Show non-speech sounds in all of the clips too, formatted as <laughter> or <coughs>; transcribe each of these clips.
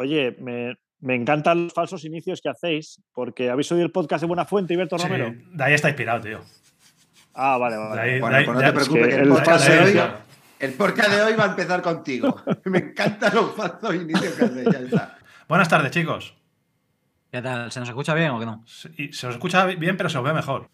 Oye, me, me encantan los falsos inicios que hacéis, porque habéis oído el podcast de Buena Fuente, Iberto Sí, Romero. de ahí está inspirado, tío. Ah, vale, vale. Ahí- Bueno, ahí- pues no te preocupes, es que que el el podcast de hoy, el podcast de hoy va a empezar contigo. <laughs> <laughs> Me encantan los falsos inicios que hacéis, ya está. Buenas tardes, chicos. ¿Qué tal? ¿Se nos escucha bien o qué no? Se- se os escucha bien, pero se os ve mejor.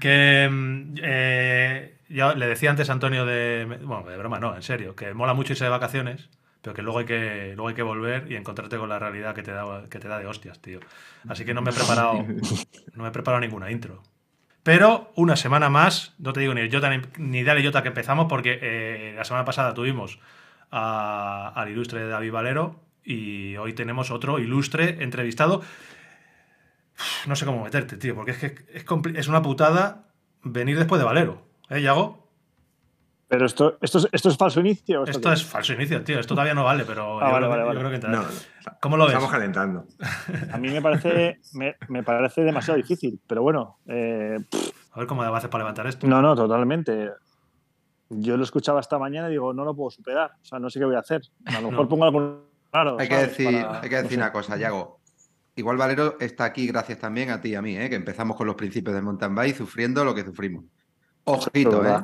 Que mm, eh, yo le decía antes a Antonio de. Bueno, de broma, no, en serio, que mola mucho irse de vacaciones, pero que luego hay que, luego hay que volver y encontrarte con la realidad que te da, que te da de hostias, tío. Así que no me he preparado. <laughs> No me he preparado ninguna intro. Pero una semana más, no te digo ni Jota ni, Dale Jota que empezamos, porque eh, la semana pasada tuvimos a- al ilustre David Valero y hoy tenemos otro ilustre entrevistado. No sé cómo meterte, tío, porque es que es una putada venir después de Valero. ¿Eh, Yago? Pero esto, esto, es, esto es falso inicio. ¿o Esto es falso inicio, tío. Esto todavía no vale, pero Ah, yo, vale, creo, vale, yo vale. creo que entrará. No, ¿Cómo lo ves? estamos calentando. <laughs> A mí me parece, me, me parece demasiado difícil, pero bueno, eh, A ver cómo haces para levantar esto. no, no, totalmente. Yo lo escuchaba esta mañana y digo, no lo puedo superar. O sea, no sé qué voy a hacer. A lo mejor No. pongo algo raro. Hay que ¿sabes? decir, Para- hay que decir no sé. una cosa, Yago. Igual Valero está aquí gracias también a ti y a mí, ¿eh? que empezamos con los principios del mountain bike sufriendo lo que sufrimos. Ojito, ¿eh?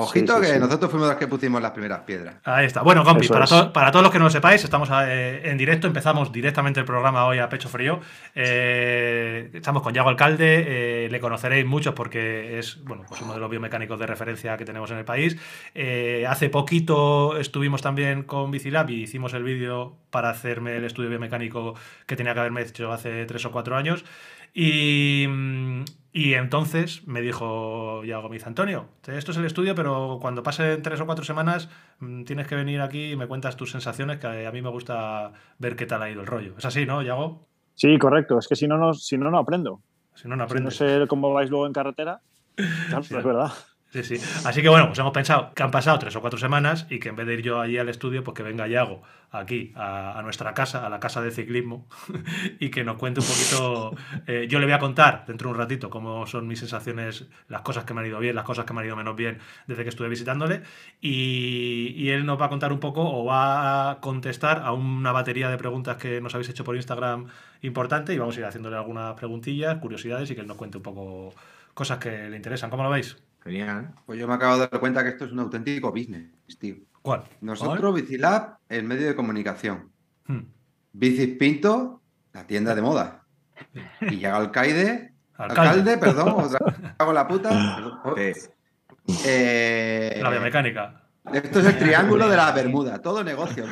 Ojito Sí, sí, que sí. nosotros fuimos los que pusimos las primeras piedras. Ahí está. Bueno, para, es. to- para todos los que no lo sepáis, estamos eh, en directo, empezamos directamente el programa hoy a pecho frío. Eh, estamos con Yago Alcalde, eh, le conoceréis muchos porque es bueno, pues uno de los biomecánicos de referencia que tenemos en el país. Eh, hace poquito estuvimos también con Bicilab y hicimos el vídeo para hacerme el estudio biomecánico que tenía que haberme hecho hace tres o cuatro años. Y, mm, y entonces me dijo Yago, me dice, Antonio, esto es el estudio, pero cuando pasen tres o cuatro semanas mm, tienes que venir aquí y me cuentas tus sensaciones, que a mí me gusta ver qué tal ha ido el rollo. Es así, ¿no, Yago? Sí, correcto. Es que si no, no, si no, no aprendo. Si no, no Si no sé cómo vais luego en carretera. <laughs> Claro, Sí. es verdad. Sí, sí. Así que bueno, pues hemos pensado que han pasado tres o cuatro semanas y que en vez de ir yo allí al estudio, pues que venga Yago aquí a, nuestra casa, a la casa de ciclismo, <laughs> y que nos cuente un poquito. eh, yo le voy a contar dentro de un ratito cómo son mis sensaciones, las cosas que me han ido bien, las cosas que me han ido menos bien desde que estuve visitándole. Y, y él nos va a contar un poco o va a contestar a una batería de preguntas que nos habéis hecho por Instagram importante y vamos a ir haciéndole algunas preguntillas, curiosidades y que él nos cuente un poco cosas que le interesan. ¿Cómo lo veis? Genial. Pues yo me acabo de dar cuenta que esto es un auténtico business, tío. ¿Cuál? Nosotros, Bicilab, el medio de comunicación. Hmm. Bicis Pinto, la tienda de moda. Y llega Alcaide, Alcalde. alcalde, perdón, otra <laughs> hago la puta. perdón. Eh, La biomecánica. Esto es el triángulo de la Bermuda, todo negocio.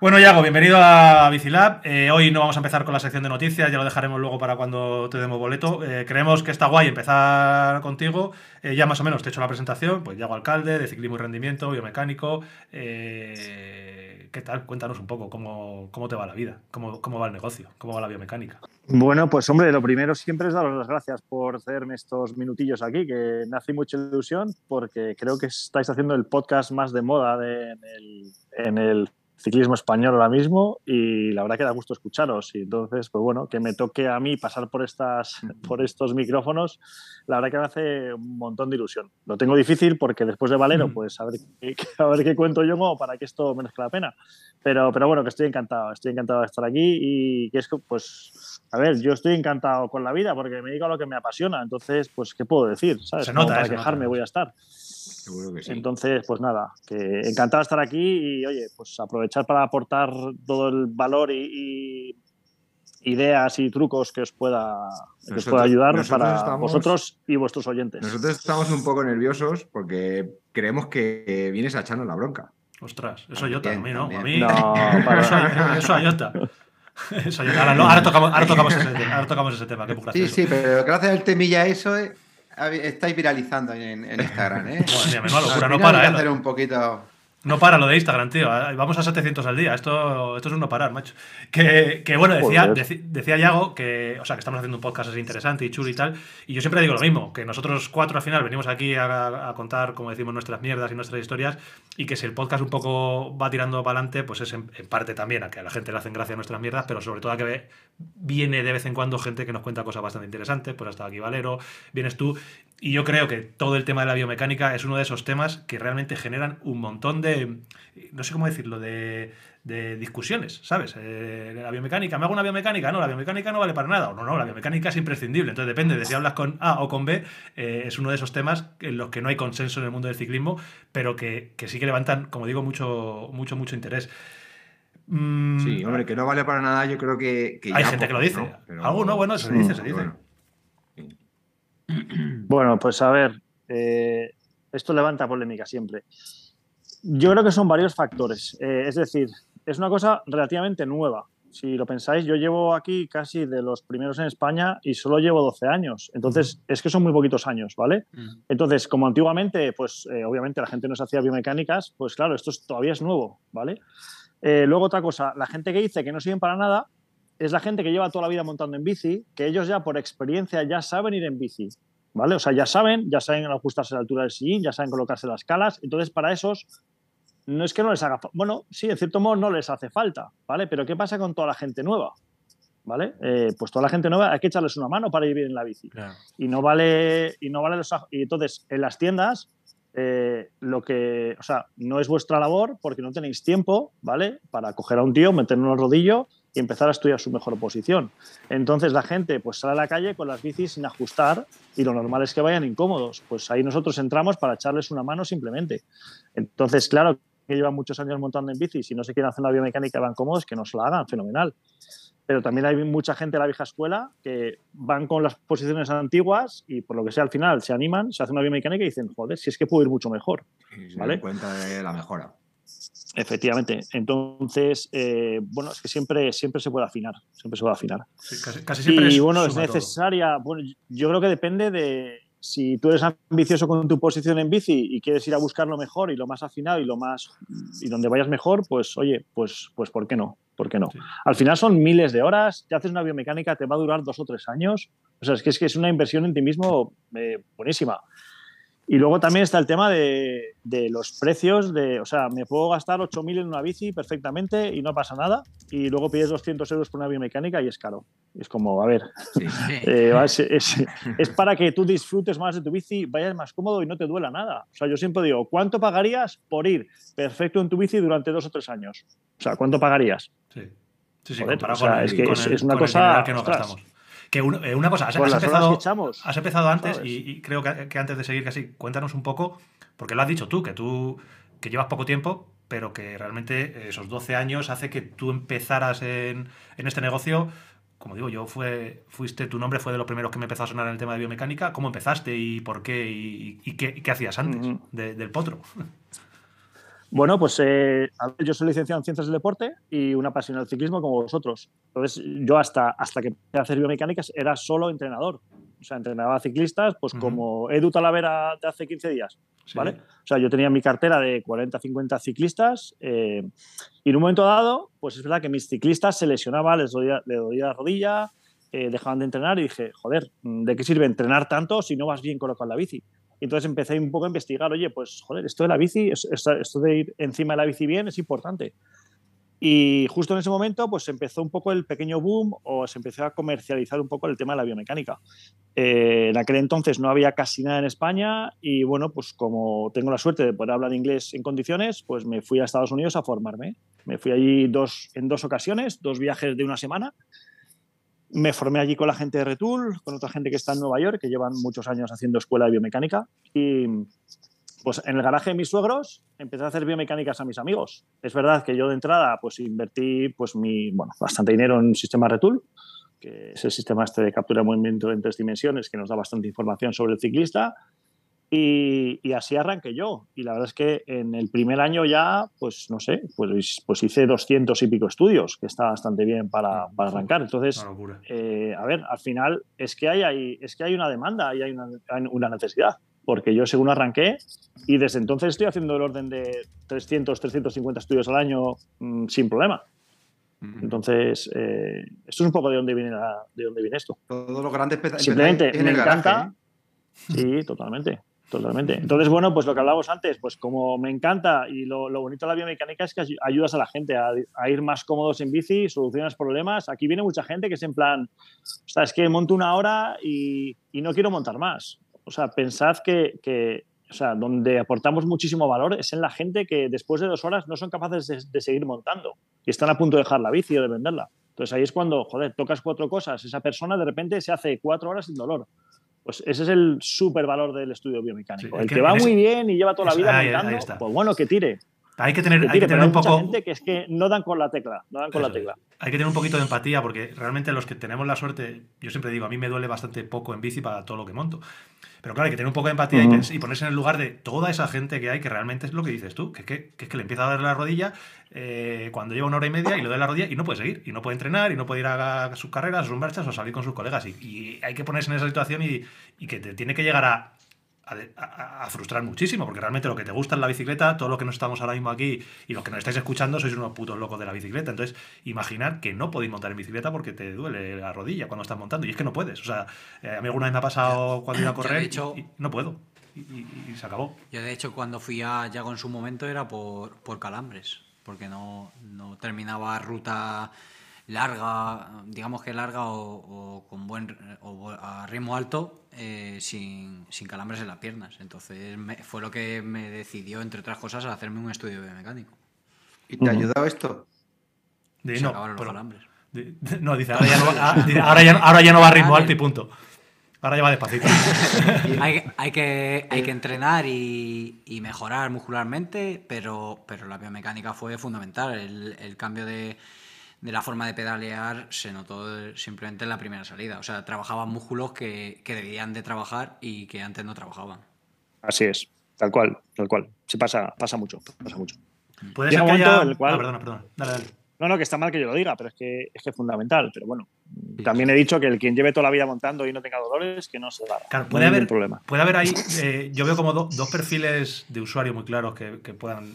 Bueno, Yago, bienvenido a Bicilab. Eh, hoy no vamos a empezar con la sección de noticias, ya lo dejaremos luego para cuando te demos boleto. Eh, creemos que está guay empezar contigo. Eh, ya más o menos te he hecho la presentación, pues Yago Alcalde, de ciclismo y rendimiento, biomecánico. Eh, ¿Qué tal? Cuéntanos un poco cómo, cómo te va la vida, cómo, cómo va el negocio, cómo va la biomecánica. Bueno, pues hombre, lo primero siempre es daros las gracias por hacerme estos minutillos aquí, que me hace mucha ilusión porque creo que estáis haciendo el podcast más de moda en, el, en el ciclismo español ahora mismo y la verdad que da gusto escucharos. Y entonces, pues bueno, que me toque a mí pasar por, estas, <laughs> por estos micrófonos, la verdad que me hace un montón de ilusión. Lo tengo difícil porque después de Valero, pues a ver, qué- a ver qué cuento yo como para que esto merezca la pena. Pero, pero bueno, que estoy encantado, estoy encantado de estar aquí y que es que, pues, a ver, yo estoy encantado con la vida porque me dedico a lo que me apasiona, entonces, pues, ¿qué puedo decir? ¿Sabes? Se nota, para eh, se quejarme nota. voy a estar. Seguro que sí. Entonces, pues nada, que encantado de estar aquí y, oye, pues aprovechar para aportar todo el valor y, y ideas y trucos que os pueda, que os pueda ayudar para estamos- vosotros y vuestros oyentes. Nosotros estamos un poco nerviosos porque creemos que vienes a echarnos la bronca. Ostras, eso Ayota, a mí no. A También, mí, No, <laughs> para eso, eso Ayota. <laughs> Eso Ayota. Ahora, no, ahora tocamos, ahora, tocamos ese, tema, ahora tocamos ese tema, qué Sí, sí, pero gracias al temilla eso eh, estáis viralizando en, en Instagram, ¿eh? <laughs> Madre mía, menuda locura, no para, hay ¿eh? que hacer un poquito... No para lo de Instagram, tío. Vamos a 700 al día. Esto, esto es un no parar, macho. Que, que, bueno, decía, deci- decía Yago que, o sea, que estamos haciendo un podcast así interesante y chulo y tal. Y yo siempre digo lo mismo, que nosotros cuatro al final venimos aquí a, a contar, como decimos, nuestras mierdas y nuestras historias. Y que si el podcast un poco va tirando para adelante, pues es en, en parte también a que a la gente le hacen gracia nuestras mierdas, pero sobre todo a que ve- viene de vez en cuando gente que nos cuenta cosas bastante interesantes. Pues hasta aquí Valero, vienes tú. Y yo creo que todo el tema de la biomecánica es uno de esos temas que realmente generan un montón de, no sé cómo decirlo, de, de discusiones, ¿sabes? Eh, la biomecánica, ¿me hago una biomecánica? No, la biomecánica no vale para nada. O no, no, la biomecánica es imprescindible. Entonces depende de si hablas con A o con B. eh, es uno de esos temas en los que no hay consenso en el mundo del ciclismo, pero que, que sí que levantan, como digo, mucho, mucho, mucho interés. Mm, Sí, hombre, que no vale para nada, yo creo que. que Hay ya gente que lo dice. ¿no? Pero- Alguno, bueno, se Mm. dice, se pero dice. bueno. <clears throat> Bueno, pues a ver, eh, esto levanta polémica siempre. Yo creo que son varios factores. Eh, es decir, es una cosa relativamente nueva. Si lo pensáis, yo llevo aquí casi de los primeros en España y solo llevo 12 años. Entonces, es que son muy poquitos años, ¿vale? Entonces, como antiguamente, pues eh, obviamente la gente no se hacía biomecánicas, pues claro, esto es- todavía es nuevo, ¿vale? Luego otra cosa, la gente que dice que no sirven para nada es la gente que lleva toda la vida montando en bici, que ellos ya por experiencia ya saben ir en bici, ¿vale? O sea, ya saben, ya saben ajustarse a la altura del sillín, ya saben colocarse las calas, entonces para esos no es que no les haga, fa- bueno, sí, en cierto modo no les hace falta, ¿vale? Pero ¿qué pasa con toda la gente nueva? ¿Vale? Eh, pues toda la gente nueva hay que echarles una mano para ir bien en la bici Claro. y no vale y no vale los y entonces en las tiendas eh, lo que o sea no es vuestra labor porque no tenéis tiempo vale para coger a un tío meterlo en el rodillo y empezar a estudiar su mejor posición entonces la gente pues sale a la calle con las bicis sin ajustar y lo normal es que vayan incómodos pues ahí nosotros entramos para echarles una mano simplemente entonces claro que llevan muchos años montando en bici si no se quieren hacer una biomecánica y van cómodos que no se la hagan fenomenal pero también hay mucha gente de la vieja escuela que van con las posiciones antiguas y por lo que sea al final se animan, se hacen una biomecánica y dicen, joder, si es que puedo ir mucho mejor. Y se ¿Vale? cuenta de la mejora. Efectivamente. Entonces, eh, bueno, es que siempre, siempre se puede afinar, siempre se puede afinar. Sí, casi, casi siempre Y es bueno, es necesaria, bueno, yo creo que depende de si tú eres ambicioso con tu posición en bici y quieres ir a buscar lo mejor y lo más afinado y lo más y donde vayas mejor, pues oye, pues pues ¿por qué no? ¿Por qué no? Sí. Al final son miles de horas, te haces una biomecánica, te va a durar dos o tres años. O sea, es que es, que es una inversión en ti mismo eh, buenísima. Y luego también está el tema de, de los precios, de, o sea, me puedo gastar 8.000 en una bici perfectamente y no pasa nada, y luego pides 200 euros por una biomecánica y es caro. Es como, a ver, Sí. Sí. <laughs> eh, es, es- es para que tú disfrutes más de tu bici, vayas más cómodo y no te duela nada. O sea, yo siempre digo, ¿cuánto pagarías por ir perfecto en tu bici durante dos o tres años? O sea, ¿cuánto pagarías? Sí, sí, sí Joder, o sea, con el- es que con es- el- es una con cosa, que nos gastamos. Que un- eh, una cosa, has, horas empezado, has empezado antes y, y creo que, que antes de seguir casi, cuéntanos un poco, porque lo has dicho tú, que tú que llevas poco tiempo, pero que realmente esos 12 años hace que tú empezaras en, en este negocio. Como digo, yo fue, fuiste, tu nombre fue de los primeros que me empezó a sonar en el tema de biomecánica. ¿Cómo empezaste y por qué? ¿Y, y qué, y qué hacías antes de- del potro? Bueno, pues eh, yo soy licenciado en Ciencias del Deporte y un apasionado del ciclismo como vosotros. Entonces, yo hasta, hasta que empecé a hacer biomecánicas era solo entrenador. O sea, entrenaba a ciclistas, pues como Edu Talavera de hace 15 días. Sí. ¿vale? O sea, yo tenía mi cartera de 40, 50 ciclistas eh, y en un momento dado, pues es verdad que mis ciclistas se lesionaban, les dolía, les dolía la rodilla, eh, dejaban de entrenar y dije, joder, ¿de qué sirve entrenar tanto si no vas bien colocado en la bici? Entonces empecé un poco a investigar, oye, pues joder, esto de la bici, es- esto esto de ir encima de la bici bien es importante. Y justo en ese momento, pues empezó un poco el pequeño boom o se empezó a comercializar un poco el tema de la biomecánica. Eh, en aquel entonces no había casi nada en España y bueno, pues como tengo la suerte de poder hablar inglés en condiciones, pues me fui a Estados Unidos a formarme. Me fui allí dos, en dos ocasiones, dos viajes de una semana. Me formé allí con la gente de Retool, con otra gente que está en Nueva York, que llevan muchos años haciendo escuela de biomecánica. Y pues en el garaje de mis suegros empecé a hacer biomecánicas a mis amigos. Es verdad que yo de entrada pues invertí pues mi, bueno, bastante dinero en un sistema Retool, que es el sistema este de captura de movimiento en tres dimensiones que nos da bastante información sobre el ciclista. Y, y así arranqué yo. Y la verdad es que en el primer año ya, pues no sé, pues, pues hice 200 y pico estudios, que está bastante bien para, para arrancar. Entonces, eh, a ver, al final es que hay, hay- es que hay una demanda y hay una, hay una necesidad. Porque yo según arranqué y desde entonces estoy haciendo el orden de 300, 350 estudios al año mm, sin problema. Entonces, eh, esto es un poco de dónde viene, la- de dónde viene esto. Todos los grandes Simplemente en me el garaje, encanta. ¿eh? Sí, totalmente. Totalmente. Entonces, bueno, pues lo que hablábamos antes, pues como me encanta y lo, lo bonito de la biomecánica es que ay- ayudas a la gente a, ir más cómodos en bici, solucionas problemas. Aquí viene mucha gente que es en plan, "Ostras, es que monto una hora y, y no quiero montar más. o sea, pensad que, que, o sea, donde aportamos muchísimo valor es en la gente que después de dos horas no son capaces de, de seguir montando y están a punto de dejar la bici o de venderla. Entonces ahí es cuando, joder, tocas cuatro cosas, esa persona de repente se hace cuatro horas sin dolor. Pues ese es el súper valor del estudio biomecánico. Sí, el que que, va muy bien y lleva toda la vida montando, pues bueno, que tire. Hay que tener, Que hay que tener hay un mucha poco. gente que es que no dan con la tecla, no dan con la Eso tecla. Hay que tener un poquito de empatía porque realmente los que tenemos la suerte, yo siempre digo, a mí me duele bastante poco en bici para todo lo que monto. Pero claro, hay que tener un poco de empatía y ponerse en el lugar de toda esa gente que hay que realmente es lo que dices tú, que, es que, que es que le empieza a dar la rodilla eh, cuando lleva una hora y media y le da la rodilla y no puede seguir, y no puede entrenar, y no puede ir a, sus carreras, a sus marchas o salir con sus colegas. Y, y hay que ponerse en esa situación y, y que te tiene que llegar a, a, frustrar muchísimo, porque realmente lo que te gusta es la bicicleta, todo lo que nos estamos ahora mismo aquí y los que nos estáis escuchando sois unos putos locos de la bicicleta. Entonces, imaginar que no podéis montar en bicicleta porque te duele la rodilla cuando estás montando. Y es que no puedes. O sea, eh, a mí alguna vez me ha pasado cuando iba a correr hecho- y, y no puedo. Y, y- y se acabó. Yo, de hecho, cuando fui a Yago en su momento era por, por calambres, porque no, no terminaba ruta larga, digamos que larga o, o con buen o a ritmo alto eh, sin, sin calambres en las piernas. Entonces me- fue lo que me decidió, entre otras cosas, a hacerme un estudio biomecánico. ¿Y te ha ayudado esto? De- Se no, acabaron los calambres. de- de- no, dice, ahora ya no, va, ah, ahora ya, ahora ya no va a ritmo alto y punto. Ahora ya va despacito. <laughs> hay, hay que, hay que entrenar y, y mejorar muscularmente, pero, pero la biomecánica fue fundamental. El, el cambio de, de la forma de pedalear se notó simplemente en la primera salida. O sea, trabajaban músculos que, que debían de trabajar y que antes no trabajaban. Así es, tal cual, tal cual. Se pasa, pasa mucho, pasa mucho. Puede ser que haya... el cual- Ah, perdona, perdona. Dale, dale. No, no, que está mal que yo lo diga, pero es que es que es fundamental. Pero bueno, también he dicho que el quien lleve toda la vida montando y no tenga dolores, que no se va. Claro, puede haber, problema. puede haber ahí, eh, yo veo como do- dos perfiles de usuario muy claros que, que puedan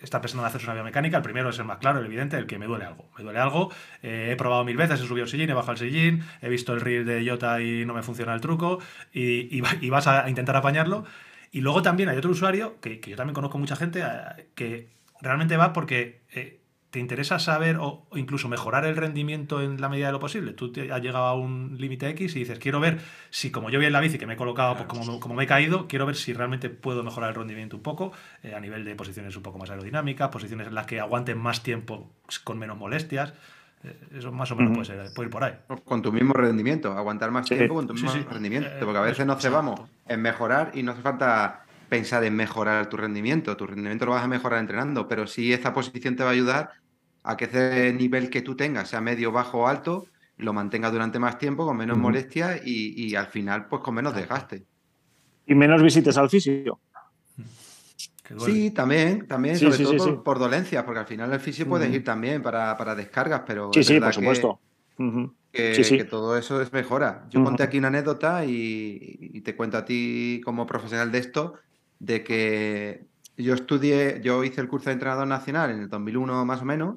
estar pensando en hacerse una biomecánica. El primero es el más claro, el evidente, el que me duele algo. Me duele algo, eh, he probado mil veces, he subido el sillín, he bajado el sillín, he visto el reel de Jota y no me funciona el truco y, y va- y vas a intentar apañarlo. Y luego también hay otro usuario, que, que yo también conozco mucha gente, eh, que realmente va porque eh, te interesa saber o, o incluso mejorar el rendimiento en la medida de lo posible. Tú te has llegado a un límite X y dices, quiero ver si como yo voy en la bici, que me he colocado pues, como, me- como me he caído, quiero ver si realmente puedo mejorar el rendimiento un poco eh, a nivel de posiciones un poco más aerodinámicas, posiciones en las que aguanten más tiempo con menos molestias. Eh, Eso más o menos puede, ser, puede ir por ahí. Con tu mismo rendimiento, aguantar más Sí. tiempo con tu Sí, mismo sí. rendimiento. Eh, Porque a veces nos cebamos en mejorar y no hace falta pensar en mejorar tu rendimiento. Tu rendimiento lo vas a mejorar entrenando, pero sí esta posición te va a ayudar a que ese nivel que tú tengas, sea medio, bajo o alto, lo mantengas durante más tiempo, con menos Ujú. molestias y, y al final, pues con menos desgaste. Y menos visites al fisio. Sí, también, también, Sí, sobre sí, todo sí, por, sí. por dolencias, porque al final el fisio puedes Ujú. ir también para, para descargas, pero Sí, es sí, por supuesto. Que, Sí, sí. que todo eso es mejora. Yo conté aquí una anécdota y, y te cuento a ti como profesional de esto, de que yo estudié, yo hice el curso de entrenador nacional en el 2001 más o menos,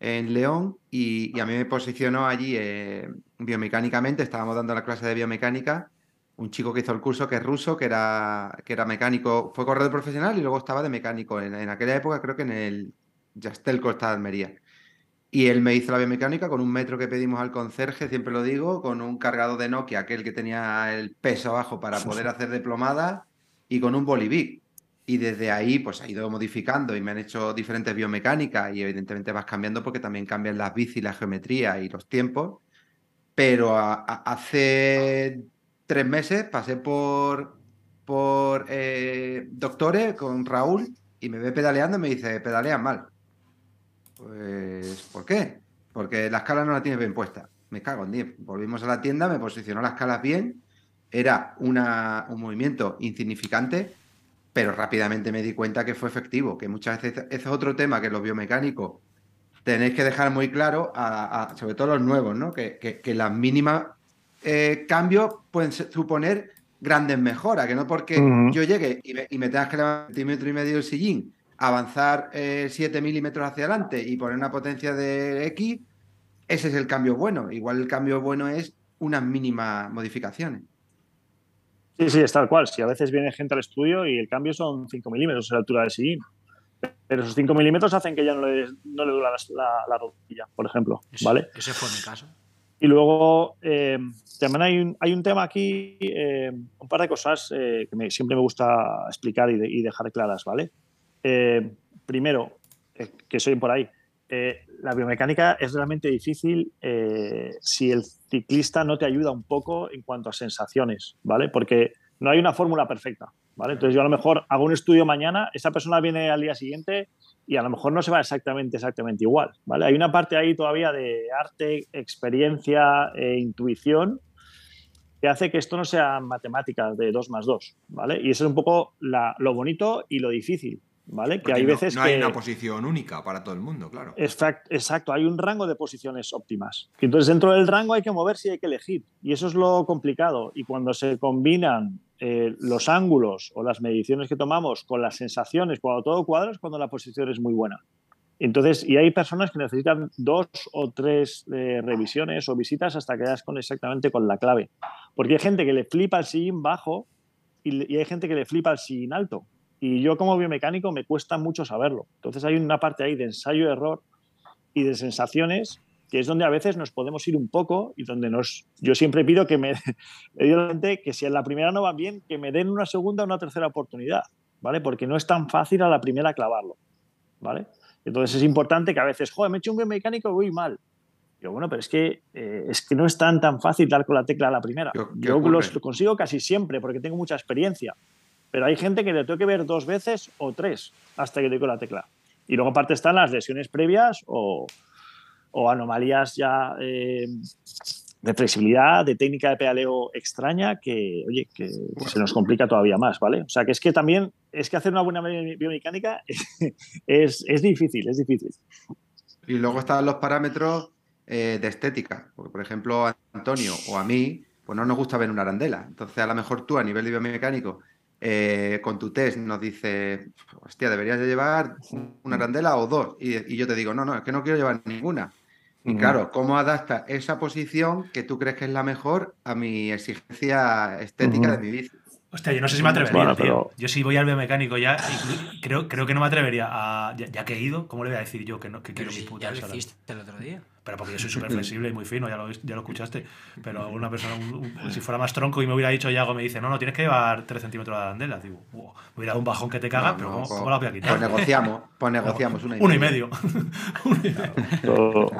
en León, y, y a mí me posicionó allí eh, biomecánicamente, estábamos dando la clase de biomecánica, un chico que hizo el curso que es ruso, que era, que era mecánico, fue corredor profesional y luego estaba de mecánico. En, en aquella época creo que en el Yastel Costa de Almería. Y él me hizo la biomecánica con un metro que pedimos al conserje, siempre lo digo, con un cargador de Nokia, aquel que tenía el peso abajo para poder hacer diplomadas, y con un Bolivic. Y desde ahí pues ha ido modificando y me han hecho diferentes biomecánicas y evidentemente vas cambiando porque también cambian las bicis, la geometría y los tiempos. Pero hace tres meses pasé por, por eh, doctores con Raúl y me ve pedaleando y me dice, pedaleas mal. Pues, ¿por qué? Porque la escala no la tienes bien puesta. Me cago en 10. Volvimos a la tienda, me posicionó las escalas bien. Era una, un movimiento insignificante, pero rápidamente me di cuenta que fue efectivo. Que muchas veces ese es otro tema que los biomecánicos tenéis que dejar muy claro, a- a- sobre todo los nuevos, ¿no? Que, que- que las mínimas eh, cambios pueden suponer grandes mejoras, que no porque yo llegue y me, y me tengas que levantar un centímetro y medio el sillín, avanzar 7 milímetros hacia adelante y poner una potencia de X, ese es el cambio bueno. Igual el cambio bueno es unas mínimas modificaciones. Sí, sí, es tal cual. Si a veces viene gente al estudio y el cambio son 5 milímetros en la altura del sillín. Pero esos 5 milímetros hacen que ya no le, no le duela la, la- la rodilla, por ejemplo. Ese, ¿Vale? ese fue mi caso. Y luego eh, también hay un, hay un tema aquí, eh, un par de cosas eh, que me- siempre me gusta explicar y, de- y dejar claras, ¿vale? Primero, que soy por ahí, eh, la biomecánica es realmente difícil eh, si el ciclista no te ayuda un poco en cuanto a sensaciones, ¿vale? Porque no hay una fórmula perfecta, ¿vale? Entonces yo a lo mejor hago un estudio mañana, esa persona viene al día siguiente y a lo mejor no se va exactamente, exactamente igual, ¿vale? Hay una parte ahí todavía de arte, experiencia e intuición que hace que esto no sea matemáticas de 2 más 2, ¿vale? Y eso es un poco lo bonito y lo difícil, ¿vale? Que hay no- veces no, hay que... una posición única para todo el mundo, claro. Exact- Exacto, hay un rango de posiciones óptimas. Entonces dentro del rango hay que moverse y hay que elegir. Y eso es lo complicado. Y cuando se combinan eh, los ángulos o las mediciones que tomamos con las sensaciones, cuando todo cuadra es cuando la posición es muy buena. Entonces, y hay personas que necesitan dos o tres eh, revisiones o visitas hasta que das con exactamente con la clave. Porque hay gente que le flipa el sillín bajo y hay gente que le flipa el sillín alto. Y yo como biomecánico me cuesta mucho saberlo. Entonces hay una parte ahí de ensayo-error y de sensaciones que es donde a veces nos podemos ir un poco y donde nos... Yo siempre pido que me... digo a la gente que si en la primera no va bien, que me den una segunda o una tercera oportunidad, ¿vale? Porque no es tan fácil a la primera clavarlo, ¿vale? Entonces es importante que a veces, joder, me he hecho un biomecánico y voy mal. Yo, bueno, pero es que, eh, es que no es tan, tan fácil dar con la tecla a la primera. ¿Qué- qué Yo los- lo consigo casi siempre porque tengo mucha experiencia. Pero hay gente que le tengo que ver dos veces o tres hasta que doy con la tecla. Y luego aparte están las lesiones previas o, anomalías ya eh, de flexibilidad, de técnica de pedaleo extraña que, oye, que se nos complica todavía más, ¿vale? O sea, que es que también, es que hacer una buena bi- biomecánica <laughs> es, es difícil, es difícil. Y luego están los parámetros eh, de estética. Por ejemplo, a Antonio o a mí, pues no nos gusta ver una arandela. Entonces, a lo mejor tú, a nivel biomecánico, eh, con tu test nos dices, hostia, deberías de llevar una arandela o dos. Y, y yo te digo, no, no, es que no quiero llevar ninguna. Y claro, ¿cómo adapta esa posición que tú crees que es la mejor a mi exigencia estética de mi bici? Hostia, yo no sé si me atrevería, Bueno, tío. pero- Yo si voy al biomecánico ya, creo, creo que no me atrevería a. Ya, ya que he ido, ¿cómo le voy a decir yo que, no, que Pero quiero si mis ya putas lo hiciste el otro día. Pero porque yo soy súper flexible y muy fino, ya lo, ya lo escuchaste. <laughs> Pero una persona, un- un- si fuera más tronco y me hubiera dicho Yago, me dice, no, no, tienes que llevar 3 centímetros de arandela. Digo, "Wow, me hubiera dado un bajón que te caga, No, pero no, ¿cómo, pues- cómo la voy a quitar? Pues negociamos, pues <laughs> negociamos una Uno y medio. <laughs> Uno y medio. Todo,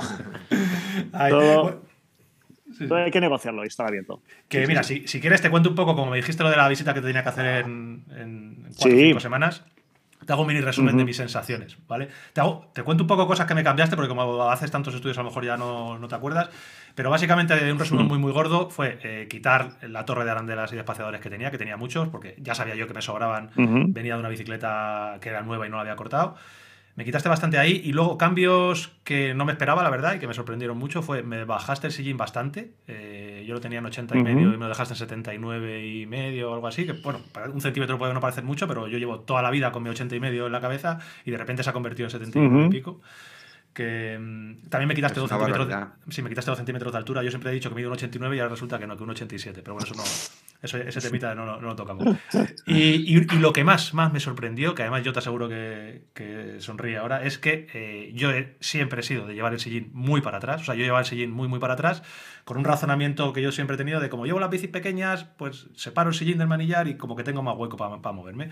Ay, Todo- sí. todo hay que negociarlo y estar abierto. Que mira, si, si quieres te cuento un poco, como me dijiste lo de la visita que te tenía que hacer en, en cuatro o Sí. cinco semanas, te hago un mini resumen de Ujú. mis sensaciones, ¿vale? Te, hago- te cuento un poco cosas que me cambiaste, porque como haces tantos estudios a lo mejor ya no, no te acuerdas, pero básicamente un resumen muy muy gordo fue eh, quitar la torre de arandelas y de espaciadores que tenía, que tenía muchos, porque ya sabía yo que me sobraban, Ujú. venía de una bicicleta que era nueva y no la había cortado. Me quitaste bastante ahí y luego cambios que no me esperaba, la verdad, y que me sorprendieron mucho fue, me bajaste el sillín bastante. eh, yo lo tenía en 80 y medio y me lo dejaste en 79 y medio o algo así, que bueno, para un centímetro puede no parecer mucho, pero yo llevo toda la vida con mi 80 y medio en la cabeza y de repente se ha convertido en 79 y Ujú. pico. Que mm, también me quitaste dos centímetros. De, sí, me quitaste dos centímetros de altura. Yo siempre he dicho que mido un 89 y ahora resulta que no, que un 87. Pero bueno, eso no. Eso, ese temita no, lo- no lo tocamos. <laughs> Y, y- y lo que más, más me sorprendió, que además yo te aseguro que, que sonríe ahora, es que eh, yo he- siempre he sido de llevar el sillín muy para atrás. O sea, yo llevaba el sillín muy, muy para atrás, con un razonamiento que yo siempre he tenido de como llevo las bicis pequeñas, pues separo el sillín del manillar y como que tengo más hueco para moverme.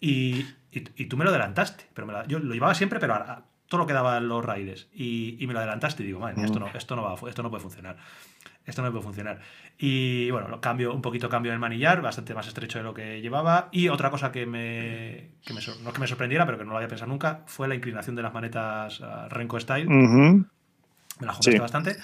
Y, y- y tú me lo adelantaste. Pero me la- yo lo llevaba siempre, pero a- todo lo que daba en los raíles. Y, y me lo adelantaste y digo, madre mía, esto no, esto, no va, esto no puede funcionar. Esto no puede funcionar. Y bueno, lo cambio, un poquito cambio el manillar, bastante más estrecho de lo que llevaba. Y otra cosa que me, que me no es que me sorprendiera, pero que no lo había pensado nunca, fue la inclinación de las manetas ah, Renko Style. Ujú. Me la jugaste Sí. bastante.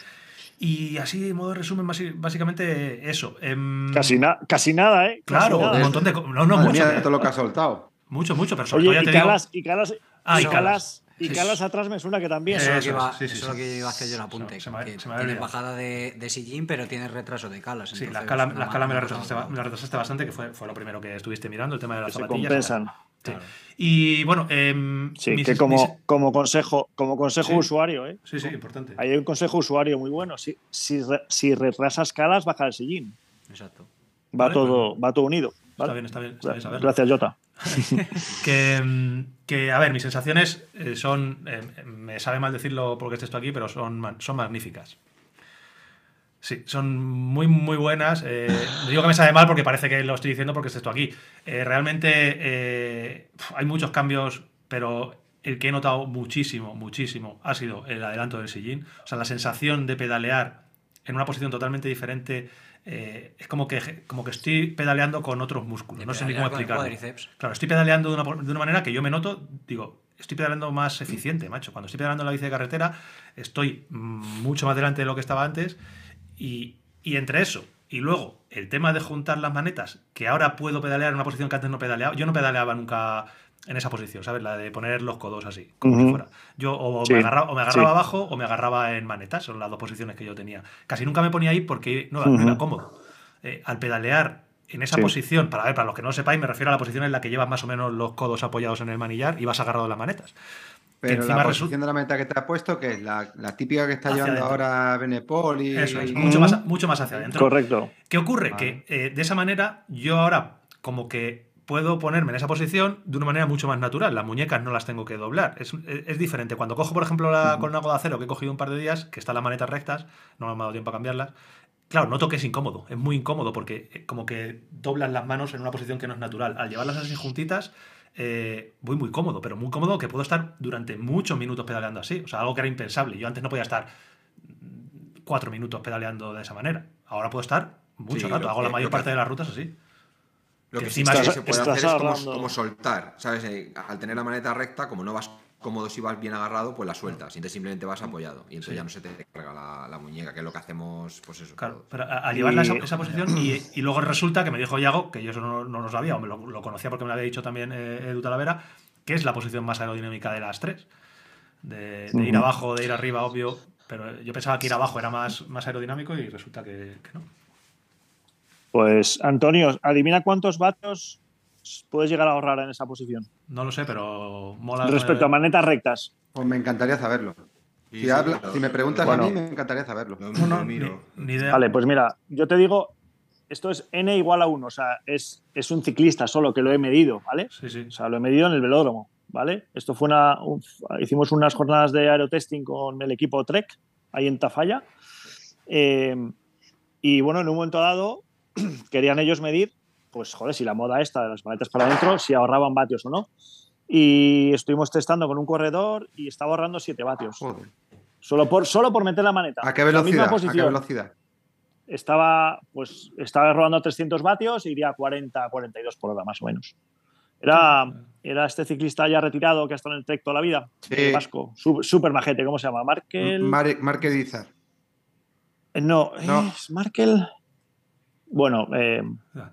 Y así, en modo de resumen, básicamente eso. Em, Casi, na- casi nada, ¿eh? Casi Claro, nada. un montón de. No, no, Madre mucho. mía, que- todo lo que has soltado. Mucho, mucho, pero Oye, ya y te digo- calas, y calas, Ah, y y calas. Y sí. atrás me suena que también. Eso, es lo que iba, es, sí, sí, eso es sí. lo que iba a hacer yo el apunte. Se me- se me tienes bajada de, de sillín, pero tienes retraso de calas. Sí, las calas ma- calas me las retrasaste, la retrasaste bastante, que fue, fue lo primero que estuviste mirando, el tema de las que se zapatillas. compensan. Sí. Claro. Y bueno, em, Sí, mis- que como, mis- como consejo, como consejo Sí. usuario, ¿eh? Sí, sí, importante. Hay un consejo usuario muy bueno. Si, si, re- si retrasas calas, baja el sillín. Exacto. Va, Vale, todo, va todo unido. Está ¿vale? bien, está bien, está bien. Gracias, Jota. Que, que, a ver, mis sensaciones eh, son, eh, me sabe mal decirlo porque esté esto aquí, pero son, son magníficas. Sí, son muy, muy buenas. Eh, digo que me sabe mal porque parece que lo estoy diciendo porque es esto aquí. Eh, realmente hay muchos cambios, pero el que he notado muchísimo, muchísimo, ha sido el adelanto del sillín. O sea, la sensación de pedalear en una posición totalmente diferente. Eh, es como que, como que estoy pedaleando con otros músculos. No sé ni cómo explicarlo. Claro, estoy pedaleando de una, de una manera que yo me noto, digo, estoy pedaleando más eficiente, macho. Cuando estoy pedaleando en la bici de carretera, estoy mucho más delante de lo que estaba antes. Y, y entre eso y luego el tema de juntar las manetas, que ahora puedo pedalear en una posición que antes no pedaleaba. Yo no pedaleaba nunca en esa posición, ¿sabes? La de poner los codos así, como si fuera. Yo o, Sí, me agarraba, o me agarraba sí. abajo o me agarraba en manetas, son las dos posiciones que yo tenía. Casi nunca me ponía ahí porque no, no era cómodo. Eh, al pedalear en esa Sí. posición, para ver, para los que no lo sepáis, me refiero a la posición en la que llevas más o menos los codos apoyados en el manillar y vas agarrado las manetas. Pero la posición de la meta que te has puesto, que es la, la típica que está llevando adentro. ahora Benepol y... Eso es, y- mucho, más, mucho más hacia adentro. Correcto. ¿Qué ocurre? Vale. Que eh, de esa manera yo ahora como que puedo ponerme en esa posición de una manera mucho más natural. Las muñecas no las tengo que doblar. Es, es- es diferente. Cuando cojo, por ejemplo, la, con algo de acero que he cogido un par de días, que están las manetas rectas, no me ha dado tiempo a cambiarlas. Claro, noto que es incómodo, es muy incómodo porque eh, como que doblas las manos en una posición que no es natural. Al llevarlas así juntitas, eh, voy muy cómodo, pero muy cómodo que puedo estar durante muchos minutos pedaleando así. O sea, algo que era impensable. Yo antes no podía estar cuatro minutos pedaleando de esa manera. Ahora puedo estar mucho Sí, rato. Hago la que- mayor que parte de las rutas así. Lo Que que sí encima que estás- se puede estás hacer es como, soltar, ¿sabes? Eh, Al tener la maneta recta, como no vas cómodo si vas bien agarrado, pues la sueltas. Y entonces simplemente vas apoyado. Y entonces Sí. ya no se te carga la, la muñeca, que es lo que hacemos, pues eso. Claro, todos. pero al llevarla a esa, posición <clears throat> y, y luego resulta que me dijo Yago, que yo eso no, no lo sabía, o me lo, lo conocía porque me lo había dicho también eh, Edu Talavera, que es la posición más aerodinámica de las tres. De, de ir abajo, de ir arriba, obvio. Pero yo pensaba que ir abajo era más, más aerodinámico y resulta que, que no. Pues, Antonio, adivina cuántos vatios puedes llegar a ahorrar en esa posición. No lo sé, pero mola. Respecto a manetas rectas. Pues me encantaría saberlo. Sí, Si, sí, habla- claro. si me preguntas Bueno. a mí, me encantaría saberlo. Lo, No, no, ni, miro. ni idea. Vale, pues mira, yo te digo, esto es n igual a 1, o sea, es, es un ciclista solo que lo he medido, ¿vale? Sí, sí. O sea, lo he medido en el velódromo, ¿vale? Esto fue una. un- hicimos unas jornadas de aerotesting con el equipo Trek, ahí en Tafalla. Eh, y bueno, en un momento dado, <clears throat> querían ellos medir, pues joder, si la moda esta de las maletas para adentro, si ahorraban vatios o no. Y estuvimos testando con un corredor y estaba ahorrando 7 vatios. Joder. Solo por, solo por meter la maneta. ¿A qué velocidad? ¿A qué velocidad? Estaba, pues, estaba rodando a 300 vatios e iría a 40, 42 por hora, más o menos. Era, era este ciclista ya retirado que ha estado en el Trek toda la vida, Sí. eh, vasco, súper majete, ¿cómo se llama? Markel. Mar- Marque Dizar. Eh, no, No. es Markel. Bueno, eh,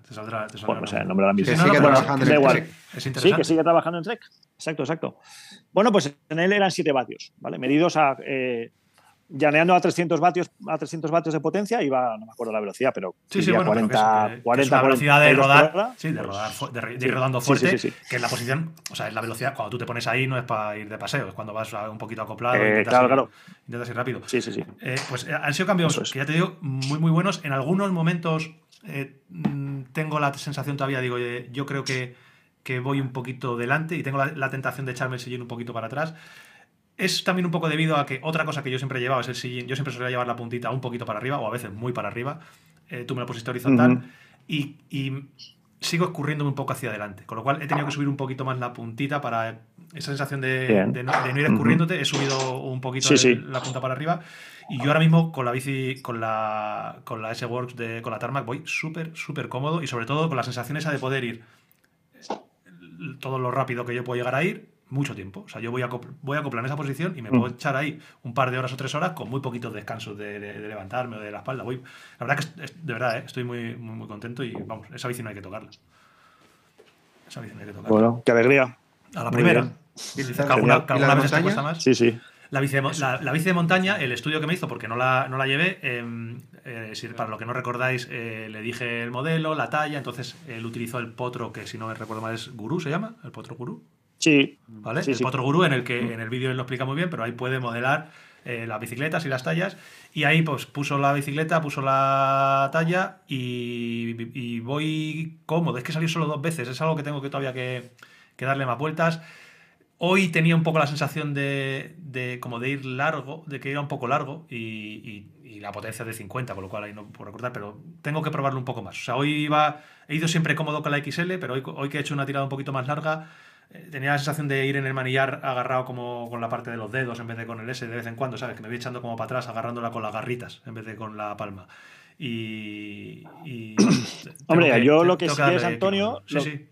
Te saldrá. Te saldrá bueno, no sé el nombre ahora mismo. sí, Que no, no, sigue trabajando en da el igual. Trek. Es Sí, que sigue trabajando en Trek. Exacto, exacto. Bueno, pues en él eran 7 vatios, ¿vale? Medidos a. eh, llaneando a 300 vatios a 300 vatios de potencia, iba, no me acuerdo la velocidad, pero Sí, sí, bueno, pero que 40, es- que- que 40, es una velocidad de 42 por rodar, hora, sí, de pues, rodar, de, de sí, ir rodando sí, fuerte, sí, sí, sí. que es la posición, o sea, es la velocidad, cuando tú te pones ahí no es para ir de paseo, es cuando vas a- un poquito acoplado, Eh, intentas, claro, ir, claro. intentas ir rápido. Sí, sí, sí. Eh, pues eh, han sido cambios, Eso es. que ya te digo, muy, muy buenos. En algunos momentos eh, mm, tengo la sensación todavía, digo, eh, yo creo que, que voy un poquito delante y tengo la, la tentación de echarme el sillín un poquito para atrás. Es también un poco debido a que otra cosa que yo siempre llevaba es el sillín. Yo siempre solía llevar la puntita un poquito para arriba o a veces muy para arriba. Eh, tú me lo pusiste horizontal y, y sigo escurriéndome un poco hacia adelante. Con lo cual he tenido que subir un poquito más la puntita para esa sensación de, no, de no ir escurriéndote. He subido un poquito Sí, el- sí. la punta para arriba. Y yo ahora mismo con la bici, con la, con la S-Works, de, con la Tarmac, voy súper, súper cómodo y sobre todo con la sensación esa de poder ir todo lo rápido que yo puedo llegar a ir, mucho tiempo. O sea, yo voy a, voy a acoplar en esa posición y me Mm. puedo echar ahí un par de horas o tres horas con muy poquitos descansos de, de- de levantarme o de la espalda. Voy, la verdad que es- de verdad, ¿eh? estoy muy, muy, muy contento y vamos, esa bici no hay que tocarla. Esa bici no hay que tocarla. Bueno, qué alegría. a la muy primera. bien. ¿Y Dices la- que alguna, vez te cuesta más. Sí, sí. La bici, de, la, la bici de montaña, el estudio que me hizo, porque no la, no la llevé, eh, eh, si- para lo que no recordáis, eh, le dije el modelo, la talla, entonces él utilizó el potro, que si no me recuerdo mal es Gurú, ¿se llama? El potro Gurú. Sí. ¿Vale? Sí, el sí. potro Gurú, en el que en el vídeo él lo explica muy bien, pero ahí puede modelar eh, las bicicletas y las tallas. Y ahí pues puso la bicicleta, puso la talla y, y voy cómodo. Es que salir solo dos veces, es algo que tengo que todavía que, que darle más vueltas. Hoy tenía un poco la sensación de, de como de ir largo, de que iba un poco largo y, y- y la potencia de 50, con lo cual ahí no puedo recordar, pero tengo que probarlo un poco más. O sea, hoy iba, he ido siempre cómodo con la XL, pero hoy, hoy que he hecho una tirada un poquito más larga, eh, tenía la sensación de ir en el manillar agarrado como con la parte de los dedos en vez de con el S de vez en cuando, ¿sabes? Que me voy echando como para atrás agarrándola con las garritas en vez de con la palma. Y. y <coughs> Hombre, tengo yo lo que sí es, Antonio. Sí, sí.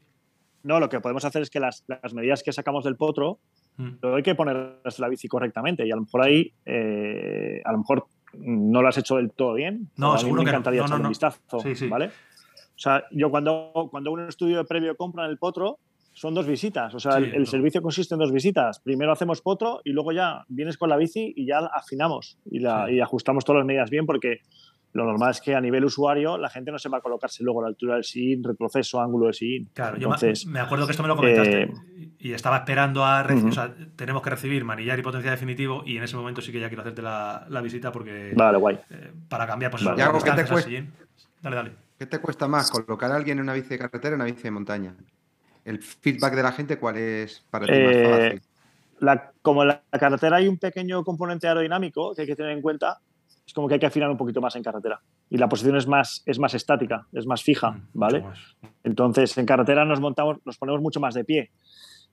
No, lo que podemos hacer es que las, las medidas que sacamos del potro, Mm. luego hay que ponerlas en la bici correctamente y a lo mejor ahí, eh, a lo mejor no lo has hecho del todo bien. No, a mí seguro me que no. encantaría No, no, echar un vistazo, Sí, sí. ¿vale? O sea, yo cuando, cuando un estudio de previo compra en el potro, son dos visitas. O sea, Sí, el, el servicio consiste en dos visitas. Primero hacemos potro y luego ya vienes con la bici y ya afinamos y, la, y ajustamos todas las medidas bien porque lo normal es que a nivel usuario la gente no se va a colocarse luego la altura del sillín, retroceso, ángulo del sillín. Claro, yo me- Entonces, me acuerdo que esto me lo comentaste eh, y estaba esperando a recibir, Ujú. o sea, tenemos que recibir manillar y potencia definitivo y en ese momento sí que ya quiero hacerte la, la visita porque vale, guay. eh, para cambiar pues Vale. eso, ¿qué te cuesta? Dale, dale. ¿Qué te cuesta más, colocar a alguien en una bici de carretera o en una bici de montaña? ¿El feedback de la gente cuál es para ti más Eh, fácil? la- como en la carretera hay un pequeño componente aerodinámico que hay que tener en cuenta, es como que hay que afinar un poquito más en carretera. Y la posición es más, es más estática, es más fija, Mm, ¿vale? más. Entonces en carretera nos montamos, nos ponemos mucho más de pie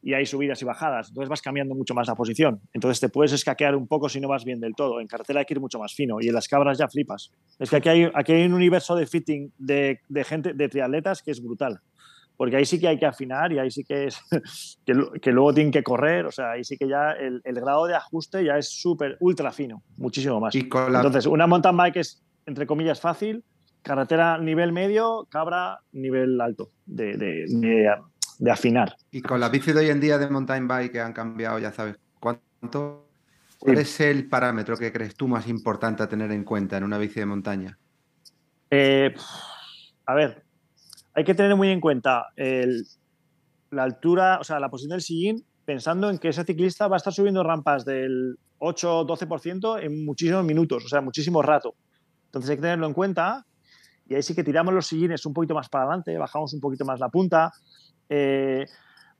y hay subidas y bajadas, entonces vas cambiando mucho más la posición. Entonces te puedes escaquear un poco si no vas bien del todo. En carretera hay que ir mucho más fino y en las cabras ya flipas. Es que aquí hay, aquí hay un universo de fitting de, de gente, de triatletas que es brutal. Porque ahí sí que hay que afinar y ahí sí que es <laughs> que, luego tienen que correr, o sea, ahí sí que ya el, el grado de ajuste ya es súper, ultra fino, muchísimo más. Y con la, Entonces, una mountain bike es, entre comillas, fácil, carretera nivel medio, cabra nivel alto de, de- de- de afinar. y con las bicis de hoy en día de mountain bike que han cambiado, ya sabes cuánto. ¿Cuál es el parámetro que crees tú más importante a tener en cuenta en una bici de montaña? Eh, a ver, hay que tener muy en cuenta la altura, o sea, la posición del sillín, pensando en que ese ciclista va a estar subiendo rampas del 8-12% en muchísimos minutos, o sea, muchísimo rato. Entonces hay que tenerlo en cuenta y ahí sí que tiramos los sillines un poquito más para adelante, bajamos un poquito más la punta. Eh,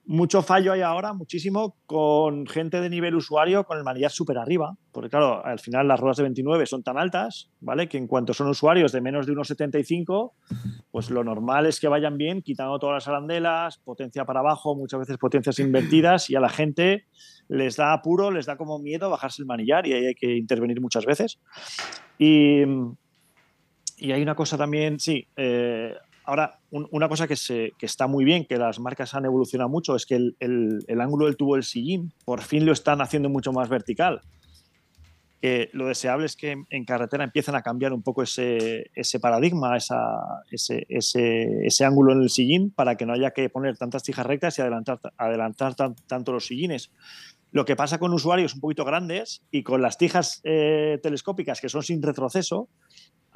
mucho fallo hay ahora, muchísimo, con gente de nivel usuario con el manillar súper arriba, porque claro, al final las ruedas de 29 son tan altas, ¿vale? Que en cuanto son usuarios de menos de 1,75, pues lo normal es que vayan bien, quitando todas las arandelas, potencia para abajo, muchas veces potencias invertidas, y a la gente les da apuro, les da como miedo bajarse el manillar y ahí hay que intervenir muchas veces. Y, y hay una cosa también, sí, eh, ahora un- una cosa que, está muy bien, que las marcas han evolucionado mucho, es que el, ángulo del tubo del sillín por fin lo están haciendo mucho más vertical. Lo deseable es que en, carretera empiecen a cambiar un poco ese, paradigma, ese, ángulo en el sillín para que no haya que poner tantas tijas rectas y adelantar, adelantar tan- tanto los sillines. Lo que pasa con usuarios un poquito grandes y con las tijas eh, telescópicas que son sin retroceso,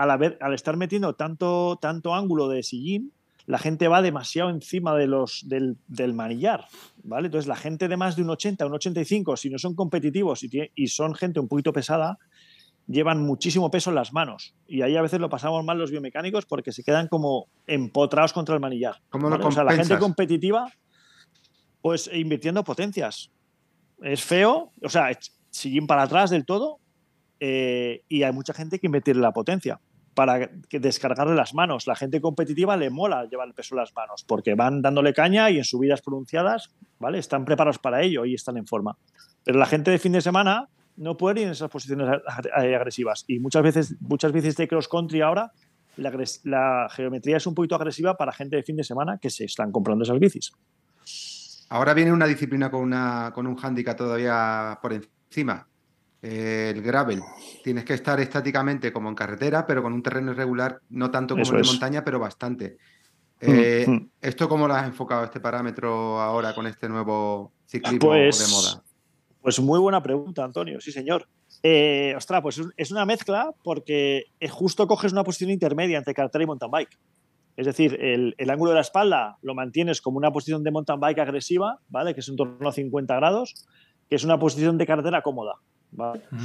al, haber, al estar metiendo tanto, tanto ángulo de sillín, la gente va demasiado encima de los, del, del manillar. ¿vale? Entonces, la gente de más de un 80, un 85, si no son competitivos y, son gente un poquito pesada, llevan muchísimo peso en las manos. Y ahí a veces lo pasamos mal los biomecánicos porque se quedan como empotrados contra el manillar. ¿Cómo lo ¿vale? O sea, la gente competitiva, pues invirtiendo potencias. Es feo, o sea, sillín para atrás del todo, eh, y hay mucha gente que invertirle la potencia para descargarle las manos. La gente competitiva le mola llevar el peso en las manos porque van dándole caña y en subidas pronunciadas, ¿vale? Están preparados para ello y están en forma. Pero la gente de fin de semana no puede ir en esas posiciones ag- ag- agresivas y muchas veces, muchas veces de cross country ahora la, geometría es un poquito agresiva para gente de fin de semana que se están comprando esas bicis. Ahora viene una disciplina con, una, con un handicap todavía por encima. Eh, el gravel. Tienes que estar estáticamente como en carretera, pero con un terreno irregular, no tanto como Eso el de es. montaña, pero bastante. Eh, Mm, mm. ¿Esto cómo lo has enfocado, este parámetro, ahora con este nuevo ciclismo Pues- de moda? Pues muy buena pregunta, Antonio, sí, señor. Eh, ostras, pues es- es una mezcla porque eh, justo coges una posición intermedia entre carretera y mountain bike. Es decir, el, el ángulo de la espalda lo mantienes como una posición de mountain bike agresiva, ¿vale? Que es en torno a 50 grados, que es una posición de carretera cómoda, ¿vale? Ujú.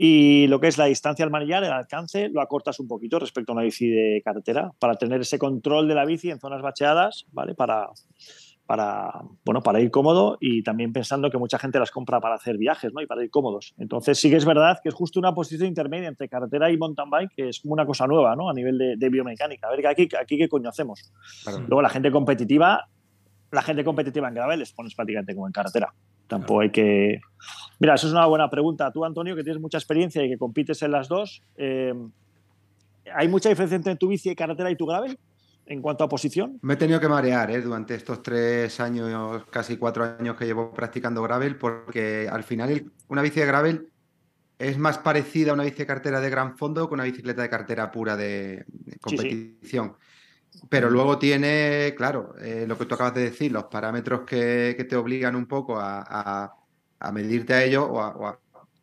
Y lo que es la distancia al manillar, el alcance, lo acortas un poquito respecto a una bici de carretera para tener ese control de la bici en zonas bacheadas, ¿vale? Para, para, bueno, para ir cómodo y también pensando que mucha gente las compra para hacer viajes ¿no? y para ir cómodos. Entonces sí que es verdad que es justo una posición intermedia entre carretera y mountain bike, que es como una cosa nueva ¿no? a nivel de, biomecánica. A ver, aquí, aquí qué coño hacemos. Luego la gente competitiva, la gente competitiva en gravel les pones prácticamente como en carretera. Tampoco hay que... Mira, eso es una buena pregunta. Tú, Antonio, que tienes mucha experiencia y que compites en las dos, eh, ¿hay mucha diferencia entre tu bici de carretera y tu gravel? en cuanto a posición? Me he tenido que marear ¿eh? durante estos tres años, casi cuatro años que llevo practicando gravel, porque al final una bici de gravel es más parecida a una bici de cartera de gran fondo que una bicicleta de cartera pura de, competición. Pero luego tiene, claro, eh, lo que tú acabas de decir, los parámetros que, te obligan un poco a, medirte a ello o a,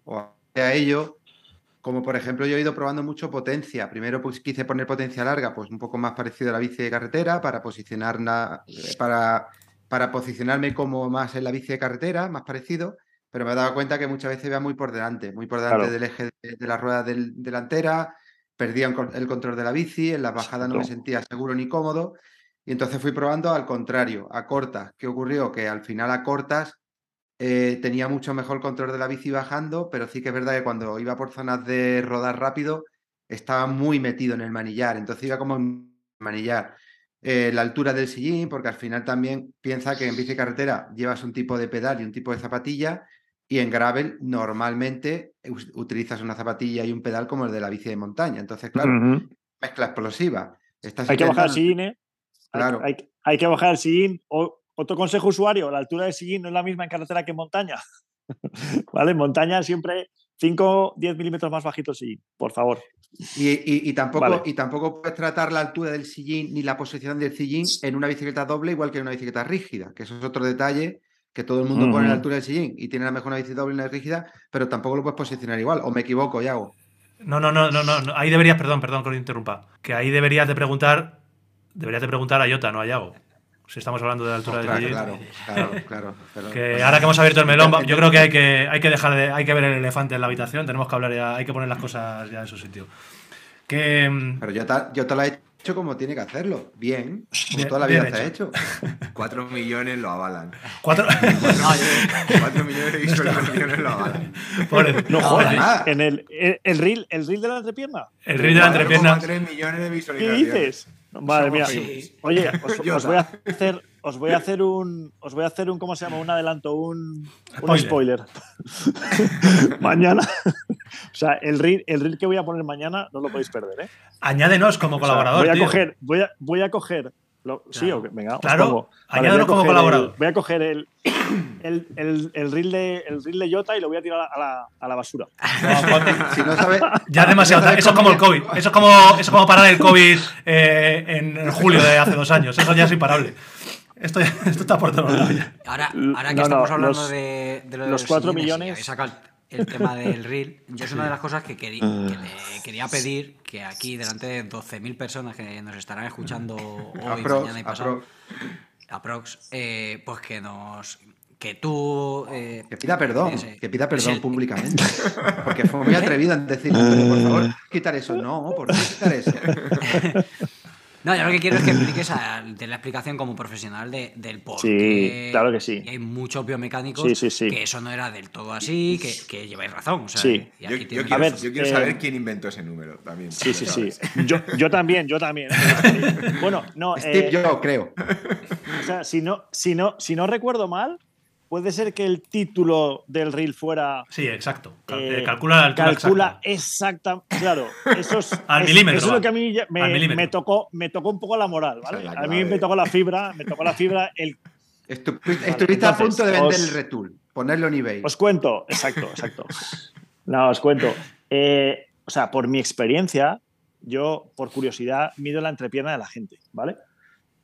o a ello. Como por ejemplo yo he ido probando mucho potencia. Primero pues quise poner potencia larga, pues un poco más parecido a la bici de carretera para posicionar eh, para, para posicionarme como más en la bici de carretera, más parecido, pero me he dado cuenta que muchas veces iba muy por delante, muy por delante del eje de, la rueda delantera, perdía el control de la bici, en las bajadas no me sentía seguro ni cómodo, y entonces fui probando al contrario, a cortas. ¿Qué ocurrió? Que al final a cortas eh, tenía mucho mejor control de la bici bajando, pero sí que es verdad que cuando iba por zonas de rodar rápido estaba muy metido en el manillar, entonces iba como en manillar. Eh, la altura del sillín, porque al final también piensa que en bici carretera llevas un tipo de pedal y un tipo de zapatilla, y en gravel normalmente utilizas una zapatilla y un pedal como el de la bici de montaña. Entonces, claro, mezcla explosiva. hay que bajar el sillín, ¿eh? Claro. Hay, hay, que bajar el sillín o otro consejo usuario, la altura de sillín no es la misma en carretera que en montaña. <laughs> ¿Vale? En montaña siempre 5, 10 milímetros más bajito el sillín, por favor. Y, tampoco, y tampoco puedes tratar la altura del sillín ni la posición del sillín en una bicicleta doble igual que en una bicicleta rígida, que eso es otro detalle que todo el mundo pone la altura del sillín y tiene a lo mejor una bicicleta doble y una rígida, pero tampoco lo puedes posicionar igual. ¿O me equivoco, Yago? No, no, no, no, no. Ahí deberías, perdón, perdón que lo interrumpa. Que ahí deberías de preguntar, deberías de preguntar a Yota, no a Yago si estamos hablando de la altura del sillín. Claro, claro, claro. que ahora que hemos abierto el melón, yo creo que hay que, hay que dejar de, hay que ver el elefante en la habitación, tenemos que hablar ya, hay que poner las cosas ya en su sitio. Que, mm, Pero yo te, yo te lo he hecho como tiene que hacerlo, bien, como toda la vida se ha hecho. <laughs> Cuatro millones lo avalan. Cuatro, <laughs> <laughs> Cuatro millones de visualizaciones lo avalan. no joder, en el, el, reel, el reel de la entrepierna. El reel de la entrepierna. millones de visualizaciones. ¿Qué dices? Madre mía. Oye, os, voy a hacer, os voy a hacer un, os voy a hacer un, ¿cómo se llama? Un adelanto, un, spoiler. <laughs> mañana, o sea, el reel, el reel que voy a poner mañana no lo podéis perder, ¿eh? Añádenos como colaborador. voy a coger, voy a, voy a coger sí, venga, claro, añádenos como colaborador. voy a coger el, el, el, el, reel de, el reel de Jota y lo voy a tirar a la, a la basura. <laughs> si no sabe, ya demasiado. eso es como el COVID. Eso es como, eso es como parar el COVID eh, en julio de hace dos años. Eso ya es imparable. Esto, <laughs> esto está por todos lados. Ahora, ahora que estamos hablando de, de, lo de los, los 4 millones el tema del reel, yo es una de las cosas que, quería, que le quería pedir que aquí, delante de 12.000 personas que nos estarán escuchando hoy, mañana y pasado, aprox, eh, pues que nos que tú. Eh, que pida perdón, que pida perdón públicamente. <laughs> Porque fue muy atrevido en decir, por favor, quitar eso. No, ¿por qué quitar eso? <laughs> No, yo lo que quiero es que expliques de la explicación como profesional de, del por sí, claro que sí. hay muchos biomecánicos que eso no era del todo así, que, lleváis razón. sí. yo, quiero, saber eh, quién inventó ese número también. Sí, sí, sí. <laughs> Yo, también, yo también. <laughs> bueno, no. Steve, eh, yo creo. O sea, si no, si no, si no recuerdo mal, Puede ser que el título del reel fuera. Sí, exacto. Eh, calcula la altura Calcula exactamente. Claro, eso es, <laughs> Al milímetro. Eso es lo que a mí me, tocó, me tocó un poco la moral, ¿vale? a mí me tocó la fibra, me tocó la fibra. El... Estuviste a punto de vender el retool, ponerlo en eBay. Os cuento, exacto, exacto. <laughs> no, os cuento. Eh, o sea, por mi experiencia, yo, por curiosidad, mido la entrepierna de la gente, ¿vale?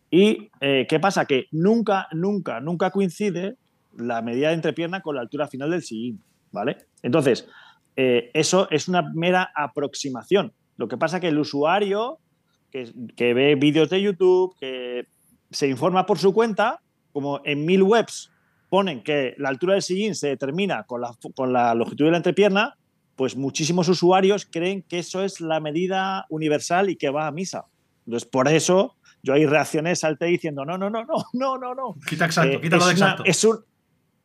Y eh, ¿qué pasa? Que nunca, nunca, nunca coincide la medida de entrepierna con la altura final del sillín, ¿vale? Entonces, eh, eso es una mera aproximación. Lo que pasa es que el usuario que, ve vídeos de YouTube, que se informa por su cuenta, como en mil webs ponen que la altura del sillín se determina con la, con la longitud de la entrepierna, pues muchísimos usuarios creen que eso es la medida universal y que va a misa. Entonces, por eso Yo ahí reaccioné, salté diciendo, no, no, no, no, no, no, no. Quita exacto, Eh, quítalo es de una- exacto. es, un,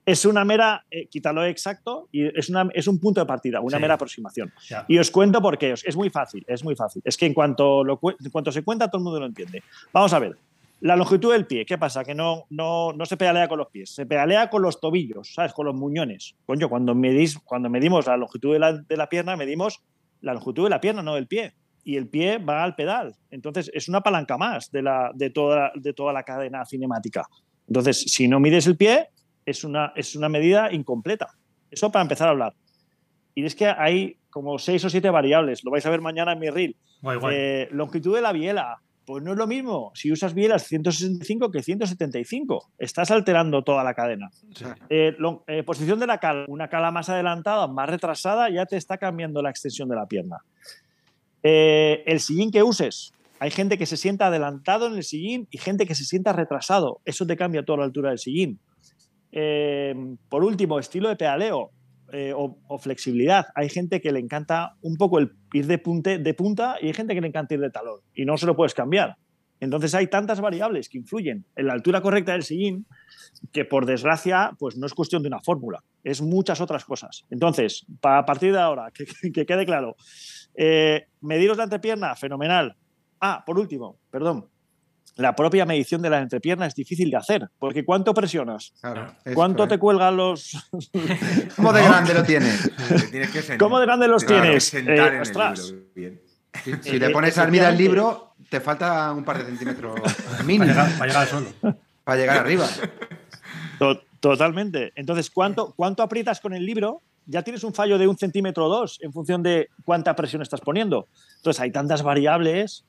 es una mera, eh, quítalo exacto, y es, una, es un punto de partida, una Sí. mera aproximación. Y os cuento por qué. Es muy fácil, es muy fácil. Es que en cuanto, lo, en cuanto se cuenta, todo el mundo lo entiende. Vamos a ver. La longitud del pie, ¿qué pasa? Que no, no, no se pedalea con los pies, se pedalea con los tobillos, ¿sabes? Con los muñones. Coño, cuando, medís, cuando medimos la longitud de la, de la pierna, medimos la longitud de la pierna, no del pie. Y el pie va al pedal. Entonces, es una palanca más de, la, de, toda, de toda la cadena cinemática. Entonces, si no mides el pie, es una, es una medida incompleta. Eso para empezar a hablar. Y es que hay como seis o siete variables. Lo vais a ver mañana en mi reel. Guay, guay. Eh, longitud de la biela. Pues no es lo mismo si usas bielas 165 que 175. Estás alterando toda la cadena. Sí. Eh, lo- eh, posición de la cala. Una cala más adelantada, más retrasada, ya te está cambiando la extensión de la pierna. Eh, el sillín que uses. Hay gente que se sienta adelantado en el sillín y gente que se sienta retrasado. Eso te cambia toda la altura del sillín. Eh, por último, estilo de pedaleo eh, o, flexibilidad. Hay gente que le encanta un poco el ir de, punte, de punta y hay gente que le encanta ir de talón y no se lo puedes cambiar. Entonces hay tantas variables que influyen en la altura correcta del sillín que por desgracia pues no es cuestión de una fórmula, es muchas otras cosas. Entonces, a partir de ahora, que, que quede claro, eh, mediros la entrepierna, fenomenal. Ah, por último, perdón, la propia medición de la entrepierna es difícil de hacer, porque ¿cuánto presionas? Claro, esto, ¿Cuánto ¿eh? te cuelgan los... <laughs> ¿Cómo de grande lo tienes? Que. ¿Cómo de grande los Claro, tienes? sentar Eh, ostras. bien. <laughs> Si, si Eh, le pones al mira el libro, te falta un par de centímetros <laughs> Para mínimo llegar, para llegar al suelo. para llegar arriba. To- Totalmente. Entonces, ¿cuánto, ¿cuánto aprietas con el libro? Ya tienes un fallo de un centímetro o dos en función de cuánta presión estás poniendo. Entonces, hay tantas variables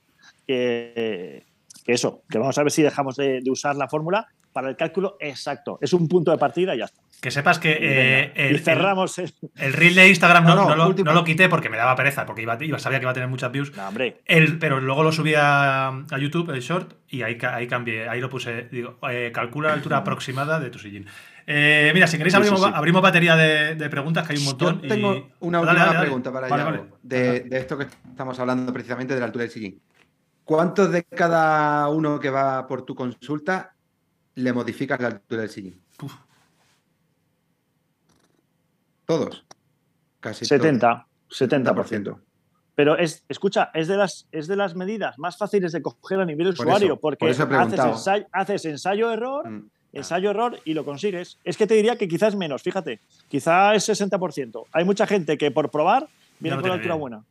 que, que eso, que vamos a ver si dejamos de, de usar la fórmula para el cálculo exacto. Es un punto de partida y ya está. Que sepas que eh, Venga. el, y cerramos el... el reel de Instagram no, No, no, no lo, no lo quité porque me daba pereza, porque iba, iba- sabía que iba a tener muchas views. No, hombre. El, pero luego lo subí a, a YouTube, el short, y ahí, ahí cambié, ahí lo puse, digo, eh, calcula la altura aproximada de tu sillín. Eh, mira, si queréis Sí, sí, abrimos, sí. abrimos batería de, de preguntas, que hay un Yo montón. y- tengo una Dale, última dale, dale. pregunta para Vale, Yago, vale. de, de esto que estamos hablando precisamente de la altura del sillín. ¿Cuántos de cada uno que va por tu consulta le modificas la altura del sillín? Uf. Todos. Casi 70, todos. 70%. Pero es, escucha, es de, las, es de las medidas más fáciles de coger a nivel Por usuario, eso, porque por eso he haces, ensayo, haces ensayo-error, Mm. ensayo-error y lo consigues. Es que te diría que quizás menos, fíjate, quizás es 60%. Hay mucha gente que por probar viene con la altura bien. buena.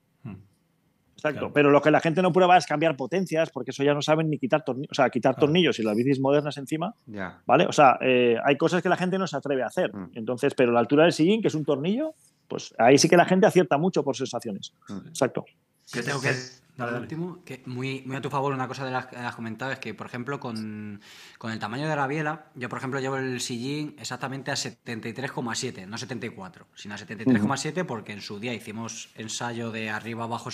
Exacto, Claro. pero lo que la gente no prueba es cambiar potencias, porque eso ya no saben ni quitar tornillos, o sea, quitar Claro. tornillos y las bicis modernas encima, Ya. ¿vale? O sea, eh, hay cosas que la gente no se atreve a hacer. Mm. Entonces, pero la altura del sillín, que es un tornillo, pues ahí sí que la gente acierta mucho por sensaciones. Mm. Exacto. Yo tengo que. Dale, por dale. último, que muy, muy a tu favor, una cosa de las que has comentado es que, por ejemplo, con, con el tamaño de la biela, yo, por ejemplo, llevo el sillín exactamente a 73,7, no 74, sino a 73,7 porque en su día hicimos ensayo de arriba abajo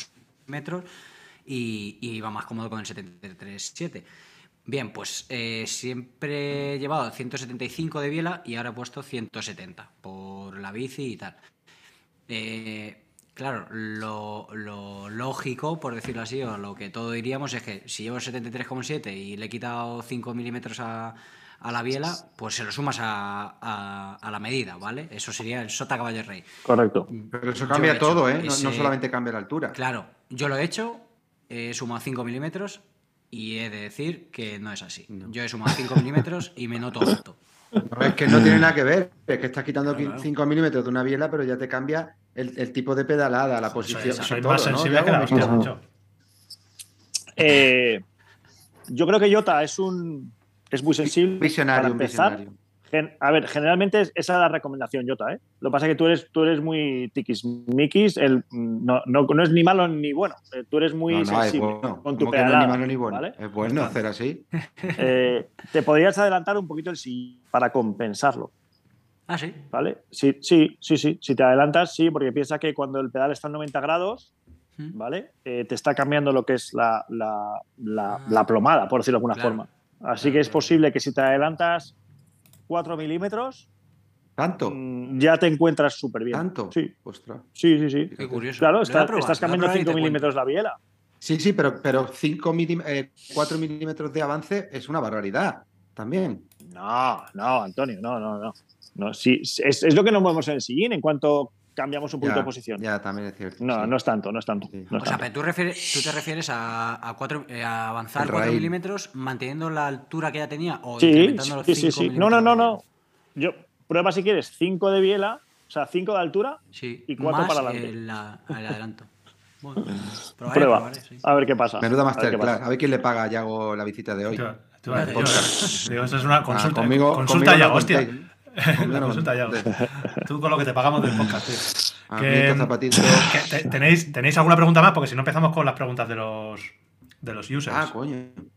metros y, y iba más cómodo con el 73,7. Bien, pues eh, siempre he llevado 175 de biela y ahora he puesto 170 por la bici y tal. Eh, claro, lo, lo lógico, por decirlo así, o lo que todo diríamos es que si llevo el 73,7 y le he quitado 5 milímetros a, a la biela, pues se lo sumas a, a- a la medida, ¿vale? Eso sería el sota caballo rey. Correcto. Pero eso cambia he todo, ¿eh? No, solamente cambia la altura. Claro, yo lo he hecho, he sumado 5 milímetros y he de decir que no es así. Yo he sumado 5 milímetros y me noto alto. No, es que no tiene nada que ver. Es que estás quitando Claro, claro. 5 milímetros de una biela, pero ya te cambia el, el tipo de pedalada, la posición. soy todo, más ¿no? sensible que la hostia. Eh, yo creo que Jota es un es muy sensible. Visionario, para un empezar. visionario. Gen- a ver, generalmente es- esa es la recomendación, Jota. ¿eh? Lo que pasa es que tú eres, tú eres muy tiquismiquis. El, no, no, no es ni malo ni bueno. eh, Tú eres muy No, no, es sensible bueno. con tu ¿Cómo que no es pedalada. ni malo ni bueno? ¿vale? Es bueno hacer así. Eh, te podrías adelantar un poquito el sí para compensarlo. Ah, sí. ¿Vale? Sí, sí, sí, sí. Si te adelantas, sí, porque piensa que cuando el pedal está en 90 grados, Mm. ¿vale? Eh, te está cambiando lo que es la, la- la- la plomada, por decirlo de alguna Claro. forma. Así que es posible que si te adelantas 4 milímetros, ¿Tanto? mm, ya te encuentras súper bien. ¿Tanto? Sí, Ostras. sí, sí. sí. Qué curioso. Claro, está- estás cambiando probar y te 5 cuento. milímetros la biela. Sí, sí, pero, pero 5 4 milímetros de avance es una barbaridad también. No, no, Antonio, no, no, no. no sí, es, es lo que nos movemos en el sillín en cuanto cambiamos un poquito Ya, de posición. Ya, también es cierto. No, sí. no es tanto, no es tanto. Sí. no es O sea, tanto. pero tú, refieres- tú te refieres a, a, cuatro, eh, a avanzar El 4 rail. milímetros manteniendo la altura que ya tenía o Sí, incrementando los sí, sí, 5 sí. No, no, no, no. Yo prueba si quieres 5 de biela, o sea, 5 de altura, Sí, Y cuatro más para adelante. el, la- el adelanto. Bueno, <laughs> probaré, prueba. probaré, sí. A ver qué pasa. Menuda A masterclass. pasa. A ver quién le paga a Yago la visita de hoy. Tú- tú a yo- digo, eso es una consulta. Ah, conmigo, consulta conmigo ya, no hostia. <laughs> La consulta ya. <laughs> Tú con lo que te pagamos del podcast, tío. Amiguito, Que- zapatito. que te- ¿tenéis, ¿Tenéis alguna pregunta más? Porque si no empezamos con las preguntas de los, de los users. Ah, coño.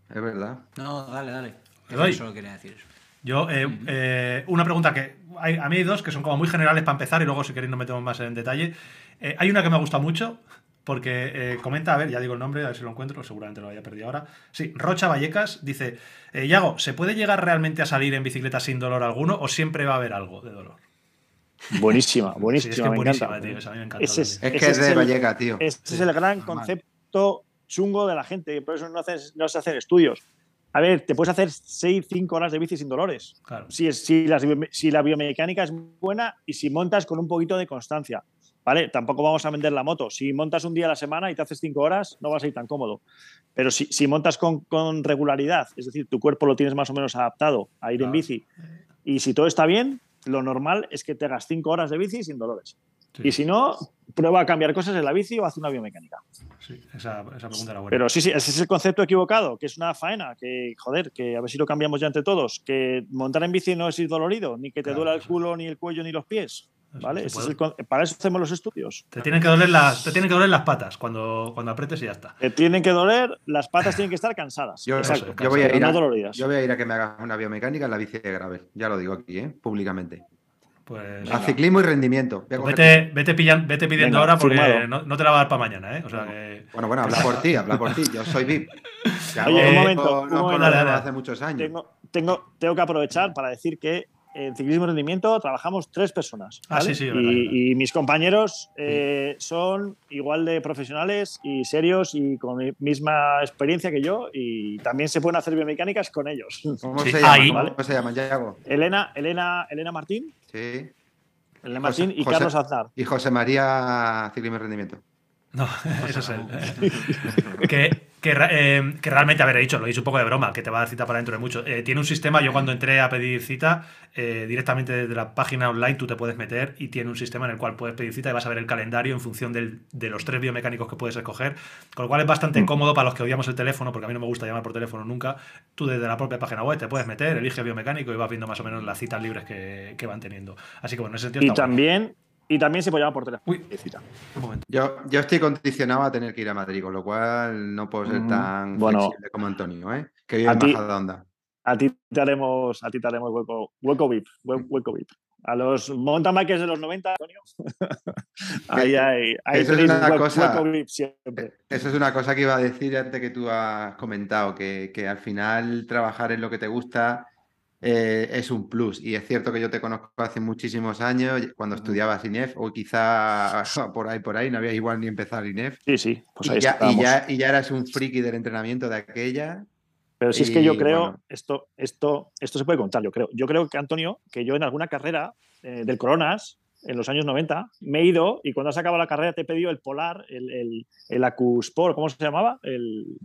Es verdad. No, dale, dale. ¿Te doy? Solo quería decir eso. Yo, eh, eh, una pregunta que. Hay, a mí hay dos que son como muy generales para empezar y luego, si queréis, nos metemos más en detalle. Eh, hay una que me gusta mucho porque eh, comenta, a ver, ya digo el nombre, a ver si lo encuentro, seguramente lo haya perdido ahora. Sí, Rocha Vallecas dice: eh, Yago, ¿se puede llegar realmente a salir en bicicleta sin dolor alguno o siempre va a haber algo de dolor? Buenísima, Sí, buenísima. es que es me buenísima, encanta. tío. esa a mí me encanta. Ese es- que Ese es de Vallecas, tío. Ese Sí, es el gran normal. concepto chungo de la gente, por eso no, haces- no se hacen estudios. A ver, te puedes hacer 6, 5 horas de bici sin dolores. Claro. Si, es, si, las biome- si la biomecánica es buena y si montas con un poquito de constancia. ¿Vale? Tampoco vamos a vender la moto. Si montas un día a la semana y te haces 5 horas, no vas a ir tan cómodo. Pero si, si montas con, con regularidad, es decir, tu cuerpo lo tienes más o menos adaptado a ir en bici, y si todo está bien, lo normal es que te hagas 5 horas de bici sin dolores. Sí, Y si no, prueba a cambiar cosas en la bici o haz una biomecánica. sí, esa, esa pregunta era buena. Pero sí, sí, ese es el concepto equivocado, que es una faena, que joder, que a ver si lo cambiamos ya entre todos, que montar en bici no es ir dolorido, ni que te Claro, duela el culo, ni el cuello, ni los pies. ¿Vale? es el para eso hacemos los estudios. Te tienen que doler las, te tienen que doler las patas cuando, cuando apretes y ya está. Te tienen que doler, las patas tienen que estar cansadas. Yo, Exacto, yo voy a ir a, doloridas. yo voy a ir a que me hagas una biomecánica en la bici de gravel. Ya lo digo aquí, ¿eh? públicamente. Pues A ciclismo y rendimiento. Voy a coger- vete, vete, pillan- vete pidiendo Venga, ahora porque no, no te la va a dar para mañana, ¿eh? O sea que. Bueno, bueno, habla por ti, habla por ti. Yo soy VIP. Oye, no- un momento, no un momento. conozco Dale, dale. hace muchos años. Tengo, tengo, tengo que aprovechar para decir que en ciclismo y rendimiento trabajamos tres personas. Ah, ¿vale? sí, sí, verdad, y, verdad. y mis compañeros eh, son igual de profesionales y serios y con mi misma experiencia que yo y también se pueden hacer biomecánicas con ellos. <laughs> ¿Cómo Sí, se llaman? ahí. ¿Cómo se llaman? Yago. Elena, Elena, Elena Martín, Sí. Elena Martín y José- Carlos Aznar. Y José María Ciclismo y Rendimiento. No, <laughs> eso es él. <laughs> que, que, eh, que realmente, he dicho, lo he dicho un poco de broma, que te va a dar cita para dentro de mucho. Eh, tiene un sistema, yo cuando entré a pedir cita, eh, directamente desde la página online tú te puedes meter y tiene un sistema en el cual puedes pedir cita y vas a ver el calendario en función del- de los tres biomecánicos que puedes escoger, con lo cual es bastante Mm. cómodo para los que odiamos el teléfono, porque a mí no me gusta llamar por teléfono nunca. Tú desde la propia página web te puedes meter, eliges biomecánico y vas viendo más o menos las citas libres que, que van teniendo. Así que bueno, en ese sentido Y está guay. Y también se puede llamar por teléfono. Uy. Cita. Un momento. Yo, yo estoy condicionado a tener que ir a Madrid, con lo cual no puedo ser Ujú. tan Bueno. flexible como Antonio, ¿eh? Que vive A en ti- Majadahonda. A ti te haremos, a ti te haremos hueco, hueco VIP, hue- hueco VIP. A los mountain bikers de los 90, Antonio. <laughs> ahí, ahí, ahí Eso es una hueco, cosa- hueco VIP siempre. Eso es una cosa que iba a decir antes que tú has comentado, que, que al final trabajar en lo que te gusta eh, es un plus. Y es cierto que yo te conozco hace muchísimos años, cuando estudiabas INEF, o quizá <laughs> por ahí, por ahí, no había igual ni empezado INEF. Sí, sí, pues y, ahí ya, y, ya, y ya eras un friki del entrenamiento de aquella. Pero si es que yo creo, bueno. esto, esto, esto se puede contar, yo creo. Yo creo que, Antonio, que yo en alguna carrera eh, del Coronas, en los años 90, me he ido y cuando has acabado la carrera te he pedido el Polar, el, el, el Acusport, ¿cómo se llamaba? El,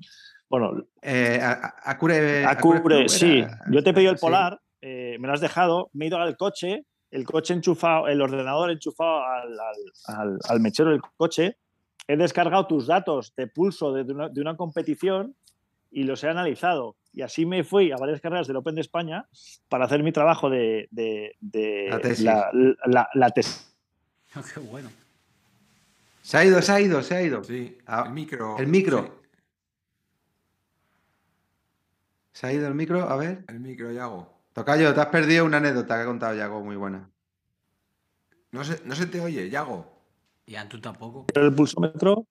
bueno, Eh, a- a- Acure, Acure, sí. era- Yo te he pedido el sí. Polar, eh, me lo has dejado, me he ido al coche, el coche enchufado, el ordenador enchufado al, al- al- al mechero del coche, he descargado tus datos de pulso de, de una, de una competición y los he analizado. Y así me fui a varias carreras del Open de España para hacer mi trabajo de, de- de La tesis. la- la- la tesis. <laughs> Qué bueno. Se ha ido, se ha ido, se ha ido. Sí, Ah, el micro. el micro. sí, Se ha ido el micro, a ver. el micro, Yago. Tocayo, te has perdido una anécdota que ha contado Yago muy buena. No se, no se te oye, Yago. Y a tú tampoco. El pulsómetro.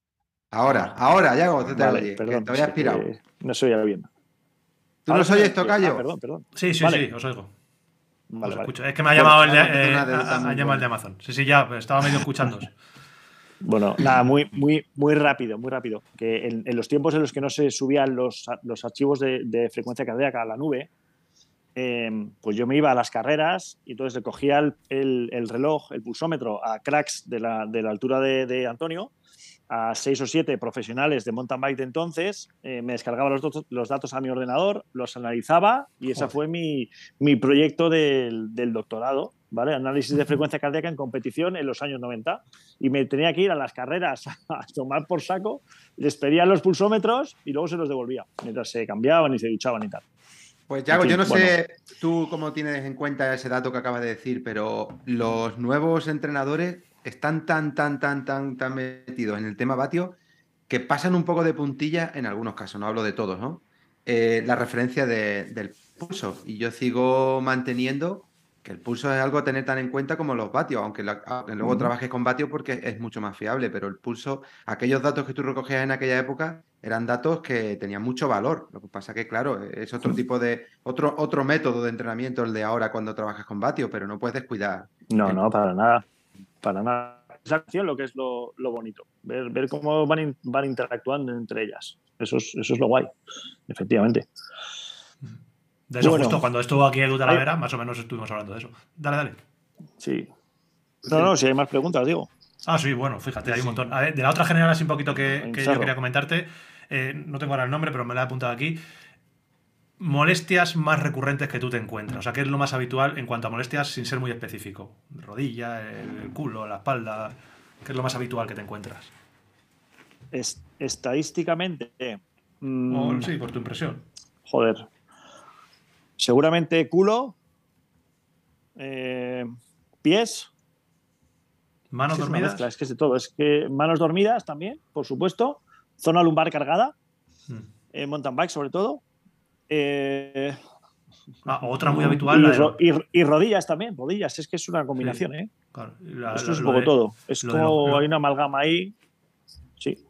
Ahora, ahora, Yago, te, te Vale, oye, que perdón. te había aspirado. No se oía bien. ¿Tú Ahora nos oyes, oye. Tocayo? Ah, perdón, perdón. Sí, sí, Vale. sí, os oigo. Vale, Os vale. escucho. Es que me ha llamado el de, eh, ha- llamado el de. Amazon. Sí, sí, ya, estaba medio escuchándos. <laughs> Bueno, nada, muy, muy, muy rápido, muy rápido. Que en, en los tiempos en los que no se subían los, los archivos de, de frecuencia cardíaca a la nube, eh, pues yo me iba a las carreras y entonces le cogía el, el- el reloj, el pulsómetro a cracks de la, de la altura de, de Antonio, a seis o siete profesionales de mountain bike de entonces, eh, me descargaba los, datos- los datos a mi ordenador, los analizaba y ese fue mi, mi proyecto del, del doctorado, ¿vale? Análisis de frecuencia cardíaca en competición en los años 90 y me tenía que ir a las carreras <laughs> a tomar por saco, les pedía los pulsómetros y luego se los devolvía, mientras se cambiaban y se duchaban y tal. Pues Yago, yo no bueno. sé tú cómo tienes en cuenta ese dato que acabas de decir, pero los nuevos entrenadores están tan, tan, tan, tan, tan metidos en el tema vatio que pasan un poco de puntilla en algunos casos, no hablo de todos, ¿no? Eh, la referencia de- del pulso. Y yo sigo manteniendo que el pulso es algo a tener tan en cuenta como los vatios, aunque, la- aunque luego trabajes con vatios porque es mucho más fiable, pero el pulso, aquellos datos que tú recogías en aquella época eran datos que tenían mucho valor. Lo que pasa que, claro, es otro tipo de, otro, otro método de entrenamiento el de ahora cuando trabajas con vatio, pero no puedes descuidar. No, el- no, para nada. Para nada. Esa acción lo que es lo, lo bonito. Ver, ver cómo van, in- van interactuando entre ellas. Eso es, eso es lo guay, efectivamente. De eso Bueno. justo cuando estuvo aquí Edu Talavera, más o menos estuvimos hablando de eso. Dale, dale. Sí. No, no, si hay más preguntas, digo. Ah, sí, bueno, fíjate, hay un montón. A ver, de la otra general, así un poquito que, yo quería comentarte, eh, no tengo ahora el nombre, pero me lo he apuntado aquí. Molestias más recurrentes que tú te encuentras. O sea, ¿qué es lo más habitual en cuanto a molestias sin ser muy específico? Rodilla, el, culo, la espalda. ¿Qué es lo más habitual que te encuentras? Es- estadísticamente, mm, O, sí, por tu impresión. joder. Seguramente culo, eh, pies. Manos Es dormidas. mezcla, es que es de todo. Es que manos dormidas también, por supuesto. Zona lumbar cargada, Mm. eh, mountain bike sobre todo. Eh, Ah, otra muy habitual. y, la de- ro- y- y rodillas también, rodillas. Es que es una combinación, ¿eh? claro, la- Esto la- es un poco de- todo. Es de como lo- hay una amalgama ahí. Sí.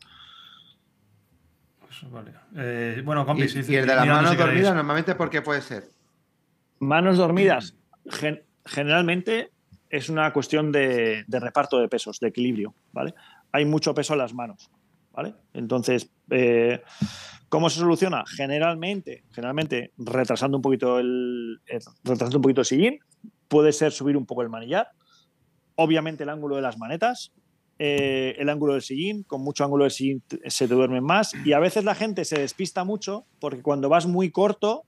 Pues, vale. Eh, bueno, Y, compis, y el de las manos si dormidas, normalmente, ¿por qué puede ser? Manos dormidas. gen- generalmente es una cuestión de, de reparto de pesos, de equilibrio, ¿vale? Hay mucho peso en las manos, ¿vale? Entonces, eh, ¿cómo se soluciona? Generalmente, generalmente retrasando un poquito el, el- retrasando un poquito el sillín, puede ser subir un poco el manillar, obviamente el ángulo de las manetas, eh, el ángulo del sillín, con mucho ángulo del sillín se te duermen más y a veces la gente se despista mucho porque cuando vas muy corto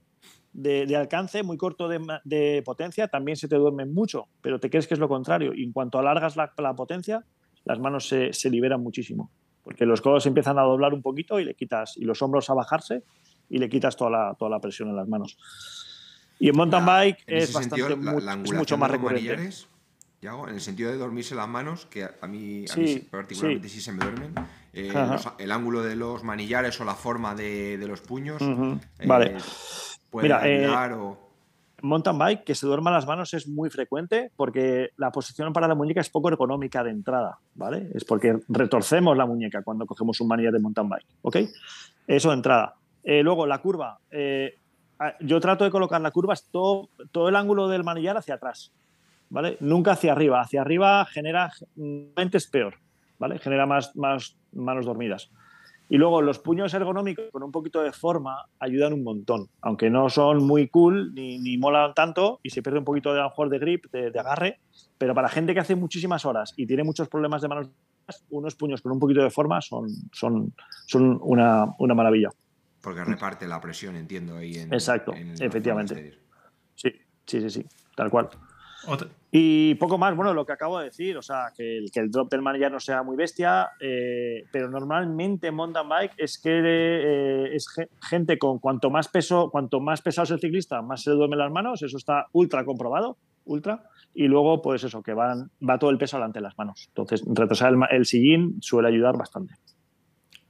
de, de alcance, muy corto de, potencia, también se te duermen mucho, pero te crees que es lo contrario. Y en cuanto alargas la, la potencia, las manos se, se liberan muchísimo, porque los codos empiezan a doblar un poquito y le quitas, y los hombros a bajarse y le quitas toda la, toda la presión en las manos. Y en mountain La- bike en es, bastante, sentido, la- mu- la es angulación mucho más recurrente. Yago, en el sentido de dormirse las manos, que a mí, a particularmente sí. se me duermen, eh, los- el ángulo de los manillares o la forma de, de los puños eh, Vale. Puede Mira, eh, ayudar o... mountain bike, que se duerman las manos es muy frecuente porque la posición para la muñeca es poco ergonómica de entrada, ¿vale? Es porque retorcemos la muñeca cuando cogemos un manillar de mountain bike, ¿ok? Eso de entrada. Eh, luego, la curva. eh, yo trato de colocar la curva, todo, todo el ángulo del manillar hacia atrás, ¿vale? Nunca hacia arriba. Hacia arriba genera, mente es peor, ¿vale? Genera más, más manos dormidas. Y luego los puños ergonómicos con un poquito de forma ayudan un montón, aunque no son muy cool ni, ni molan tanto y se pierde un poquito de, a lo mejor de grip, de, de agarre, pero para gente que hace muchísimas horas y tiene muchos problemas de manos, unos puños con un poquito de forma son, son, son una, una maravilla. Porque reparte la presión, entiendo, ahí en... Exacto, en efectivamente. Sí, sí, sí, sí, tal cual. Otra- Y poco más, bueno, lo que acabo de decir, o sea, que el, que el drop del manillar no sea muy bestia, eh, pero normalmente en mountain bike es que eh, es ge- gente con cuanto más peso, cuanto más pesado es el ciclista, más se le duermen las manos, eso está ultra comprobado, ultra, y luego pues eso, que van, va todo el peso delante de las manos. Entonces, retrasar el sillín suele ayudar bastante.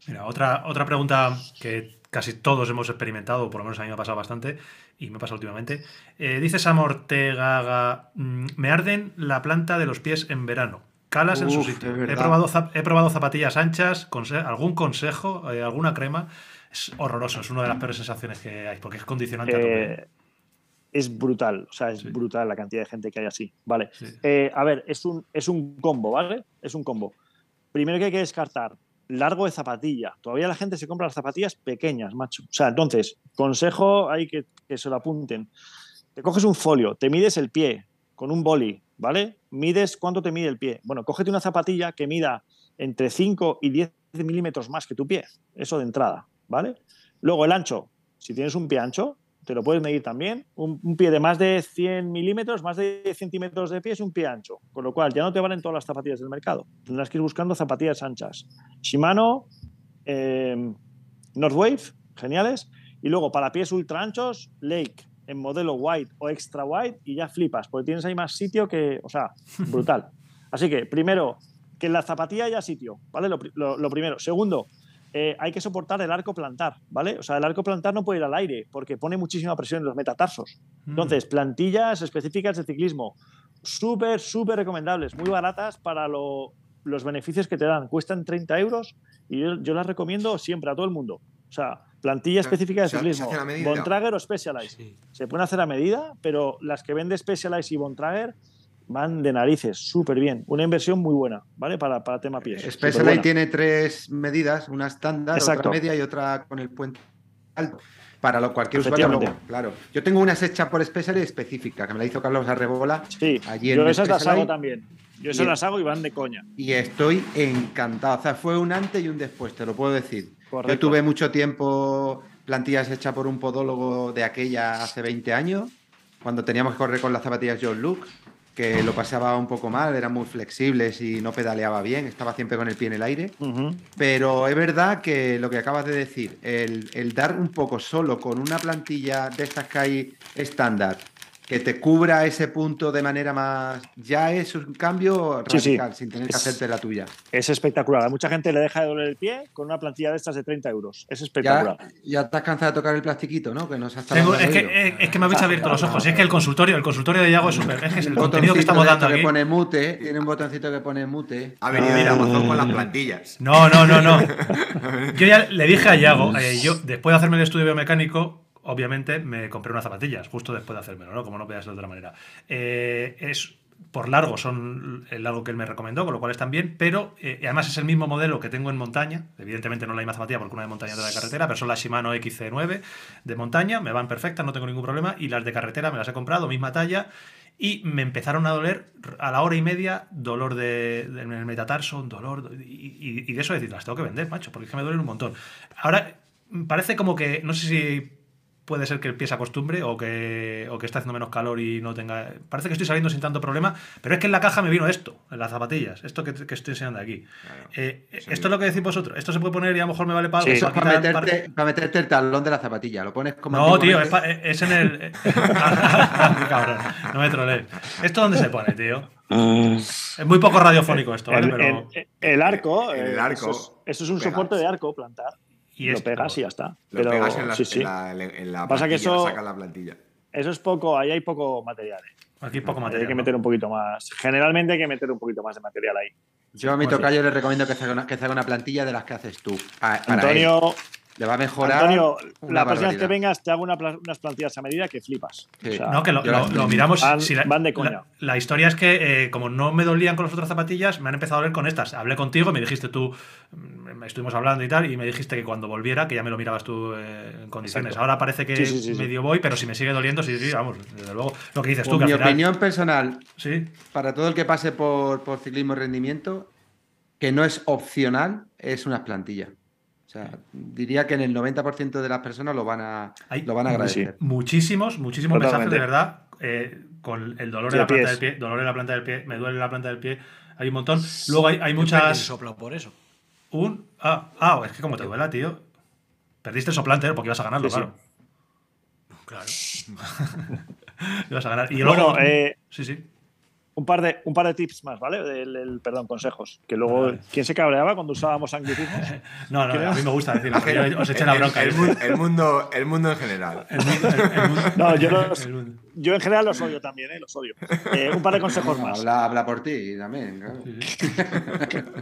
Mira, otra, otra pregunta que casi todos hemos experimentado, o por lo menos a mí me ha pasado bastante, y me pasa últimamente. Eh, dice Sam Ortega, mm, me arden la planta de los pies en verano. Calas en su sitio. He probado, he probado zapatillas anchas, conse- algún consejo, eh, alguna crema. Es horroroso, es una de las peores sensaciones que hay, porque es condicionante a tope. Eh, es brutal, o sea, es Sí. brutal la cantidad de gente que hay así. Vale. Sí. Eh, a ver, es un, es un combo, ¿vale? Es un combo. primero que hay que descartar, largo de zapatilla. Todavía la gente se compra las zapatillas pequeñas, macho. O sea, entonces, consejo hay que, que se lo apunten. Te coges un folio, te mides el pie con un boli, ¿vale? Mides cuánto te mide el pie. Bueno, cógete una zapatilla que mida entre 5 y 10 milímetros más que tu pie. Eso de entrada, ¿vale? Luego el ancho. Si tienes un pie ancho, te lo puedes medir también. Un, un pie de más de 100 milímetros, más de 10 centímetros de pie es un pie ancho. Con lo cual ya no te valen todas las zapatillas del mercado. Tendrás que ir buscando zapatillas anchas. Shimano, eh, Northwave, geniales. Y luego para pies ultra anchos, Lake en modelo white o extra white y ya flipas, porque tienes ahí más sitio que, o sea, brutal. <laughs> Así que primero, que en la zapatilla haya sitio, ¿vale? Lo, pri- lo- lo primero. Segundo, eh, hay que soportar el arco plantar, ¿vale? O sea, el arco plantar no puede ir al aire porque pone muchísima presión en los metatarsos. Mm. Entonces, plantillas específicas de ciclismo, súper, súper recomendables, muy baratas para lo- los beneficios que te dan. Cuestan 30 euros y yo, yo las recomiendo siempre a todo el mundo. O sea, plantilla Se- específica de se- se ciclismo, medida. Bontrager o Specialized. Sí. Se pueden hacer a medida, pero las que vende Specialized y Bontrager van de narices, súper bien. Una inversión muy buena, ¿vale? Para, para tema pies. Specialized Superbuena. tiene tres medidas, una estándar, Exacto. otra media y otra con el puente alto. Para lo cualquier usuario, luego, claro. Yo tengo unas hechas por Specialized específica, que me la hizo Carlos Arrebola Sí, allí en yo esas las Specialized hago también. Yo esas las hago y van de coña. y estoy encantado. O sea, fue un antes y un después, te lo puedo decir. Correcto. Yo tuve mucho tiempo plantillas hechas por un podólogo de aquella hace 20 años, cuando teníamos que correr con las zapatillas John Luke, que lo pasaba un poco mal, eran muy flexibles y no pedaleaba bien, estaba siempre con el pie en el aire. Pero es verdad que lo que acabas de decir, el, el dar un poco solo con una plantilla de estas que hay estándar, que te cubra ese punto de manera más. Ya es un cambio Sí, sí. radical, sin tener que Es- hacerte la tuya. Es espectacular. A mucha gente le deja de doler el pie con una plantilla de estas de 30 euros. Es espectacular. Ya, has cansado de tocar el plastiquito, ¿no? Que nos has Tengo- es, que, es, es que me habéis abierto los ojos. Es que el consultorio, el consultorio de Yago es súper. Es que es el contenido que estamos dando aquí. que pone mute, tiene un botoncito que pone mute. Ha venido Ah. ir a Amazon con las plantillas. No, no, no, no. <laughs> Yo ya le dije a Yago, eh, yo después de hacerme el estudio biomecánico, obviamente me compré unas zapatillas, justo después de hacérmelo, ¿no? Como no podía ser de otra manera. Eh, es por largo, son el largo que él me recomendó, con lo cual están bien, pero eh, además es el mismo modelo que tengo en montaña. Evidentemente no la misma zapatilla porque una de montaña de carretera, pero son las Shimano XC9 de montaña, me van perfectas, no tengo ningún problema, y las de carretera me las he comprado, misma talla. Y me empezaron a doler a la hora y media, dolor de, de- en el metatarso, un dolor. Y, y- y de eso decir, las tengo que vender, macho, porque es que me duelen un montón. Ahora, parece como que, no sé si puede ser que el pie se acostumbre o que, o que está haciendo menos calor y no tenga. Parece que estoy saliendo sin tanto problema, pero es que en la caja me vino esto, en las zapatillas, esto que, que estoy enseñando aquí. Claro. Eh, Sí. esto es lo que decís vosotros. Esto se puede poner y a lo mejor me vale para algo. Sí. Eso es para meterte, para meterte el talón de la zapatilla. Lo pones como. no, tío, es, pa- es en el. <laughs> <laughs> Cabrón, no me trolees. ¿Esto dónde se pone, tío? Es muy poco radiofónico esto, ¿vale? El, Pero. el- el arco, El eh, arco, Eso es, eso es un pegas. soporte de arco plantar. Y lo esto- pegas y ya está. Lo Pero pegas en la, sí, sí. en la, en la Pasa que eso- sacas la plantilla. Eso es poco, ahí hay poco material. eh. Aquí poco Hay material. que ¿no? meter un poquito más. Generalmente hay que meter un poquito más de material ahí. Yo a mi Pues sí. tocayo le recomiendo que se haga una, que se haga una plantilla de las que haces tú. A- para él. Le va a mejorar. Antonio, la próxima vez que vengas te hago una unas plantillas a medida que flipas. Sí. O sea, No, que lo, miramos. van- si la, van de coña. La, la historia es que, eh, como no me dolían con las otras zapatillas, me han empezado a doler con estas. Hablé contigo, me dijiste tú, mm, estuvimos hablando y tal, y me dijiste que cuando volviera, que ya me lo mirabas tú eh, en condiciones. Exacto. Ahora parece que Sí, sí, sí, sí. medio voy, pero si me sigue doliendo, sí, sí, vamos, desde luego. Lo que dices tú, Por que mi al final- opinión personal, Sí, para todo el que pase por, por ciclismo y rendimiento, que no es opcional, es una plantilla. O sea, diría que en el 90% de las personas lo van a, Hay- lo van a sí. agradecer. muchísimos, muchísimos Totalmente. mensajes de verdad. eh, con el dolor en la planta pies. del pie, dolor en la planta del pie, me duele la planta del pie. Hay un montón. Luego hay, hay muchas. soplo por eso. Un. Ah, ah, es que como te duela, tío. Perdiste el soplante, ¿eh? porque ibas a ganarlo, Sí, sí. claro. Claro. <laughs> ibas a ganar. Y Bueno, luego. eh, sí, sí. Un, par de, un par de tips más, ¿vale? Del, el- perdón, consejos. Que luego, Vale. ¿quién se cabreaba cuando usábamos anglicismos? <laughs> No, no, a mí me gusta decirlo. <laughs> yo os eché la El- bronca. El, mu- el mundo, el mundo en general. El mundo- el- el mundo- <laughs> No, yo los-. Yo en general los odio también, ¿eh? Los odio. Eh, un par de consejos más. Habla, habla por ti también. claro.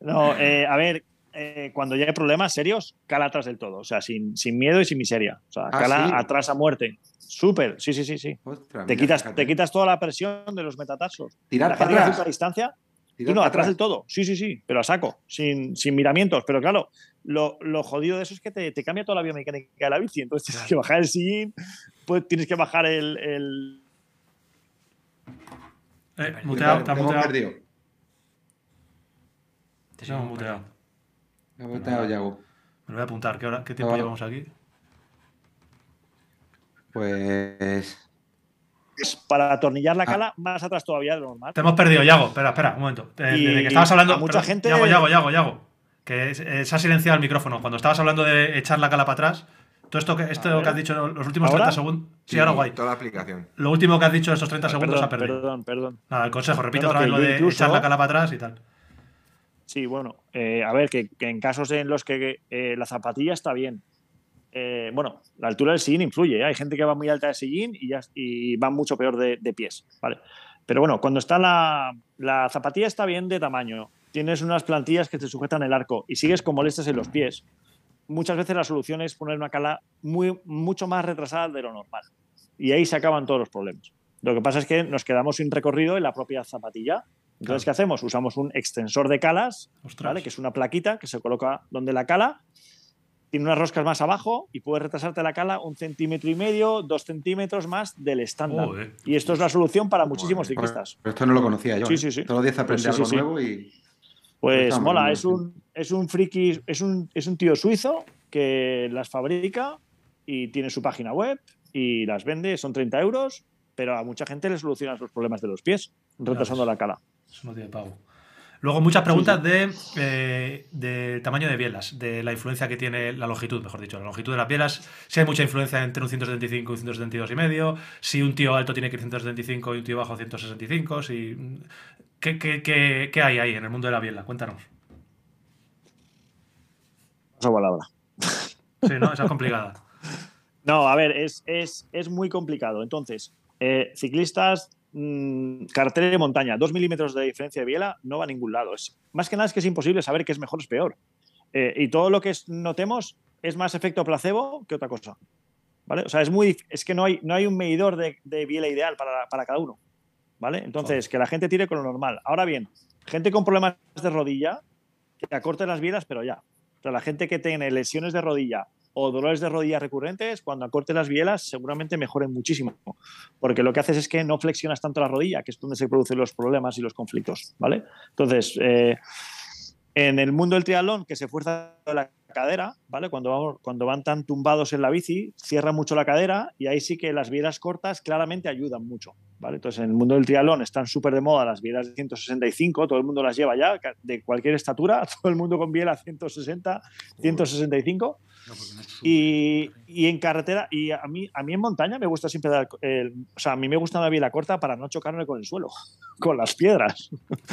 No, eh, a ver, eh, cuando ya hay problemas serios, cala atrás del todo. O sea, sin, sin miedo y sin miseria. O sea, Ah, cala ¿sí? atrás a muerte. Súper, sí, sí, sí, sí. Ostras, Te mira, quitas, fíjate. te quitas toda la presión de los metatarsos. Tirar la para gente atrás. ultradistancia, Tiras Y no, atrás del todo. Sí, sí, sí, pero a saco, sin, sin miramientos. Pero claro, lo, lo jodido de eso es que te, te cambia toda la biomecánica de la bici. Entonces tienes que bajar el sillín, pues tienes que bajar el. el- Eh, Te muteado, Te está muteado. perdido. Te hemos muteado. Me ha muteado, Yago. Me lo voy a apuntar. ¿Qué, hora, qué tiempo llevamos aquí? Pues. para atornillar la Ah. cala más atrás todavía de lo normal. Te hemos perdido, Yago. Espera, espera, un momento. Eh, Y desde que estabas hablando. a mucha perdón, gente- Yago, Yago, Yago, Yago. Que se ha silenciado el micrófono. Cuando estabas hablando de echar la cala para atrás, todo esto que, esto que has dicho los últimos ¿Ahora? 30 segundos. Sí, ahora guay. Toda la aplicación. Lo último que has dicho estos 30 segundos perdón, ha perdido. perdón, perdón. Nada, el consejo, repito otra vez lo de incluso- echar la cala para atrás y tal. Sí, bueno, eh, a ver, que, que en casos en los que eh, la zapatilla está bien. Eh, bueno, la altura del sillín influye. ¿eh? Hay gente que va muy alta de sillín y, ya, y va mucho peor de, de pies. ¿vale? Pero bueno, cuando está la, la zapatilla está bien de tamaño, tienes unas plantillas que te sujetan el arco y sigues con molestias en los pies, muchas veces la solución es poner una cala muy, mucho más retrasada de lo normal. Y ahí se acaban todos los problemas. Lo que pasa es que nos quedamos sin recorrido en la propia zapatilla. Entonces, Claro. ¿qué hacemos? Usamos un extensor de calas. ¿vale? Que es una plaquita que se coloca donde la cala, tiene unas roscas más abajo y puedes retrasarte la cala un centímetro y medio, dos centímetros más del estándar. Joder. Y esto es la solución para muchísimos ciclistas. Pero esto no lo conocía yo. Sí, ¿eh? sí, sí. Todos los días aprende Pues sí, algo sí, sí. nuevo y. Pues mola, es un, es un friki, es un, es un tío suizo que las fabrica y tiene su página web y las vende, son 30 euros, pero a mucha gente le soluciona los problemas de los pies, retrasando la cala. Eso no tiene pago. Luego, muchas preguntas de eh, del tamaño de bielas, de la influencia que tiene la longitud, mejor dicho. La longitud de las bielas, si hay mucha influencia entre un 175 y un 172 y medio, si un tío alto tiene que ir 175 y un tío bajo 165, si... ¿Qué, qué, qué, qué hay ahí en el mundo de la biela? Cuéntanos. Palabra. Sí, ¿no? Esa es complicada. <laughs> No, a ver, es, es, es muy complicado. Entonces, eh, ciclistas, mm, carretera de montaña, dos milímetros de diferencia de biela no va a ningún lado. Es, más que nada es que es imposible saber qué es mejor o es peor. Eh, y todo lo que notemos es más efecto placebo que otra cosa. ¿Vale? O sea, es, muy, es que no hay, no hay un medidor de, de biela ideal para, para cada uno. ¿Vale? Entonces, que la gente tire con lo normal. Ahora bien, gente con problemas de rodilla, que acorte las bielas, pero ya. O sea, la gente que tiene lesiones de rodilla o dolores de rodilla recurrentes, cuando acorte las bielas seguramente mejoren muchísimo, porque lo que haces es que no flexionas tanto la rodilla, que es donde se producen los problemas y los conflictos, ¿vale? Entonces, eh, en el mundo del triatlón, que se fuerza la cadera, ¿vale? Cuando, vamos- cuando van tan tumbados en la bici, cierra mucho la cadera y ahí sí que las bielas cortas claramente ayudan mucho, ¿vale? Entonces, en el mundo del triatlón están súper de moda las bielas de 165, todo el mundo las lleva ya, de cualquier estatura, <laughs> todo el mundo con biela 160, 165. No, porque no es súper- Y, y en carretera, y a mí, a mí en montaña me gusta siempre dar, el- o sea, a mí me gusta una biela corta para no chocarme con el suelo, <laughs> con las piedras.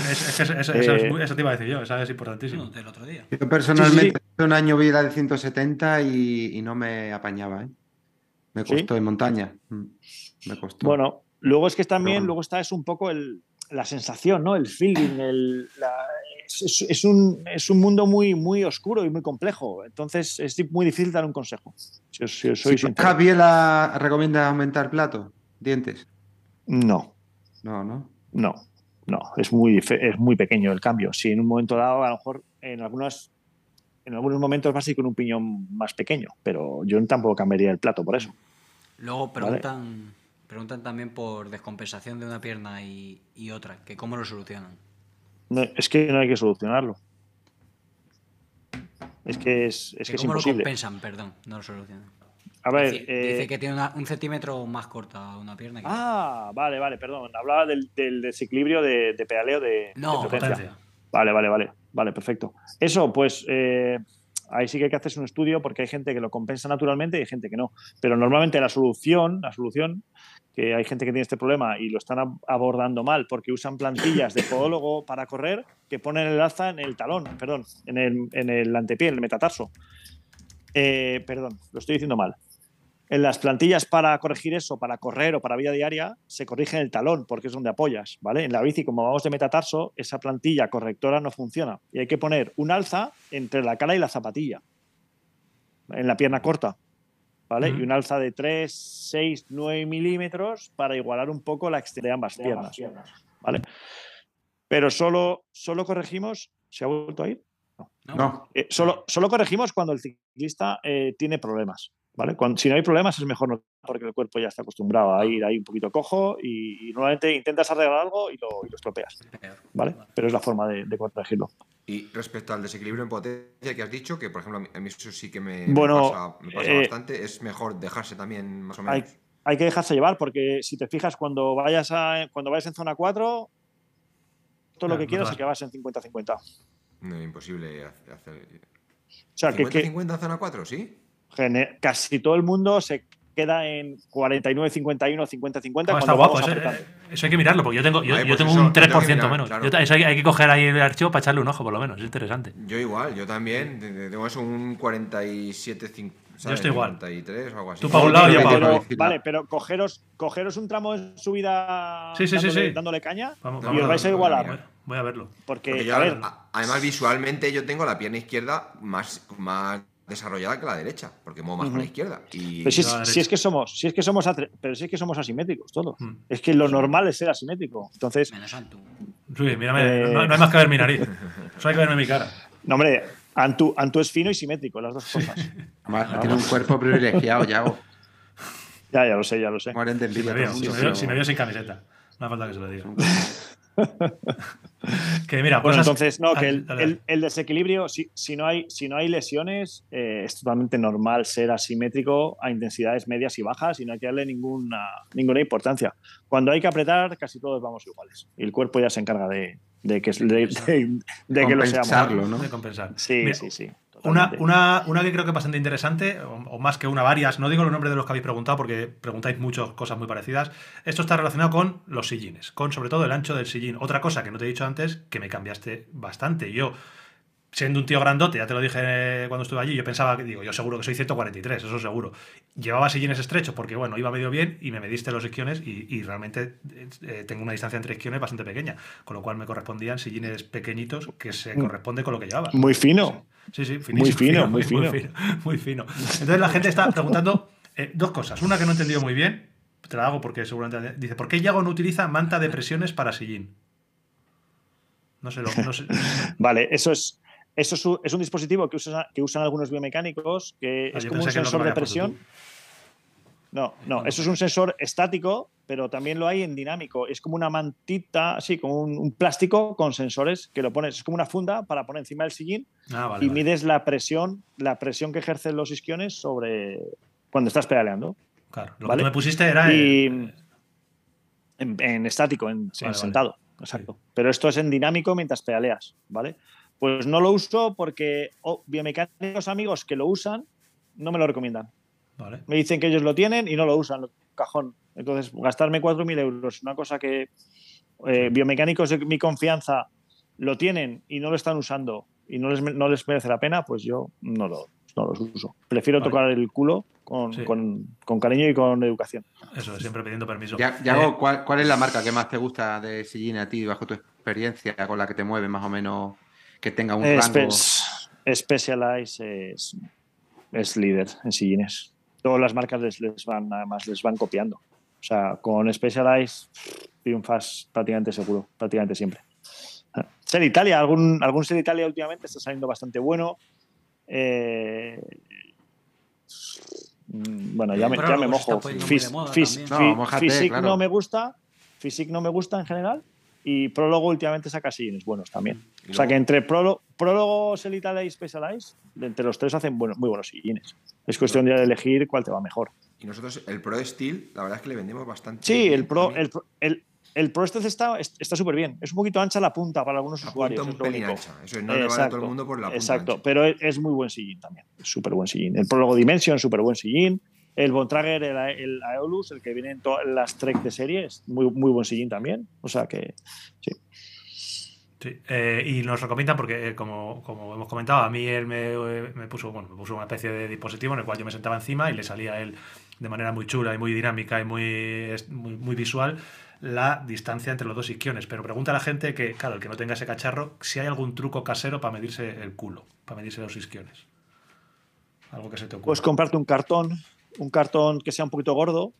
Es, es Eh, muy- eso te iba a decir yo, esa es importantísimo. Del otro día. Yo personalmente Sí, sí, un año vida de 170 y, y no me apañaba, ¿eh? Me ¿Sí? costó en montaña. Mm, Me costó. Bueno, luego es que también, bueno. luego está es un poco el, la sensación, ¿no? El feeling, el, la- es, un, es un mundo muy, muy oscuro y muy complejo. Entonces es muy difícil dar un consejo. Si si soy ¿recomienda aumentar plato? ¿Dientes? No, No, ¿no? no, no. Es muy, es muy pequeño el cambio. Si en un momento dado, a lo mejor en algunas en algunos momentos vas a ir con un piñón más pequeño, pero yo tampoco cambiaría el plato por eso. Luego preguntan, preguntan también por descompensación de una pierna y, y otra, que cómo lo solucionan. No, es que no hay que solucionarlo. Es que es, es, que es cómo lo imposible. compensan, perdón, no lo solucionan. A ver, dice, eh, dice que tiene una- un centímetro más corta una pierna. que- Ah, vale, vale, perdón. Hablaba del, del desequilibrio de, de pedaleo de, No, de potencia. Potencia. Vale, vale, vale. Vale, perfecto. Eso, pues eh, ahí sí que hay que hacerse un estudio porque hay gente que lo compensa naturalmente y hay gente que no. Pero normalmente la solución, la solución, que hay gente que tiene este problema y lo están ab- abordando mal porque usan plantillas de podólogo para correr que ponen el alza en el talón, perdón, en el, en el antepié, en el metatarso. Eh, perdón, lo estoy diciendo mal. En las plantillas para corregir eso, para correr o para vida diaria, se corrige en el talón porque es donde apoyas, ¿vale? En la bici, como vamos de metatarso, esa plantilla correctora no funciona y hay que poner un alza entre la cala y la zapatilla, en la pierna corta, ¿vale? Y un alza de 3, 6, 9 milímetros para igualar un poco la extensión de ambas piernas, ¿vale? Pero solo, solo corregimos. ¿Se ha vuelto a ir? No. Eh, solo, solo corregimos cuando el ciclista eh, tiene problemas. ¿vale? Cuando, si no hay problemas es mejor no porque el cuerpo ya está acostumbrado a ir ahí un poquito cojo y, y normalmente intentas arreglar algo y lo, y lo estropeas. ¿vale? Pero es la forma de, de corregirlo. Y respecto al desequilibrio en potencia que has dicho, que por ejemplo a mí, eso sí que me, me Bueno, pasa, me pasa eh, bastante, es mejor dejarse también más o Hay, menos. hay que dejarse llevar porque si te fijas cuando vayas, a, cuando vayas en zona 4, todo Claro, lo que no quieras es que vas en 50-50. O No, imposible hacer. hacer- sea, que, que 50-50 en zona 4, ¿sí? casi todo el mundo se queda en 49-51, 50-50. Ah, está guapo, apretando. eh, eso hay que mirarlo, porque yo tengo, yo, Ay, yo pues tengo eso, un lo tengo que 3% mirar, menos. claro. Yo eso hay, hay que coger ahí el archivo para echarle un ojo, por lo menos. Es interesante. Yo igual, yo también. de- de- Tengo eso un 47, cin- ¿sabes? estoy igual. 53 o algo así. Tú pa' un lado y yo Pero- pa' otro. Vale, pero cogeros, cogeros un tramo en subida Sí, sí, sí, dándole, sí. dándole caña Vamos, y vamos os vais a igualar. Voy- Voy a verlo. Porque, Porque yo, a ver, a- además, visualmente yo tengo la pierna izquierda más, más desarrollada que la derecha, porque muevo más con la izquierda. Y pero si, es, si derecha. es que somos, si es que somos, pero si es que somos asimétricos todos. Mm. Es que lo normal es ser asimétrico. Entonces, Menos Antu. Sí, mírame, Eh. no, no hay más que ver mi nariz. Solo hay que verme mi cara. no, hombre, Antu, Antu es fino y simétrico, las dos cosas. <laughs> Además, tiene un cuerpo privilegiado, Yago. ya, ya lo sé, ya lo sé. Si me, veo, si me veo- si me veo sin camiseta. No hace falta que se lo diga. <laughs> <laughs> que mira, Bueno, cosas- entonces, no, Ah, que el, dale, el- desequilibrio, si, si no hay, si no hay lesiones, eh, es totalmente normal ser asimétrico a intensidades medias y bajas y no hay que darle ninguna, ninguna importancia. Cuando hay que apretar, casi todos vamos iguales. Y el cuerpo ya se encarga de, de que, de, de- de que lo seamos. Compensarlo, ¿no? de compensar. Sí, Mira, sí, sí. Una, una, una que creo que es bastante interesante, o, o más que una, varias, no digo los nombres de los que habéis preguntado porque preguntáis muchas cosas muy parecidas. Esto está relacionado con los sillines, con sobre todo el ancho del sillín. Otra cosa que no te he dicho antes, que me cambiaste bastante. Yo, siendo un tío grandote, ya te lo dije eh, cuando estuve allí, yo pensaba que, digo, yo seguro que soy 143, eso seguro. Llevaba sillines estrechos porque, bueno, iba medio bien y me mediste los isquiones y, y realmente eh, tengo una distancia entre isquiones bastante pequeña, con lo cual me correspondían sillines pequeñitos que se corresponde con lo que llevaba. Muy fino. Sí, sí, Muy finísimo, fino, muy Muy fino. fino, <laughs> muy fino. Entonces la gente está preguntando eh, dos cosas. Una que no he entendido muy bien, te la hago porque seguramente... Dice, ¿por qué Yago no utiliza manta de presiones para sillín? No sé, lo, no sé. <laughs> Vale, eso es, eso es un, es un dispositivo que, usa- que usan algunos biomecánicos que Ah, es como un sensor de presión. No, no, eso es un sensor estático, pero también lo hay en dinámico. Es como una mantita, así, como un, un plástico con sensores que lo pones, es como una funda para poner encima del sillín Ah, vale, y vale. mides la presión, la presión que ejercen los isquiones sobre cuando estás pedaleando. Claro, lo ¿vale? que tú me pusiste era... Y- En, en estático, en, sentado. Exacto. Pero esto es en dinámico mientras pedaleas, ¿vale? Pues no lo uso porque oh, biomecánicos amigos que lo usan no me lo recomiendan. vale. Me dicen que ellos lo tienen y no lo usan, lo- cajón. Entonces, gastarme 4.000 euros, una cosa que eh, biomecánicos de mi confianza lo tienen y no lo están usando y no les, no les merece la pena, pues yo no, lo, no los uso. Prefiero Vale. tocar el culo con, Sí. con- con cariño y con educación. Eso, siempre pidiendo permiso. Ya- Eh, Yago, ¿cuál, cuál es la marca que más te gusta de sillín a ti, bajo tu experiencia, con la que te mueve más o menos, que tenga un rango? Spe- Specialized es, es líder en sillines. Todas las marcas les, les van, además, les van copiando. O sea, con Specialized triunfas prácticamente seguro, prácticamente siempre. Ser Italia, algún, algún Ser Italia últimamente está saliendo bastante bueno. Eh, bueno, ya me, ya me mojo. Fis- fis-. No, claro. me gusta. No me gusta en general. Y Prólogo últimamente saca sillines buenos también. Y O sea que entre Prólogo, Prólogo Selitale y Specialized, entre los tres hacen bueno- muy buenos sillines. Es cuestión de elegir cuál te va mejor. Y nosotros, el Pro Steel, la verdad es que le vendemos bastante. Sí, bien el Pro, el, el, el Pro este está está súper bien. Es un poquito ancha la punta para algunos La usuarios. punta un es ancha. Eso es, no le vale a todo el mundo por la punta Exacto, ancha. pero es, muy buen sillín también. Súper buen sillín. El Prólogo Dimension, súper buen sillín. El Bontrager, el, el Aeolus, el que viene en todas las Trek de serie, es muy, muy buen sillín también. O sea que sí. Sí, eh, y nos recomiendan porque, eh, como, como hemos comentado, a mí él me, eh, me puso bueno, me puso una especie de dispositivo en el cual yo me sentaba encima y le salía a él de manera muy chula y muy dinámica y muy, muy, muy visual la distancia entre los dos isquiones. Pero pregunta a la gente que, claro, el que no tenga ese cacharro, si hay algún truco casero para medirse el culo, para medirse los isquiones. Algo que se te ocurra. Puedes comprarte un cartón, un cartón que sea un poquito gordo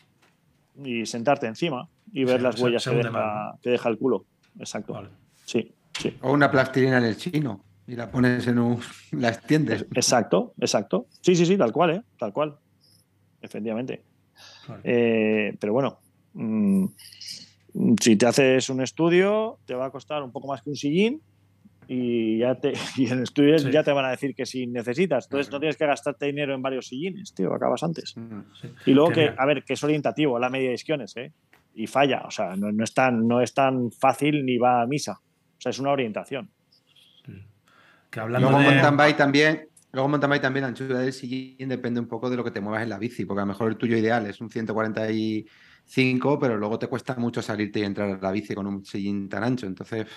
y sentarte encima y ver las huellas que, deja, que deja el culo. Exacto. Vale. Sí, sí. O una plastilina en el chino y la pones en un. <laughs> la extiendes. Exacto, exacto. Sí, sí, sí, tal cual, ¿eh? Tal cual. Efectivamente. Eh, pero bueno, mm, si te haces un estudio, te va a costar un poco más que un sillín y, ya te, <laughs> y en el estudio Sí. ya te van a decir que si necesitas. Entonces no tienes que gastarte dinero en varios sillines, tío, acabas antes. Sí. Y luego Que a ver, que es orientativo la media de isquiones, ¿eh? Y falla, o sea, no, no es tan, no es tan fácil ni va a misa. O sea, es una orientación. Que hablando Luego de. mountain bike también. Luego mountain bike también, la anchura del sillín depende un poco de lo que te muevas en la bici, porque a lo mejor el tuyo ideal es un 145, pero luego te cuesta mucho salirte y entrar a la bici con un sillín tan ancho. Entonces,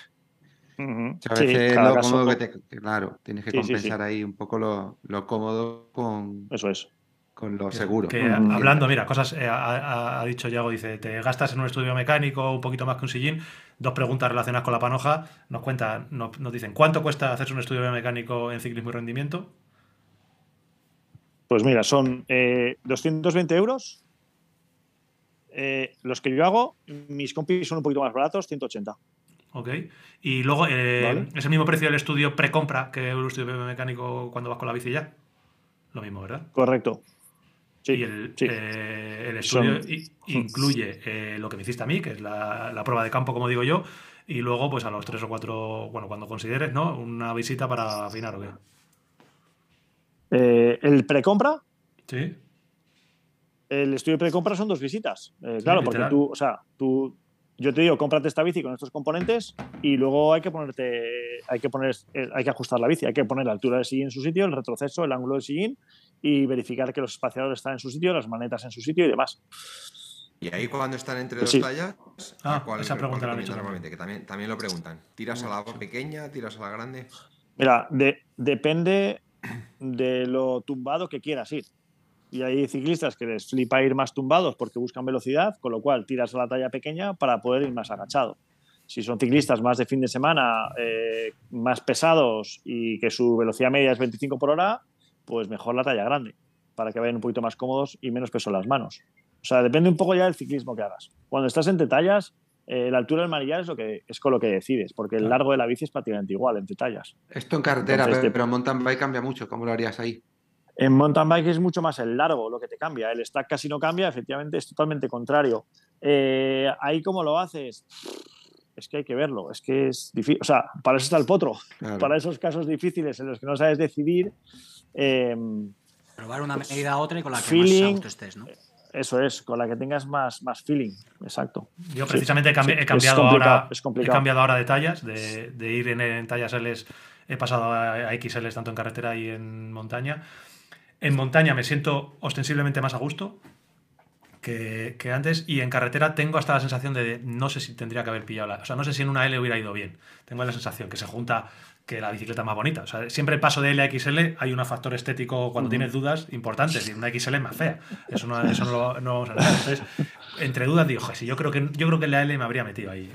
A Sí, veces lo cómodo que te. Claro, tienes que Sí, sí, sí. compensar ahí un poco lo, lo cómodo con, Eso es. con lo seguro. Que hablando, mira, cosas, eh, ha, ha- ha dicho Yago, dice, te gastas en un estudio mecánico un poquito más que un sillín. Dos preguntas relacionadas con la panoja. Nos cuentan, nos, nos dicen, ¿cuánto cuesta hacerse un estudio mecánico en ciclismo y rendimiento? Pues mira, son eh, 220 euros. Eh, los que yo hago, mis compis son un poquito más baratos, 180. Ok. Y luego, eh, Vale. ¿es el mismo precio del estudio precompra que un estudio mecánico cuando vas con la bici ya? Lo mismo, ¿verdad? Correcto. Sí, y el, sí. eh, el estudio Son- i- incluye eh, lo que me hiciste a mí, que es la, la prueba de campo, como digo yo, y luego, pues a los tres o cuatro, bueno, cuando consideres, ¿no? Una visita para afinar o qué. Eh, el precompra, Sí. el estudio precompra son dos visitas. Eh, claro, porque tú, o sea, tú, yo te digo, cómprate esta bici con estos componentes y luego hay que ponerte, hay que poner, eh, hay que ajustar la bici, hay que poner la altura del sillín en su sitio, el retroceso, el ángulo del sillín y verificar que los espaciadores están en su sitio, las manetas en su sitio y demás. Y ahí cuando están entre Pues dos sí. tallas, Ah, ¿a cuál, esa pregunta cuál la han hecho normalmente? Que también, también lo preguntan. ¿Tiras a la pequeña? ¿Tiras a la grande? Mira, de- depende de lo tumbado que quieras ir. Y hay ciclistas que les flipa ir más tumbados porque buscan velocidad, con lo cual tiras a la talla pequeña para poder ir más agachado. Si son ciclistas más de fin de semana, eh, más pesados y que su velocidad media es 25 por hora, pues mejor la talla grande, para que vayan un poquito más cómodos y menos peso en las manos. O sea, depende un poco ya del ciclismo que hagas. Cuando estás entre tallas, eh, la altura del manillar es, lo que, es con lo que decides, porque el largo de la bici es prácticamente igual entre tallas. Esto en carretera, Entonces, pero, te- pero en mountain bike cambia mucho. ¿Cómo lo harías ahí? En mountain bike es mucho más el largo lo que te cambia. El stack casi no cambia, efectivamente es totalmente contrario. Eh, ahí cómo lo haces, es que hay que verlo. Es que es difícil. O sea, para eso está el potro. Claro. Para esos casos difíciles en los que no sabes decidir, eh, Probar una medida a otra y con la que feeling- más a gusto estés, ¿no? eso es, con la que tengas más, más feeling. Exacto. Yo Sí, precisamente he, cambi- sí, he es cambiado complicado, ahora. es He complicado. cambiado ahora de tallas, de, de ir en, en tallas L, he pasado a, a XL tanto en carretera y en montaña. En montaña me siento ostensiblemente más a gusto que, que antes y en carretera tengo hasta la sensación de no sé si tendría que haber pillado la. O sea, no sé si en una L hubiera ido bien. Tengo la sensación que se junta que la bicicleta es más bonita. O sea, siempre paso de L a XL, hay un factor estético cuando tienes dudas importantes y una XL es más fea. Eso no, eso no lo no vamos a negar. Entonces, entre dudas digo, "Joder, si yo creo que yo creo que la L me habría metido ahí.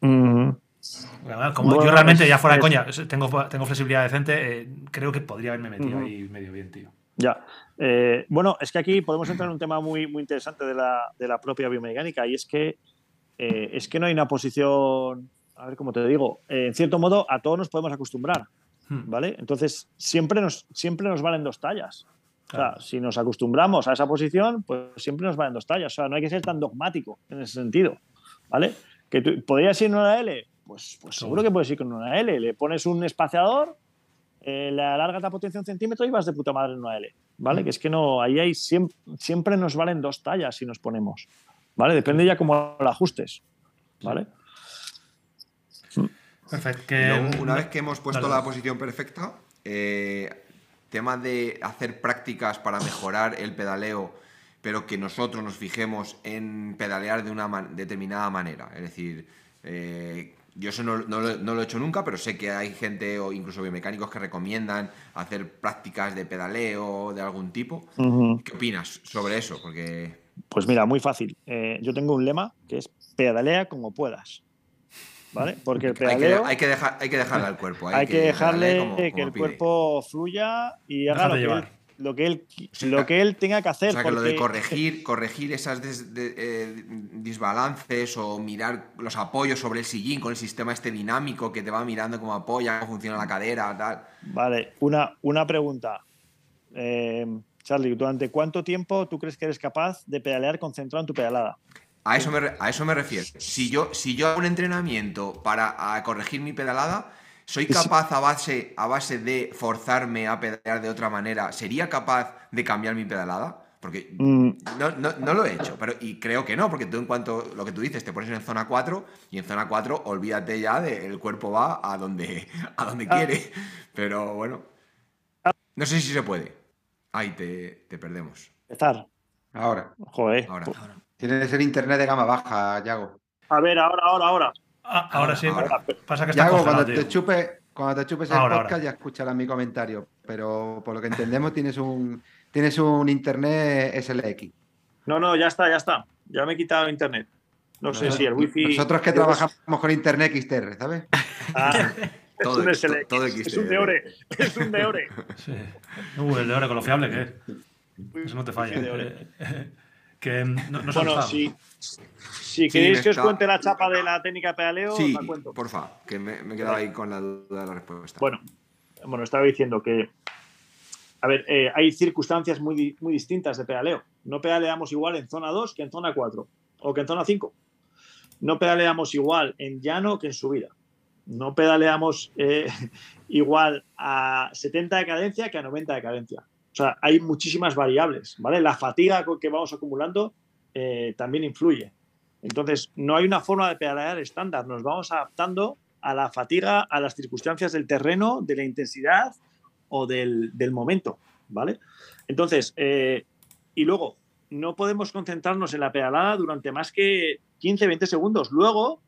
Además, Como Bueno, yo realmente, ya fuera de es- coña, tengo, tengo flexibilidad decente, eh, creo que podría haberme metido Ujú. ahí medio bien, tío. Ya. Eh, bueno, es que aquí podemos entrar en un tema muy, muy interesante de la, de la propia biomecánica y es que, eh, es que no hay una posición, a ver cómo te digo, eh, en cierto modo a todos nos podemos acostumbrar, Hmm. ¿vale? Entonces, siempre nos, siempre nos valen dos tallas. O sea, si nos acostumbramos a esa posición, pues siempre nos valen dos tallas. O sea, no hay que ser tan dogmático en ese sentido, ¿vale? Que tú, ¿Podrías ir en una L? Pues, pues seguro que puedes ir con una L. Le pones un espaciador, eh, le alargas la potencia un centímetro y vas de puta madre en una L, ¿vale? Que es que no, ahí hay siempre, siempre nos valen dos tallas si nos ponemos, ¿vale? Depende ya cómo lo ajustes, ¿vale? Perfecto. Que, una vez que hemos puesto Dale. la posición perfecta, eh, tema de hacer prácticas para mejorar el pedaleo, pero que nosotros nos fijemos en pedalear de una man- determinada manera. Es decir, eh, yo eso no, no lo, no lo he hecho nunca, pero sé que hay gente o incluso biomecánicos que recomiendan hacer prácticas de pedaleo de algún tipo. ¿Qué opinas sobre eso? Porque Pues mira, muy fácil. Eh, yo tengo un lema que es pedalea como puedas, ¿vale? Porque el hay que, pedaleo hay que dejar, hay que dejarle al cuerpo. hay que dejarle como- que el pide. cuerpo fluya y haga Déjate lo que, llevar. él, lo que él, lo que él tenga que hacer. O sea, que lo de corregir, corregir esas des- de- eh, desbalances o mirar los apoyos sobre el sillín con el sistema este dinámico que te va mirando cómo apoya, cómo funciona la cadera, tal. Vale, una, una pregunta. Eh, Charlie, ¿durante cuánto tiempo tú crees que eres capaz de pedalear concentrado en tu pedalada? A eso me, a eso me refiero. Si yo, si yo hago un entrenamiento para a corregir mi pedalada, ¿soy capaz a base, a base de forzarme a pedalear de otra manera? ¿Sería capaz de cambiar mi pedalada? Porque Mm, no, no- no lo he hecho, pero y creo que no, porque tú en cuanto lo que tú dices, te pones en zona 4 y en zona 4 olvídate ya de el cuerpo va a donde, a donde Ah. quiere. Pero bueno. No sé si se puede. Ahí te, te perdemos. empezar. Ahora. Joder. Ahora. Tienes el internet de gama baja, Yago. A ver, ahora, ahora, ahora. Ah, ahora sí. Ahora. Pasa que está Yago, cuando te, chupe, cuando te chupes el Ahora, podcast ahora. ya escucharás mi comentario. Pero por lo que entendemos tienes un, tienes un internet SLX. No, no, ya está, ya está. Ya me he quitado internet. No sé si el wifi. Nosotros que trabajamos con internet XTR, ¿sabes? Ah, <laughs> es Todo- un SLX, todo Es un de ore. Es un de ore. Sí. Uh, el de ahora con lo fiable que es. Eso no te falla. <laughs> Que no, no se Bueno, si, queréis que os está- cuente la chapa de la técnica de pedaleo, Sí, os la cuento. porfa, que me, me he quedado ahí con la duda de la respuesta. Bueno, bueno, estaba diciendo que, a ver, eh, hay circunstancias muy, muy distintas de pedaleo. No pedaleamos igual en zona 2 que en zona 4 o que en zona 5. No pedaleamos igual en llano que en subida. No pedaleamos eh, <laughs> igual a 70 de cadencia que a 90 de cadencia. O sea, hay muchísimas variables, ¿vale? La fatiga que vamos acumulando eh, también influye. Entonces, no hay una forma de pedalear estándar. Nos vamos adaptando a la fatiga, a las circunstancias del terreno, de la intensidad o del, del momento, ¿vale? Entonces, eh, y luego, no podemos concentrarnos en la pedalada durante más que 15, 20 segundos. Luego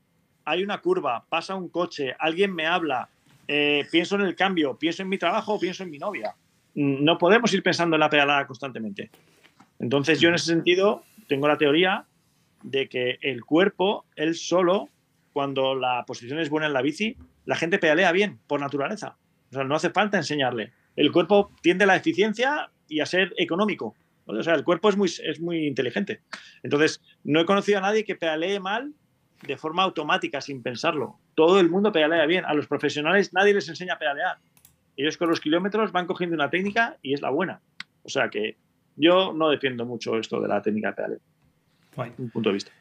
hay una curva, pasa un coche, alguien me habla, eh, pienso en el cambio, pienso en mi trabajo, pienso en mi novia. No podemos ir pensando en la pedalada constantemente. Entonces, yo en ese sentido tengo la teoría de que el cuerpo, él solo, cuando la posición es buena en la bici, la gente pedalea bien, por naturaleza. O sea, no hace falta enseñarle. El cuerpo tiende a la eficiencia y a ser económico. O sea, el cuerpo es muy, es muy inteligente. Entonces, no he conocido a nadie que pedalee mal de forma automática, sin pensarlo. Todo el mundo pedalea bien. A los profesionales nadie les enseña a pedalear. Ellos con los kilómetros van cogiendo una técnica y es la buena. O sea que yo no defiendo mucho esto de la técnica de pedaleo, Guay. un punto de vista.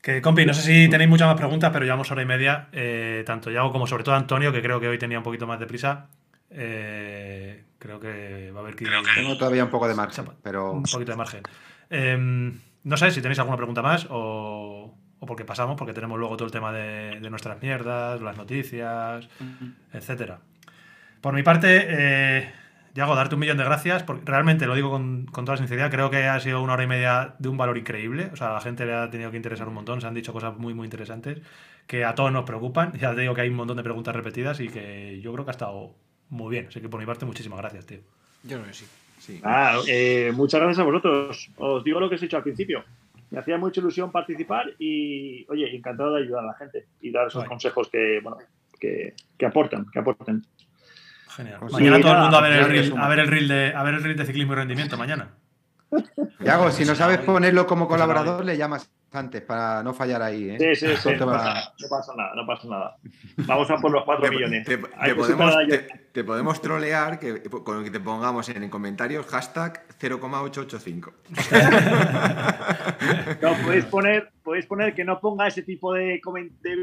Que, compi, no sé si tenéis muchas más preguntas, pero llevamos hora y media. eh, tanto Yago como sobre todo Antonio, que creo que hoy tenía un poquito más de prisa. Eh, creo que va a haber que. Tengo todavía un poco de margen, pero Un poquito de margen. Eh, no sé si tenéis alguna pregunta más o, o porque pasamos, porque tenemos luego todo el tema de, de nuestras mierdas, las noticias, etcétera. Por mi parte, eh, Yago, darte un millón de gracias, porque realmente lo digo con, con toda sinceridad, creo que ha sido una hora y media de un valor increíble. O sea, a la gente le ha tenido que interesar un montón, se han dicho cosas muy, muy interesantes que a todos nos preocupan. <laughs> Ya te digo que hay un montón de preguntas repetidas y que yo creo que ha estado muy bien. Así que por mi parte, muchísimas gracias, tío. Yo creo que sí. Sí. Ah, eh, muchas gracias a vosotros. Os digo lo que os he dicho al principio. Me hacía mucha ilusión participar y, oye, encantado de ayudar a la gente y dar esos consejos que, bueno, que, que aportan, que aporten. Genial. Pues mañana sí, todo el mundo a ver, el reel, a ver el reel de a ver el reel de ciclismo y rendimiento mañana. Yago, si no sabes ponerlo como Pues colaborador, le llamas antes para no fallar ahí. ¿eh? Sí, sí, sí. No va- pasa, no pasa nada, no pasa nada. Vamos a por los 4 Te, millones. te- podemos, superar a- te, te podemos trolear que, con lo que te pongamos en, comentarios hashtag 0,885. <laughs> No, podéis poner, podéis poner que no ponga ese tipo de,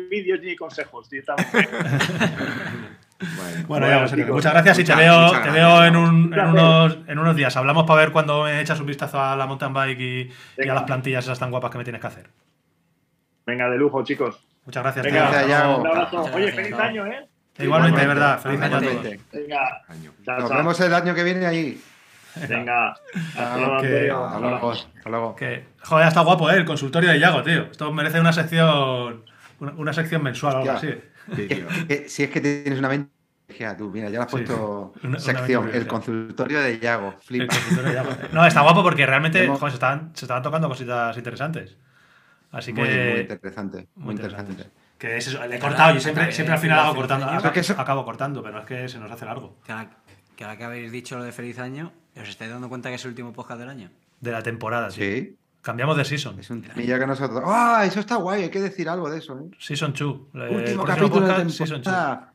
vídeos ni de consejos directamente. <laughs> Bueno, Bueno, Bueno, ya, pues, chicos, muchas gracias y te veo, te gracias, veo en, un- unos, en unos días. Hablamos para ver cuando me echas un vistazo a la mountain bike y, a las plantillas esas tan guapas que me tienes que hacer. Venga, de lujo, chicos. Muchas gracias. Venga, tío. Gracias, Yago. un abrazo. Oye, feliz año, ¿eh? Igualmente, de verdad. Feliz año a todos. Igualmente. Venga, Nos vemos el año que viene allí. Venga, hasta luego. Hasta luego. Hasta luego. Que, joder, está guapo, ¿eh? El consultorio de Yago, tío. Esto merece una sección una, una sección mensual o algo así. Sí. Eh, Si es que tienes una mente. tú, mira, ya le has Sí, puesto una sección, el consultorio de Yago. Consultorio de Yago. No, está guapo porque realmente Hemos- joder, se, estaban, se estaban tocando cositas interesantes. Así que. Muy, muy interesante. Muy, interesante. Que es eso, le he cortado, yo siempre, También, siempre al final hago cortando, acabo, que eso- acabo cortando, pero es que se nos hace largo. Que la, que ahora que habéis dicho lo de feliz año, ¿os estáis dando cuenta que es el último podcast del año? De la temporada, sí. Sí, Cambiamos de season. es un temilla que nosotros. ¡Ah! eso está guay, hay que decir algo de eso, ¿eh? Season 2. Eh, Último capítulo de podcast, two. temporada.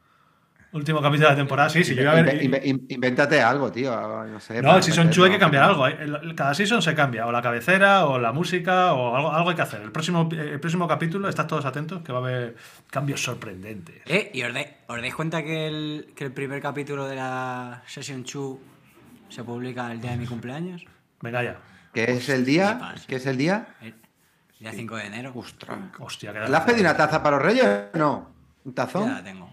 Último capítulo de la temporada, sí, sí. Yo iba a ver. Inve- inve- invéntate algo, tío. No, sé, No, el Season 2 hay que cambiar algo. ¿eh? Cada season se cambia, o la cabecera, o la música, o algo, algo hay que hacer. El próximo, el próximo capítulo, estad todos atentos, que va a haber cambios sorprendentes. ¿Eh? ¿Y os, dais- os dais cuenta que el, que el primer capítulo de la Session 2 se publica el día de mi cumpleaños? Venga ya. ¿Qué es el día? ¿Qué es el día? El día 5 de enero. Ostras. Hostia, ¿Le has pedido una taza para los reyes o no? ¿Un Ya tazón? la tengo.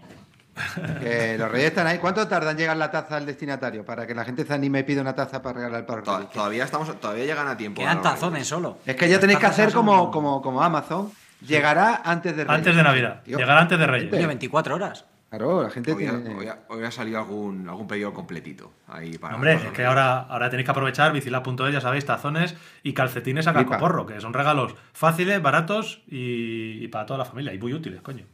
Que los reyes están ahí. ¿Cuánto tarda en llegar la taza al destinatario? Para que la gente se anime y pida una taza para regalar para los To- reyes. Todavía estamos, todavía llegan a tiempo. Quedan a tazones reyes. solo. Es que ya Las tenéis que hacer como, como, como Amazon. Llegará antes de Reyes. Antes de Navidad. Tío, Llegará antes de Reyes. Coño, 24 horas. Claro, la gente Hoy ha, tiene. hoy ha- hoy ha salido algún, algún pedido completito. Ahí para, Hombre, es que ahora, ahora tenéis que aprovechar bicilab.es, ya sabéis, tazones y calcetines a cacoporro, que son regalos fáciles, baratos y, y para toda la familia, y muy útiles, coño.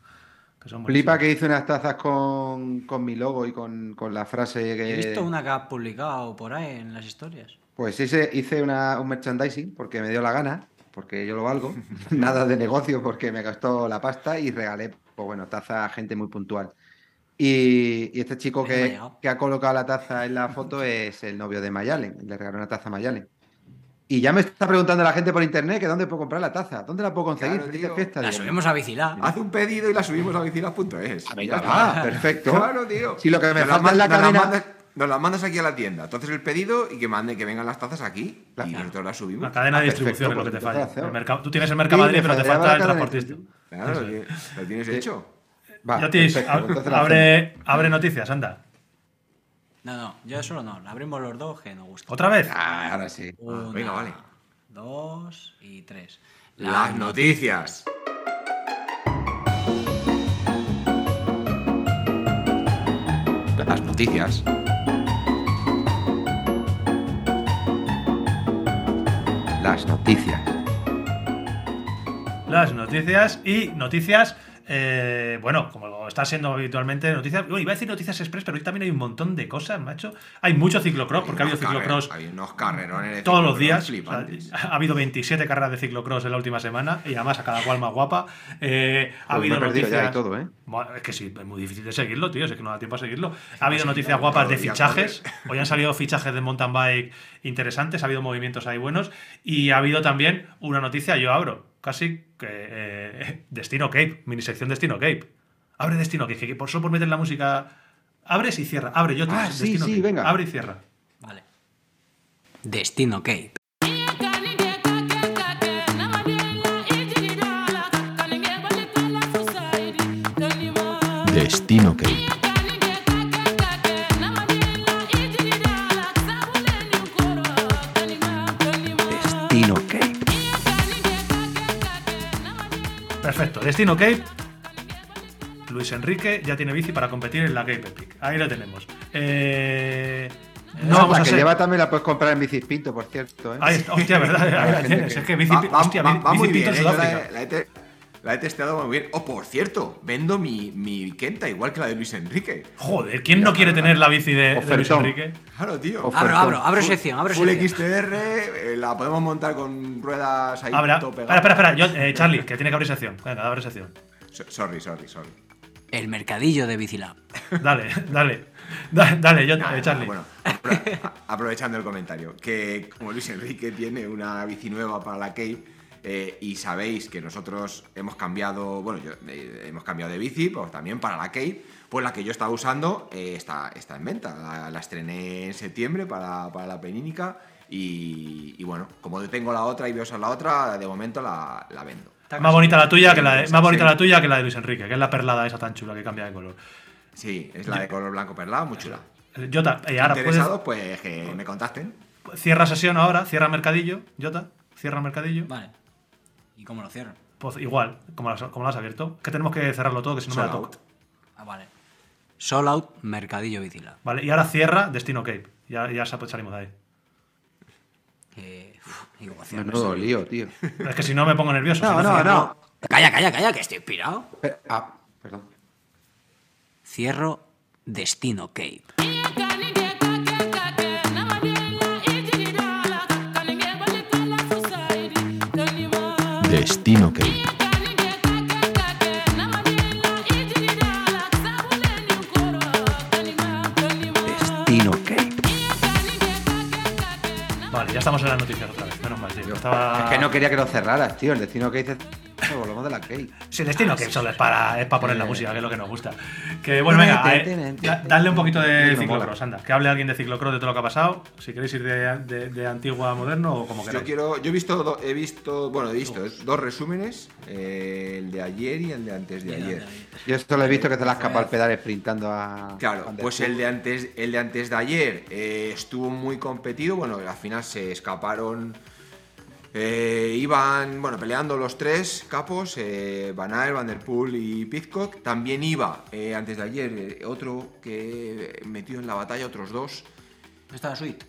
Que son Flipa que hice unas tazas con, con mi logo y con, con la frase que. He visto una que has publicado por ahí en las historias. Pues hice, hice una- un merchandising porque me dio la gana, porque yo lo valgo. <laughs> Nada de negocio porque me gastó la pasta y regalé, pues bueno, taza a gente muy puntual. Y, y este chico que, ha colocado la taza en la <laughs> foto es el novio de Mayalen. Le regaló una taza a Mayalen. Y ya me está preguntando la gente por internet que dónde puedo comprar la taza. ¿Dónde la puedo conseguir? Claro, Feliz tío. fiesta. La subimos a Bicilab. Haz un pedido y la subimos a vecinas.es. Ah, perfecto. Claro, tío. Si lo que me falta es la cadena- mandas- Nos las mandas aquí a la tienda. Entonces el pedido y que mande que vengan las tazas aquí. Claro. Y nosotros las subimos. La cadena de Ah, distribución perfecto, es lo que te pues falla. El mercado- tú tienes el Sí, Mercamadrid, me pero te falta la el transportista. Claro, Eso lo, es. ti- lo tienes hecho. Va, Ya tienes, perfecto, la abre, abre noticias, anda. No, no, yo solo no. La abrimos los dos que nos gusta. ¿Otra vez? Ah, ahora sí. Una, venga, vale. Dos y tres. Las noticias. Las noticias. Las noticias. Las noticias y noticias, eh, bueno, como está siendo habitualmente, noticias. Bueno, iba a decir noticias express, pero hoy también hay un montón de cosas, macho. Hay mucho ciclocross, porque ha habido ciclocross Hay unos carrerones de todos los días. O sea, flipantes. ha habido 27 carreras de ciclocross en la última semana y además a cada cual más guapa. Eh, ha me habido noticias. todo, ¿eh? Bueno, Es que sí, es muy difícil de seguirlo, tío. Es que no da tiempo a seguirlo. Ha habido noticias guapas de fichajes. Hoy han salido fichajes de mountain bike interesantes. Ha habido movimientos ahí buenos. Y ha habido también una noticia, yo abro, casi que. eh, <laughs> Destino Cape, mini sección Destino Cape. Abre Destino Cape, que por solo por meter la música. Abres y cierra. Abre yo. Ah, sí, sí, venga. Abre y cierra. Vale. Destino Cape. Destino Cape. Perfecto. Destino Cape. Luis Enrique ya tiene bici para competir en la Cape Epic. Ahí lo tenemos. Eh, no vamos la a que ser. lleva también la puedes comprar en Bicispinto, por cierto. ¿eh? Ahí está, hostia, ¿verdad? <laughs> Ahí la tienes. que- Es que bici, Va, va- hostia, va- va muy bien, en ¿eh? La, la he la he testeado muy bien. Oh, por cierto, vendo mi, mi Kenta igual que la de Luis Enrique. Joder, ¿quién no quiere tener la bici de, de Luis. Enrique? Claro, tío. Abro, abro, abro sección, abro Full sección. XTR, eh, la podemos montar con ruedas ahí Abra- todo espera, pegado. espera, espera. Yo, eh, Charlie, que tiene que abrir sección. Venga, abre sección. So- Sorry, sorry, sorry. El mercadillo de Bicilab. <laughs> Dale, dale. Da- Dale, yo, eh, Charlie. Bueno, apro- <laughs> aprovechando el comentario, que como Luis Enrique tiene una bici nueva para la Cape eh, y sabéis que nosotros hemos cambiado, bueno, yo, eh, hemos cambiado de bici, pues también para la Cape, pues la que yo estaba usando eh, está, está en venta. La, la estrené en septiembre para, para la Penínica y, y bueno, como tengo la otra y voy a usar la otra, de momento la, la vendo. más bonita la tuya que la de, más bonita la tuya que la de Luis Enrique, que es la perlada esa tan chula que cambia de color. Sí, es la de color blanco perlado, muy chula. Jota, eh, ahora puedes, Interesados, pues que me contacten. cierra sesión ahora, cierra mercadillo, Jota, cierra mercadillo. Vale. ¿Y cómo lo cierro? Pues igual, como lo has, como lo has abierto, que tenemos que cerrarlo todo, que si no me la Sold out. Ah, vale. Sold out, mercadillo Bicilab. Vale, y ahora cierra Destino Cape. Ya, ya sa- salimos de ahí. Uf, Menudo eso. lío, tío. Es que si no me pongo nervioso. No, si no, cierro- no. Calla, calla, calla, que estoy inspirado. Pe- Ah, perdón. Cierro Destino Cape. Destino Cape. Destino Cape. Vale, ya estamos en las noticias otra vez. Tío. Estaba... Es que no quería que lo cerraras, tío. El Destino Cape es volvemos de la Cape. Sí, el destino que solo es para, es para poner la música, que es lo que nos gusta. Que bueno, venga, eh, dadle un poquito de ciclocross, anda. Que hable alguien de ciclocross de todo lo que ha pasado. Si queréis ir de, de, de antiguo a moderno o como Yo queráis. quiero, yo he visto, do- he visto, bueno, he visto eh, dos resúmenes, eh, el de ayer y el de antes de ayer. Yo solo he visto que te la has escapado el pedal sprintando a. Claro, der pues el de antes, el de antes de ayer eh, estuvo muy competido. Bueno, al final se escaparon. Eh, iban, bueno, peleando los tres capos, eh, Van Aert, Van der Poel y Pitcock. También iba, eh, antes de ayer, eh, otro que metió en la batalla, otros dos, ¿No estaba Sweet?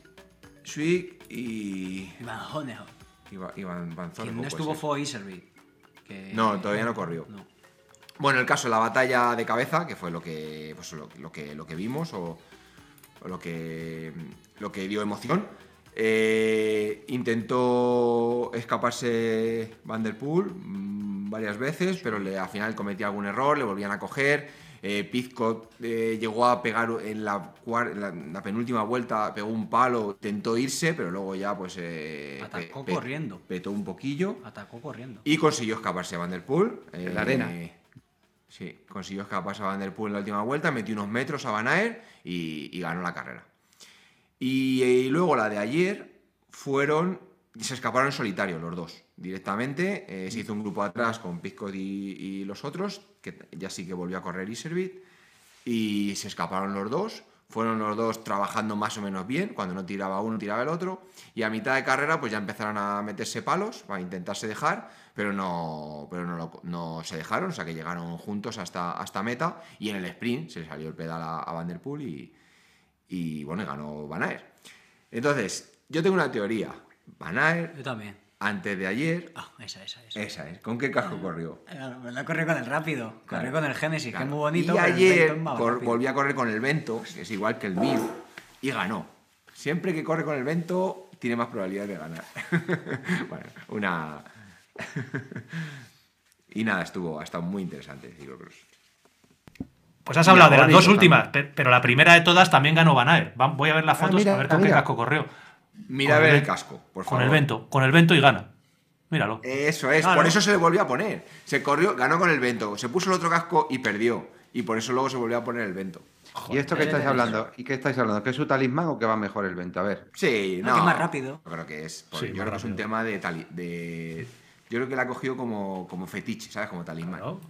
Swick y Honeho. Iba- Iván Van no estuvo fue Iserby. que- No, todavía no corrió. No. Bueno, el caso de la batalla de cabeza, que fue lo que, pues, lo, lo que, lo que vimos o, o lo, que, lo que dio emoción. Eh, intentó escaparse Van der Poel mm, varias veces, pero le, al final cometía algún error, le volvían a coger. Eh, Pizcot eh, llegó a pegar en la, cuar- en la, en la penúltima vuelta, pegó un palo, intentó irse, pero luego ya pues eh, Atacó pe- corriendo. petó un poquillo. Atacó corriendo. Y consiguió escaparse a Van der Poel. En la arena. Sí, consiguió escaparse a Van der Poel en la última vuelta, metió unos metros a Van Aert y, y ganó la carrera. Y, eh, luego la de ayer fueron. Se escaparon en solitario los dos, directamente. eh, se hizo un grupo atrás con Piscot y, y los otros, que ya sí que volvió a correr Iservit. Y se escaparon los dos. Fueron los dos trabajando más o menos bien. Cuando no tiraba uno, tiraba el otro. Y a mitad de carrera, pues ya empezaron a meterse palos para intentarse dejar, pero no, pero no, no se dejaron. O sea que llegaron juntos hasta, hasta meta. Y en el sprint se le salió el pedal a, a Van der Poel y, y bueno, ganó Van Aert. Entonces, yo tengo una teoría. Van Aert, Yo también. antes de ayer, Ah, esa, esa, esa. esa es. ¿Con qué casco corrió? Claro, pero no corrió con el rápido. Corrió Claro. con el Genesis, que Claro. es muy bonito. Y ayer cor- volví a correr con el Vento, que es igual que el mío, y ganó. Siempre que corre con el Vento, tiene más probabilidades de ganar. <laughs> bueno, una. <laughs> y nada, estuvo, ha estado muy interesante el ciclocross. Pues has hablado de las dos últimas, pero la primera de todas también ganó Van Aert. Voy a ver las Ah, fotos mira, a ver con qué mira. casco corrió. Mira Con a ver el casco, por Con favor. el Vento, con el Vento y gana. Míralo. Eso es, por eso se le volvió a poner. Se corrió, ganó con el Vento, se puso el otro casco y perdió. Y por eso luego se volvió a poner el Vento. ¿Y esto que Joder, estáis hablando? ¿Y qué estáis hablando? ¿Que es su talismán o que va mejor el vento? A ver. Sí, Ah, no. que es más rápido. Yo creo que es. Sí, yo creo que es un tema de, tali- de. Yo creo que la ha cogido como, como fetiche, ¿sabes? Como talismán. Claro.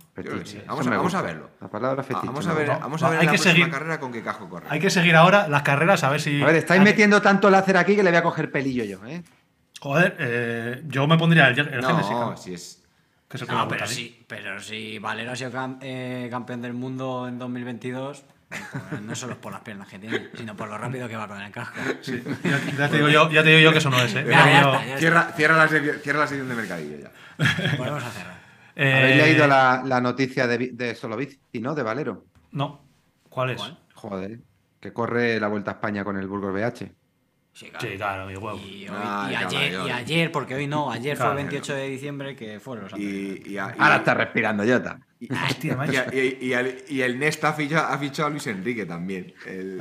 Sí. Vamos, a, vamos verlo. La palabra Ah, fetiche. vamos a ver, gusta. vamos a ver hay la que seguir- carrera con qué casco corre. Hay que seguir ahora las carreras a ver si. A ver, estáis a- metiendo tanto láser aquí que le voy a coger pelillo yo, ¿eh? Joder, eh, yo me pondría el, el Genesis, No, si es. que es el que me No, gusta pero mí. sí, pero si Valero ha sido cam- eh, campeón del mundo en 2022, pues no solo es por las piernas que tiene, sino por lo rápido que va con el casco. Sí, ya, ya te digo yo, ya te digo yo que eso no es, ¿eh? Ya, ya Yo- está, ya Cierra, cierra, la sección, cierra la sección de mercadillo ya. Volvemos a cerrar. eh, Habéis leído la, la noticia de, de Solo Bici, ¿no? De Valero. No. ¿Cuál es? ¿Cuál? Joder. Que corre la Vuelta a España con el Burgos BH. Sí, claro. Huevo. Y, hoy- Ay, y ayer, cabrón. y ayer, porque hoy no, ayer Claro. fue el 28 de diciembre que fueron los Y, y, a- y- Ahora está respirando Jota. y- <laughs> Hostia, y, macho. y- y el, y el Nesta ha fichado, ha fichado a Luis Enrique también. El-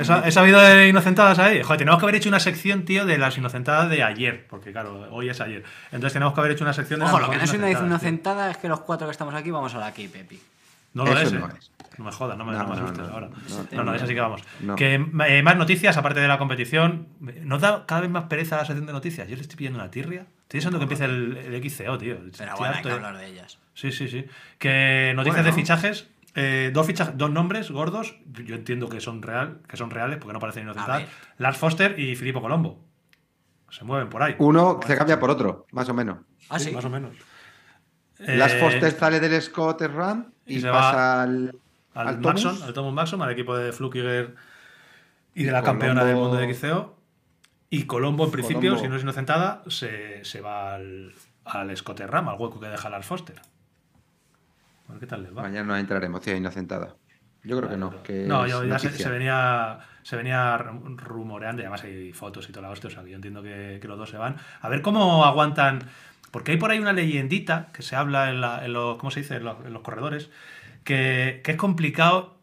¿Eso- ¿Eso <laughs> ha habido de inocentadas ahí? Joder, tenemos que haber hecho una sección, tío, de las inocentadas de ayer. Porque, claro, hoy es ayer. Entonces tenemos que haber hecho una sección de Ojo, las lo que no es una tío. inocentada es que los cuatro que estamos aquí vamos a la Epic. No lo Eso es, no ¿eh? es. No me jodas, no me, No, no me asustes no, ahora. no, No, es así que vamos. no. Que eh, más noticias, aparte de la competición. ¿Nos da cada vez más pereza la sección de noticias? Yo le estoy pidiendo una tirria. Estoy deseando que empiece el, el XCO, tío. Pero Estoy bueno, hay que hablar de ellas. Sí, sí, sí. Que noticias Bueno. de fichajes. eh, dos, fichajes, dos nombres gordos. Yo entiendo que son, real, que son reales porque no parecen inocentadas. ver. Lars Foster y Filippo Colombo. Se mueven por ahí. Uno se cambia por otro, más o menos. Ah, sí. Más o menos. Las Eh, Foster sale del Scott Ram y, pasa va al, al, al Maxon, Thomas. al Thomas Maxon, al equipo de Flukiger y de Y la campeona del mundo de XCO. Y Colombo, en principio, Colombo. si no es inocentada, se, se va al, al Scott Ram, al hueco que deja Lars Foster. A ver qué tal les va. Mañana nos entraremos, si es inocentada. Yo creo que no. Que no, yo ya se, venía se venía ru- rumoreando y además hay fotos y toda la hostia, o sea que yo entiendo que, que los dos se van. A ver cómo aguantan. Porque hay por ahí una leyendita que se habla en, la- en los, ¿cómo se dice? En los, en los corredores, que, que es complicado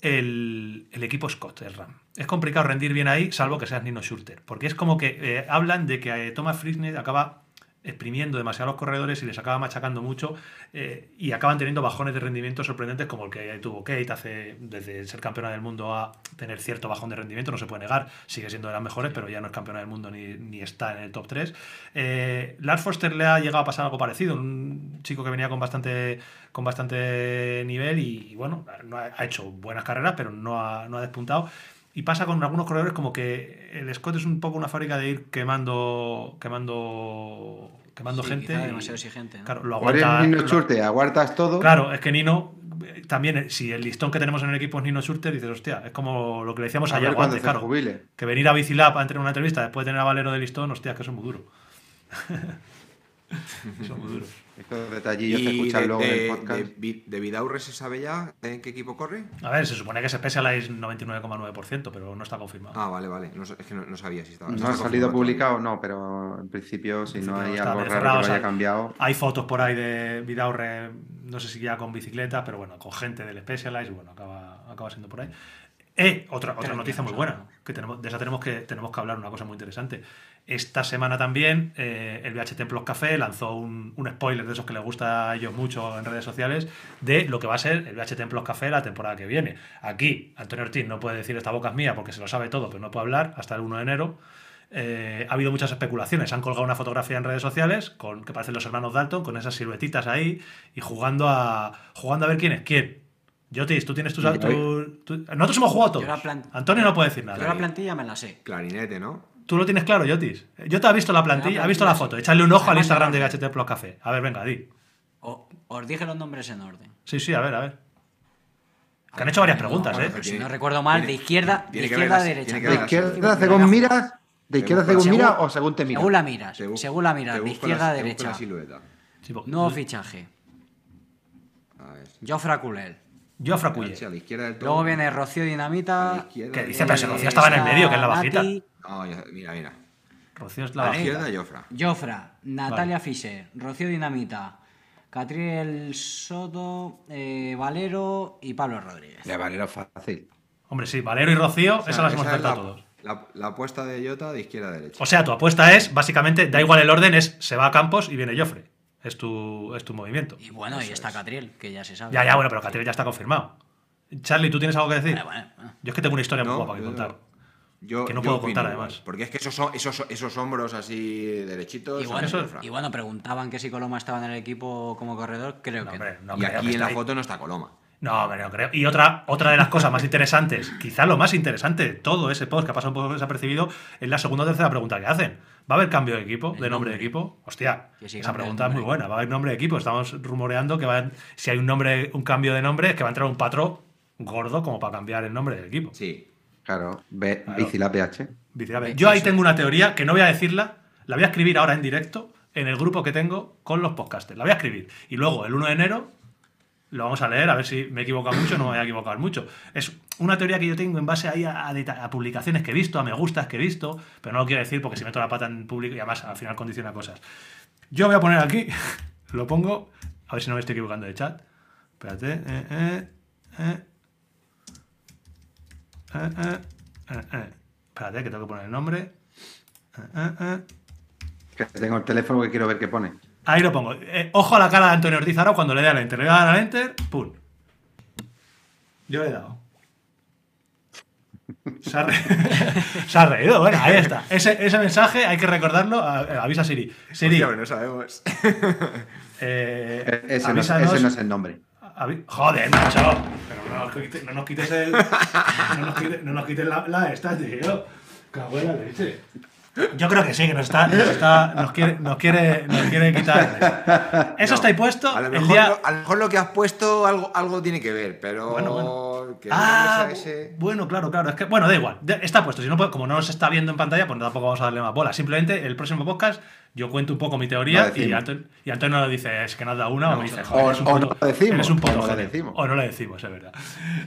el, el equipo Scott, el RAM. Es complicado rendir bien ahí, salvo que seas Nino Schurter. Porque es como que eh, hablan de que eh, Thomas Frischner acaba exprimiendo demasiado a los corredores y les acaba machacando mucho eh, y acaban teniendo bajones de rendimiento sorprendentes como el que tuvo Kate hace desde ser campeona del mundo a tener cierto bajón de rendimiento, no se puede negar, sigue siendo de las mejores, pero ya no es campeona del mundo ni, ni está en el top 3. Eh, Lars Foster le ha llegado a pasar algo parecido, un chico que venía con bastante, con bastante nivel y, bueno, no ha, ha hecho buenas carreras, pero no ha, no ha despuntado. Y pasa con algunos corredores como que el Scott es un poco una fábrica de ir quemando quemando quemando Sí, gente. demasiado exigente, ¿no? Claro, lo aguanta. Nino lo- aguantas todo. Claro, es que Nino eh, también, eh, si el listón que tenemos en el equipo es Nino Schurter, dices, hostia, es como lo que le decíamos a ayer antes, se claro. jubile. Que venir a Bicilab a tener una entrevista después de tener a Valero de listón, hostia, que eso es muy duro. eso <laughs> es muy duro. Estos detallillos de, luego en el podcast. de, Vi- de Vidaurre se sabe ya en qué equipo corre. A ver, se supone que se Specialized 99,9%, pero no está confirmado. Ah, vale, vale. No, es que no, no sabía si estaba. No si ha salido publicado, no, pero en principio, si En no principio hay no está algo bien raro cerrado, que o lo haya sea, cambiado. Hay fotos por ahí de Vidaurre, no sé si ya con bicicleta, pero bueno, con gente del Specialized, y bueno, acaba, acaba siendo por ahí. Eh, otra, otra noticia muy buena, ¿no? que tenemos, de esa tenemos que, tenemos que hablar, una cosa muy interesante. Esta semana también eh, el VH Templos Café lanzó un, un spoiler de esos que les gusta a ellos mucho en redes sociales de lo que va a ser el VH Templos Café la temporada que viene. Aquí Antonio Ortiz no puede decir esta boca es mía porque se lo sabe todo, pero no puede hablar hasta el 1 de enero. Eh, ha habido muchas especulaciones. Han colgado una fotografía en redes sociales con que parecen los hermanos Dalton con esas siluetitas ahí y jugando a jugando a ver quién es quién. Jotis, tú tienes tus. Tu- tu- Nosotros hemos jugado todos. Antonio no puede decir Yo la nada. plantilla me la sé. Clarinete, ¿no? Tú lo tienes claro, Jotis. Yo te he visto la plantilla, La ha visto la foto. Echarle un ojo al Instagram de. VHT Plus Café. A ver, venga, di. O- os dije los nombres en orden. Sí, sí, a ver, a ver. Que han hecho varias preguntas, No, ¿eh? pero si no recuerdo mal, de izquierda, de que izquierda a derecha. que ¿De izquierda según miras? ¿De izquierda según mira según- o según te mira? Según la miras, según la miras, de izquierda a derecha. Nuevo fichaje. A ver. Jofra Culel. Jofre Sí, a Cuye. la izquierda del todo. Luego viene Rocío Dinamita. izquierda ¿Qué del dice? Pero si Rocío estaba en el medio, que es la bajita. No, mira, mira. Rocío es la A la bajita. izquierda, Jofra. Jofra, Natalia Fischer, Rocío Dinamita, Catriel Soto, eh, Valero y Pablo Rodríguez. De Valero fácil. Hombre, sí, Valero y Rocío, O sea, esas las hemos esa es acertado la, todos. La, la apuesta de Jota de izquierda a derecha. O sea, tu apuesta es, básicamente, da igual el orden, es se va a Campos y viene Joffre. Es tu, es tu movimiento. Y bueno, y está Catriel, que ya se sabe. Ya, ya, bueno, pero Catriel ya está confirmado. Charlie, ¿tú tienes algo que decir? Bueno, bueno, bueno. Yo es que tengo una historia muy No, guapa que yo- contar. Yo, Que no yo puedo opino contar, igual, además. Porque es que esos, son- esos, esos hombros así derechitos. Y son bueno, de Jofra. y bueno, preguntaban que si Coloma estaba en el equipo como corredor, creo No, que hombre, no. no y creo aquí que en la ahí. foto no está Coloma. No, hombre, no creo. Y otra, otra de las cosas más interesantes, <laughs> quizá lo más interesante de todo ese post que ha pasado un poco desapercibido, es la segunda o tercera pregunta que hacen. ¿Va a haber cambio de equipo, El de nombre de equipo? Hostia, esa pregunta es muy buena. ¿Va a haber nombre de equipo? Estamos rumoreando que va a- si hay un nombre, un cambio de nombre, es que va a entrar un patrón gordo como para cambiar el nombre del equipo. Sí. Claro, ve, Claro. PH. Yo ahí tengo una teoría que no voy a decirla, la voy a escribir ahora en directo en el grupo que tengo con los podcasters. La voy a escribir. Y luego, el 1 de enero, lo vamos a leer, a ver si me he equivocado mucho o no me voy a equivocar mucho. Es una teoría que yo tengo en base ahí a, a publicaciones que he visto, a me gustas que he visto, pero no lo quiero decir porque si meto la pata en público y además al final condiciona cosas. Yo voy a poner aquí, <laughs> lo pongo, a ver si no me estoy equivocando de chat. Espérate. eh, eh, eh. Eh, eh, eh, eh. Espérate, que tengo que poner el nombre. Eh, eh, eh. Que tengo el teléfono que quiero ver qué pone. Ahí lo pongo. Eh, ojo a la cara de Antonio Ortiz ahora cuando le dé al enter. Le voy a dar al enter, ¡pum! Yo le he dado. Se ha, re- <laughs> Se ha reído, bueno, ahí está. Ese, ese mensaje hay que recordarlo. a- eh, avisa a Siri. Siri, Hostia, no sabemos. eh, E- Ese, no, ese no es el nombre. Joder, macho. Pero no nos quites, no nos quites el. No nos quites, no nos quites la, la esta, tío. Cago en la leche. Yo creo que sí, que nos está, nos, está, nos quiere, nos quiere, nos quiere quitar. Eso No, está ahí puesto. A lo, el mejor día... lo, a lo mejor lo que has puesto algo, algo tiene que ver, pero. Bueno, bueno. que el Ah, ese- bueno, claro, claro. Es que, bueno, da igual. Está puesto. Si no, como no nos está viendo en pantalla, pues tampoco vamos a darle más bola. Simplemente el próximo podcast yo cuento un poco mi teoría y, decimos. Anton- y Antonio nos dice, es que nos da una o me dice, o- joder, eres un o puto- no lo decimos, eres un puto o no lo genio. decimos. O no lo decimos, es verdad.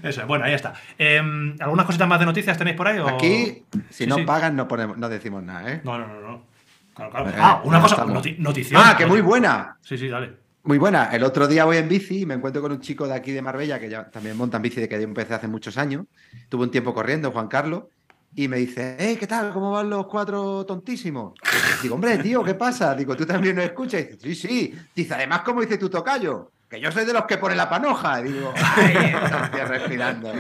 Eso es. Bueno, ahí está. Em, ¿Algunas cositas más de noticias tenéis por ahí? o- Aquí, si Sí, no sí. pagan, no, ponemos, no decimos nada, ¿eh? No, no, no, no. Claro, claro. Eh, Ah, una cosa, noti- notición. Ah, que muy buena. Sí, sí, dale. Muy buena. El otro día voy en bici y me encuentro con un chico de aquí de Marbella que ya también monta en bici de que yo empecé hace muchos años. Tuvo un tiempo corriendo, Juan Carlos, y me dice, hey, ¿qué tal? ¿Cómo van los cuatro tontísimos? Digo, hombre, tío, ¿qué pasa? Digo, ¿tú también nos escuchas? Y dice, sí, sí. Dice, además, ¿cómo dice tu tocayo? Que yo soy de los que pone la panoja. Y digo, ay, tía respirando.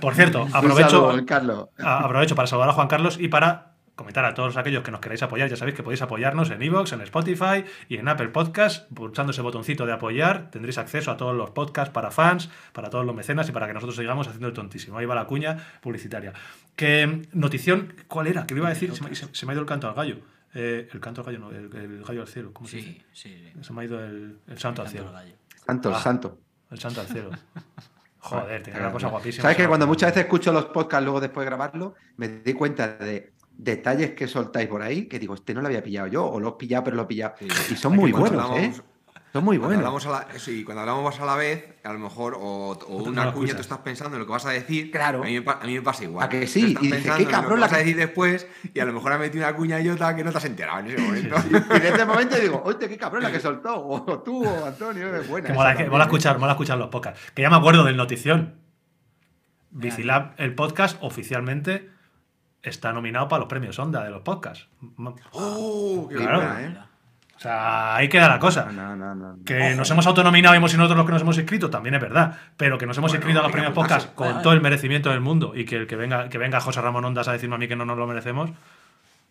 Por cierto, aprovecho, saludo, Juan Carlos. aprovecho para saludar a Juan Carlos y para comentar a todos aquellos que nos queráis apoyar. Ya sabéis que podéis apoyarnos en Evox, en Spotify y en Apple Podcast. Pulsando ese botoncito de apoyar, tendréis acceso a todos los podcasts para fans, para todos los mecenas y para que nosotros sigamos haciendo el tontísimo. Ahí va la cuña publicitaria. Que notición, ¿cuál era? ¿Qué me iba a decir? Se me, se- se me ha ido el canto al gallo. Eh, el canto al gallo, no, el, el gallo al cielo. ¿Cómo se dice? Sí, sí, sí. Se me ha ido el, el santo al cielo. al gallo. Santo, Ah. santo. El santo al cielo. <laughs> Joder, tiene una cosa guapísima. ¿Sabes que cuando muchas veces escucho los podcasts luego después de grabarlo, me di cuenta de detalles que soltáis por ahí que digo, este no lo había pillado yo, o lo he pillado, pero lo he pillado. Sí. Y son muy cuando buenos, ¿eh? Son muy Cuando buenos. hablamos, a la, sí, cuando hablamos a la vez, a lo mejor, o, No una cuña tú estás pensando en lo que vas a decir, Claro. a mí, me pa- a mí me pasa igual. ¿A que sí? Y dices, qué cabrón que la vas a decir después y a lo mejor ha metido una cuña idiota que no te has enterado en ese momento. Y en ese momento digo, oye, qué cabrón la que soltó. O tú, o Antonio, es buena. Que mola, que mola ¿eh? escuchar, mola escuchar los podcasts. Que ya me acuerdo del notición. Bicilab, el podcast, oficialmente está nominado para los premios Onda de los podcasts. M- ¡Oh! ¡Qué Claro. buena, ¿eh? O sea, ahí queda la cosa. No, no, no. Que nos hemos autonominado y hemos sido nosotros los que nos hemos inscrito, también es verdad. Pero que nos hemos Bueno, inscrito a los premios podcast caso. con Vale, todo el merecimiento del mundo y que el que venga, que venga José Ramón Ondas a decirme a mí que no nos lo merecemos,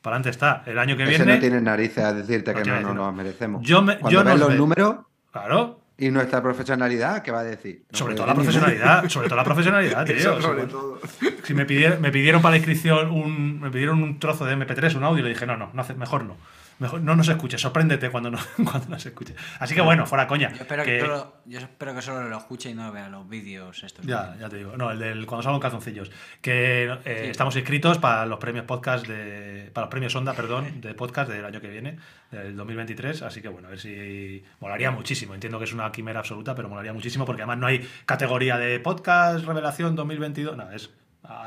para adelante está. El año que Ese viene. no tiene narices a decirte que no, nos merecemos. Yo me- Cuando yo ves los números Claro. Y nuestra profesionalidad, ¿qué va a decir? No Sobre todo la profesionalidad, <laughs> sobre todo la profesionalidad, tío. Eso sobre todo. Si me pidieron, me pidieron para la inscripción un, me pidieron un trozo de MP3, un audio, y le dije, no, no, no mejor no. Mejor, no nos escuche, sorpréndete cuando no, <laughs> cuando nos escuche. Así que bueno, fuera coña. Yo espero que, que- solo, yo espero que solo lo escuche y no vea los vídeos estos. ya, ya te digo. No, el del cuando salgan calzoncillos. Que eh, Sí. estamos inscritos para los premios podcast de. Para los premios Onda, perdón, de podcast del año que viene, del 2023. Así que bueno, a ver si. Molaría muchísimo. Entiendo que es una quimera absoluta, pero molaría muchísimo porque además no hay categoría de podcast revelación 2022. No, es.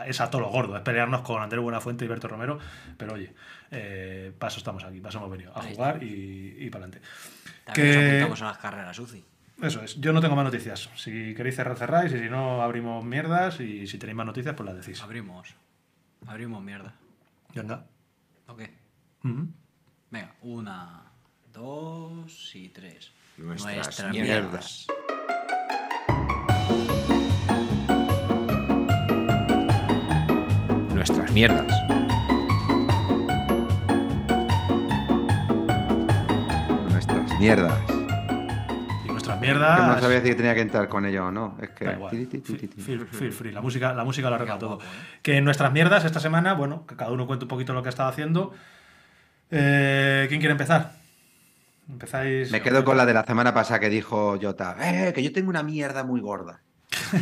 Es a todo lo gordo, es pelearnos con Andrés Buenafuente y Berto Romero, pero oye, eh, paso estamos aquí, paso hemos venido a Ahí jugar y, y para adelante. También nos que- apuntamos a las carreras UCI. Eso es, yo no tengo más noticias. Si queréis cerrar, cerráis, y si no, abrimos mierdas, y si tenéis más noticias, pues las decís. Abrimos. Abrimos mierda. Venga. ¿O qué? Ujú. Venga, una, dos y tres. Nuestras mierdas. Nuestras mierdas. nuestras mierdas. Y nuestras Que mierdas. no sabía si tenía que entrar con ello o no. Es que. Feel, free. La música, la música lo arregla todo. ¿eh? Que nuestras mierdas esta semana, bueno, que cada uno cuente un poquito lo que ha estado haciendo. Eh, ¿Quién quiere empezar? Empezáis. Me quedo con la de la semana pasada que dijo Jota. Eh, que yo tengo una mierda muy gorda. <laughs>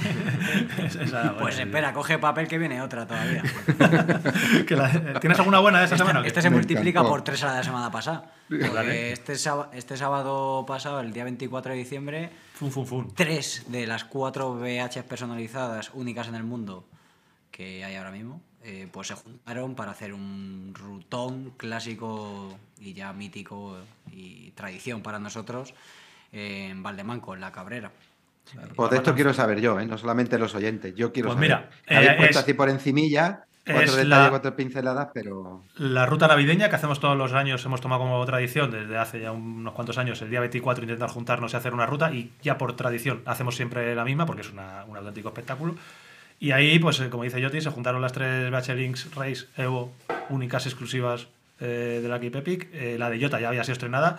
Esa, bueno, Pues sí. espera, coge papel que viene otra todavía. <laughs> Que la- ¿Tienes alguna buena de esta semana? o qué? Este se Me multiplica encantó. por tres a la de la semana pasada. Porque este, sába- este sábado pasado, el día 24 de diciembre, Fun, fun, fun. tres de las cuatro VHs personalizadas únicas en el mundo que hay ahora mismo, eh, pues se juntaron para hacer un rutón clásico y ya mítico y tradición para nosotros eh, en Valdemanco, en la Cabrera. Pues de esto quiero saber yo, ¿eh? no solamente los oyentes. Yo quiero Pues saber. mira, habéis eh, puesto es- así por encimilla, cuatro es detalles, cuatro pinceladas, pero. La ruta navideña que hacemos todos los años, hemos tomado como tradición desde hace ya unos cuantos años, el día 24 intentar juntarnos y hacer una ruta y ya por tradición hacemos siempre la misma porque es una- un auténtico espectáculo. Y ahí, pues eh, como dice Yoti, se juntaron las tres BH Links Race Evo, únicas exclusivas eh, de la Keep Epic. Eh, la de Jota ya había sido estrenada.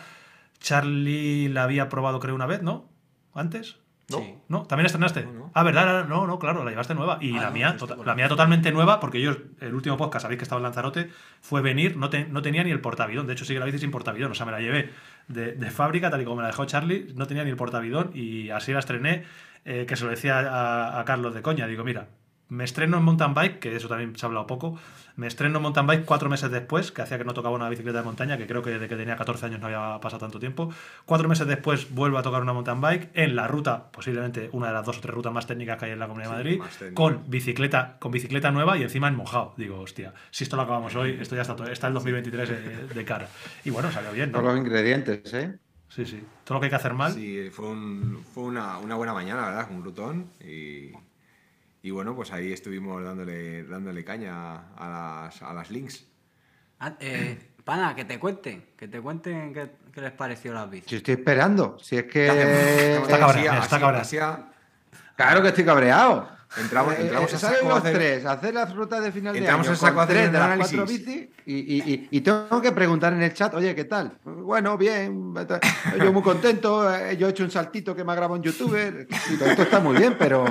Charlie la había probado creo una vez, ¿no? ¿Antes? No. Sí. ¿No? ¿También estrenaste? No, no. Ah, ¿verdad? No, no, claro, la llevaste nueva. Y Ah, la, mía, esto, tota- la mía totalmente nueva, porque yo, el último podcast, sabéis que estaba en Lanzarote, fue venir, no, te- no tenía ni el portavidón. De hecho, sigue la bici sin portavidón. O sea, me la llevé de, de fábrica, tal y como me la dejó Charlie, no tenía ni el portavidón y así la estrené, eh, que se lo decía a, a Carlos de coña. Digo, mira, me estreno en mountain bike, que de eso también se ha hablado poco. Me estreno en mountain bike cuatro meses después, que hacía que no tocaba una bicicleta de montaña, que creo que desde que tenía 14 años no había pasado tanto tiempo. Cuatro meses después vuelvo a tocar una mountain bike en la ruta, posiblemente una de las dos o tres rutas más técnicas que hay en la Comunidad de Madrid, con bicicleta, con bicicleta nueva y encima en mojado. Digo, hostia, si esto lo acabamos hoy, esto ya está, todo- está el 2023 de, de cara. Y bueno, salió bien, ¿no? Todos los ingredientes, ¿eh? Sí, sí. Todo lo que hay que hacer mal. Sí, fue, un- fue una, una buena mañana, la verdad, un glutón. Y, y bueno, pues ahí estuvimos dándole, dándole caña a las, a las links. Ah, eh, pana, que te cuenten, que te cuenten qué, qué les pareció las bicis. Si estoy esperando. Si es que. Está cabreado, Así- mira, está cabreado. Claro que estoy cabreado. Entramos, Eh, entramos eh, a saco los hacer- tres, hacer las rutas de final Entramos de año a saco con a hacer tres de las cuatro bicis y, y- y- tengo que preguntar en el chat, oye, ¿qué tal? Bueno, bien, yo muy contento, eh, yo he hecho un saltito que me ha grabado un youtuber, y todo esto está muy bien, pero,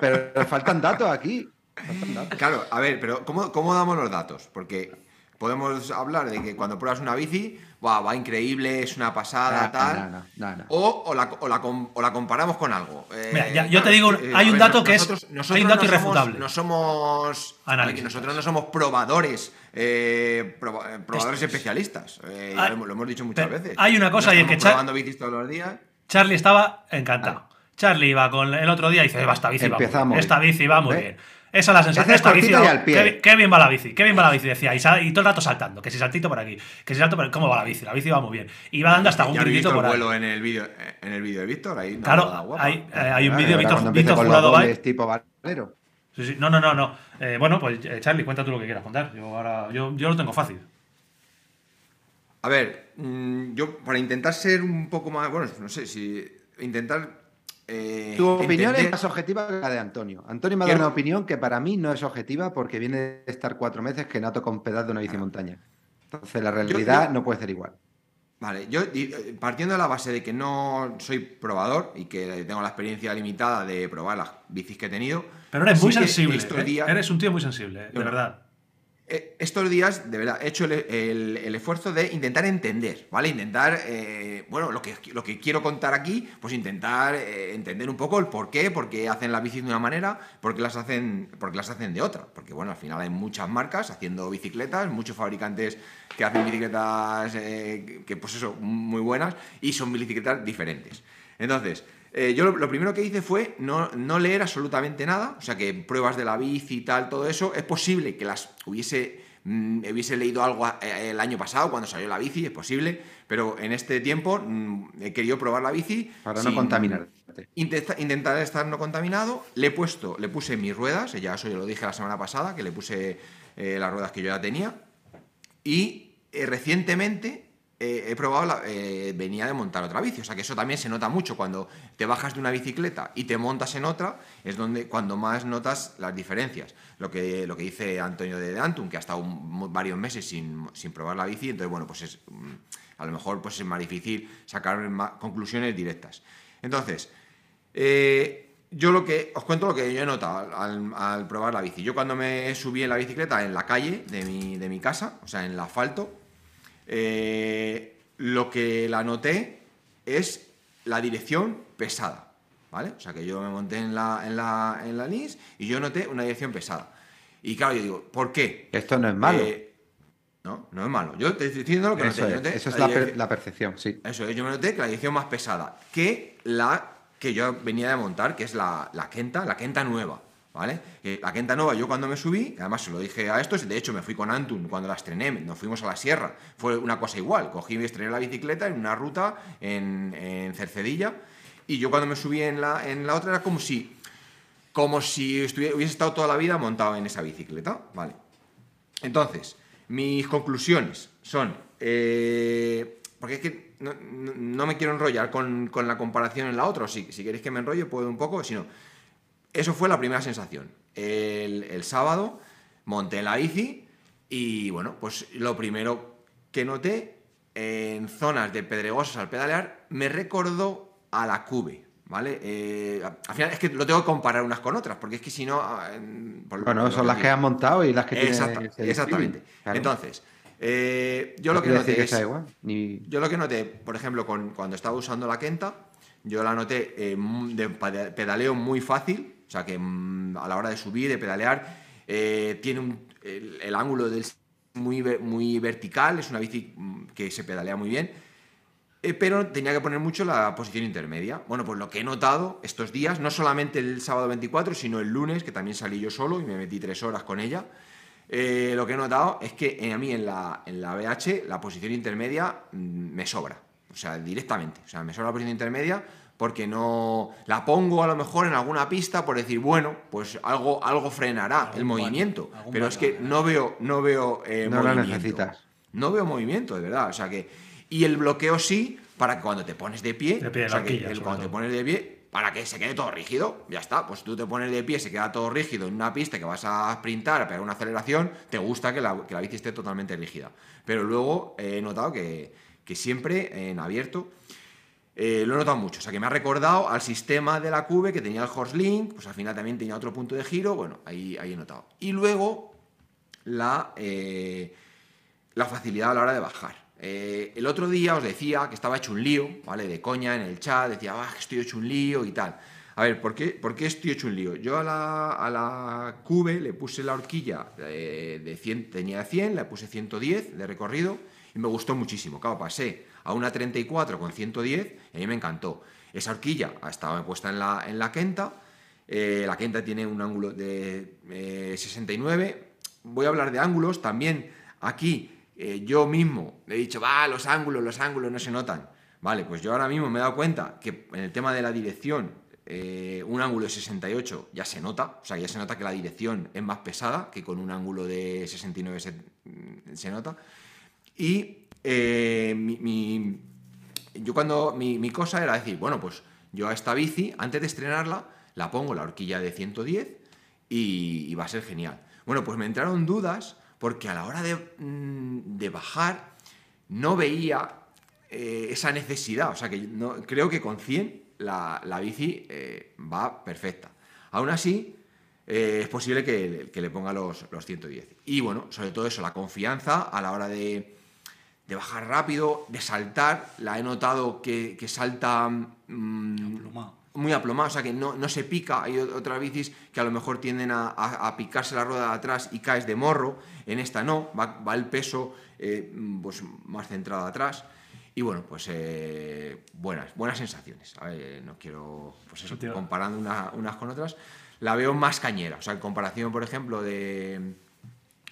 pero faltan datos aquí. faltan datos. Claro, a ver, pero ¿cómo, cómo damos los datos? Porque podemos hablar de que cuando pruebas una bici, "Buah, va increíble, es una pasada, No, tal. no, no, no, no. O, o la, o la com- o la comparamos con algo. Eh, Mira, ya- yo te digo, que, hay a un ver, dato que es- nosotros- hay nosotros un dato no somos- irrefutable. No somos. Análisis. Nosotros no somos probadores, eh, proba- eh, probadores es- especialistas. Eh, Ah, lo, hemos- lo hemos dicho muchas pero veces. hay una cosa, No y es que estamos Cha- probando bicis todos los días. Charlie estaba encantado. Charlie iba con el otro día y dice, "Va, esta bici va muy Empezamos. bien. Esta bici va muy ¿Ve? bien. Esa es la sensación. Esa es Esta bici cortita va- y al pie. Qué, qué bien va la bici, qué bien va la bici, decía. Y, todo el rato saltando, que si saltito por aquí, que si salto por ¿Cómo va la bici? La bici va muy bien. Y va dando hasta un ya gritito por el ahí. vuelo en el vídeo en el vídeo de Víctor. Ahí, Claro, boda guapa. hay, eh, hay un vídeo, ahora Víctor, Víctor Jurado va. tipo Valero. Sí, sí. No, no, no, no. Eh, bueno, pues eh, Charlie, cuenta tú lo que quieras contar. Yo ahora, yo, yo lo tengo fácil. A ver, mm, yo para intentar ser un poco más, bueno, no sé si intentar eh, Tu opinión es más objetiva que la de Antonio. Antonio me ha dado una opinión que para mí no es objetiva porque viene de estar cuatro meses que no toca un pedazo de una bici montaña. Entonces la realidad yo- no puede ser igual. Vale, yo eh, partiendo de la base de que no soy probador y que tengo la experiencia limitada de probar las bicis que he tenido. Pero eres muy sensible. Estos ¿eh? días, Eres un tío muy sensible, de Yo verdad. Eh, estos días, de verdad, he hecho el, esfuerzo de intentar entender, ¿vale? Intentar, eh, bueno, lo que, lo que quiero contar aquí, pues intentar eh, entender un poco el por qué, por qué hacen las bicis de una manera, por qué las hacen, por las hacen de otra. Porque, bueno, al final hay muchas marcas haciendo bicicletas, muchos fabricantes que hacen bicicletas que, pues eso, muy buenas, y son bicicletas diferentes. Entonces, eh, yo lo, lo primero que hice fue no, no leer absolutamente nada, o sea que pruebas de la bici y tal, todo eso, es posible que las hubiese, mm, hubiese leído algo eh, el año pasado cuando salió la bici, es posible, pero en este tiempo mm, he querido probar la bici. Para no contaminarte. Intenta- intentar estar no contaminado. Le he puesto, le puse mis ruedas, ya eso yo lo dije la semana pasada, que le puse eh, las ruedas que yo ya tenía. Y eh, recientemente he probado, la- eh, venía de montar otra bici, o sea que eso también se nota mucho cuando te bajas de una bicicleta y te montas en otra, es donde cuando más notas las diferencias. Lo que, lo que dice Antonio de Antum, que ha estado un- varios meses sin, sin probar la bici, entonces bueno, pues es, mm, a lo mejor pues es más difícil sacar conclusiones directas. Entonces, eh, yo lo que os cuento lo que yo he notado al, al probar la bici. Yo cuando me subí en la bicicleta en la calle de mi, de mi casa, o sea, en el asfalto, eh, lo que la noté es la dirección pesada, ¿vale? O sea, que yo me monté en la, en la, en la LINS y yo noté una dirección pesada. Y claro, yo digo, ¿por qué? Esto no es malo. Eh, no, no es malo. Yo te estoy diciendo lo que eso noté. Yo es, noté eso es la per- la percepción, sí. eso es, yo me noté que la dirección más pesada que la que yo venía de montar, que es la, la Kenta, la Kenta nueva, ¿vale? La Kenta nueva, yo cuando me subí, además se lo dije a estos, de hecho me fui con Antun cuando la estrené, nos fuimos a la sierra, fue una cosa igual, cogí y estrené la bicicleta en una ruta en, Cercedilla, y yo cuando me subí en la, en la otra era como si, como si hubiese estado toda la vida montado en esa bicicleta, ¿vale? Entonces, mis conclusiones son. eh, porque es que no, me quiero enrollar con, con la comparación en la otra. o Si, si queréis que me enrolle, puedo un poco. Si no. Eso fue la primera sensación. El, el sábado monté la bici y bueno, pues lo primero que noté en zonas de pedregosas al pedalear me recordó a la Cube. ¿Vale? Eh, al final es que lo tengo que comparar unas con otras, porque es que si no. ah, Bueno, son las que has montado y las que tienes. Exacta- exactamente. claro. Entonces, eh, yo No lo que noté que es, sea igual. Ni... yo lo que noté, por ejemplo, con, cuando estaba usando la Kenta, yo la noté eh, de pedaleo muy fácil, O sea que mm, a la hora de subir, de pedalear, eh, tiene un- el, ángulo del muy, muy vertical, es una bici mm, que se pedalea muy bien. Eh, pero tenía que poner mucho la posición intermedia. Bueno, pues lo que he notado estos días, no solamente el sábado 24, sino el lunes, que también salí yo solo y me metí tres horas con ella, eh, lo que he notado es que a mí en la, en la BH la posición intermedia mm, me sobra. O sea, directamente. O sea, me sobra la posición intermedia porque no la pongo a lo mejor en alguna pista por decir, bueno, pues algo, algo frenará el movimiento. Pero es que no veo, no veo eh, No lo movimiento. necesitas. No veo movimiento, de verdad. O sea que. Y el bloqueo sí, para que cuando te pones de pie. De pie, o sea, la que el- cuando te pones de pie, para que se quede todo rígido, ya está. Pues tú te pones de pie, se queda todo rígido en una pista que vas a sprintar, a pegar una aceleración, te gusta que la, que la bici esté totalmente rígida. Pero luego eh, he notado que, que siempre en abierto. Eh, lo he notado mucho, o sea que me ha recordado al sistema de la Cube que tenía el Horse Link, pues al final también tenía otro punto de giro, bueno, ahí, ahí he notado. Y luego la, eh, la facilidad a la hora de bajar. Eh, el otro día os decía que estaba hecho un lío, ¿vale? De coña en el chat, decía, ah, estoy hecho un lío y tal. A ver, ¿por qué, por qué estoy hecho un lío? Yo a la, a la Cube le puse la horquilla de 100, tenía 100, le puse 110 de recorrido y me gustó muchísimo. Claro, pasé a una 34 con 110 y a mí me encantó. Esa horquilla estaba puesta en la, en la Kenta, eh, la Kenta tiene un ángulo de eh, 69. Voy a hablar de ángulos. También aquí eh, yo mismo he dicho, va, los ángulos, los ángulos no se notan. Vale, pues yo ahora mismo me he dado cuenta que en el tema de la dirección, eh, un ángulo de 68 ya se nota. O sea, ya se nota que la dirección es más pesada que con un ángulo de 69 se, se nota. Y eh, mi, yo cuando mi, cosa era decir, bueno, pues yo a esta bici, antes de estrenarla, la pongo la horquilla de 110 y, va a ser genial. Bueno, pues me entraron dudas porque a la hora de, mm, bajar no veía eh, esa necesidad. O sea, que no, creo que con 100 la, la bici eh, va perfecta. Aún así, es posible que, que le ponga los, los 110. Y bueno, sobre todo eso, la confianza a la hora de, de bajar rápido, de saltar. La he notado que, que salta mm, Aplomado. muy aplomado, o sea que no, no se pica. Hay otras bicis que a lo mejor tienden a, a- a picarse la rueda de atrás y caes de morro. En esta no, va, va el peso eh, mm, pues, más centrado atrás. Y bueno, pues eh, buenas, buenas sensaciones. A ver, no quiero, pues eso, comparando una- unas con otras, la veo más cañera. O sea, en comparación, por ejemplo, de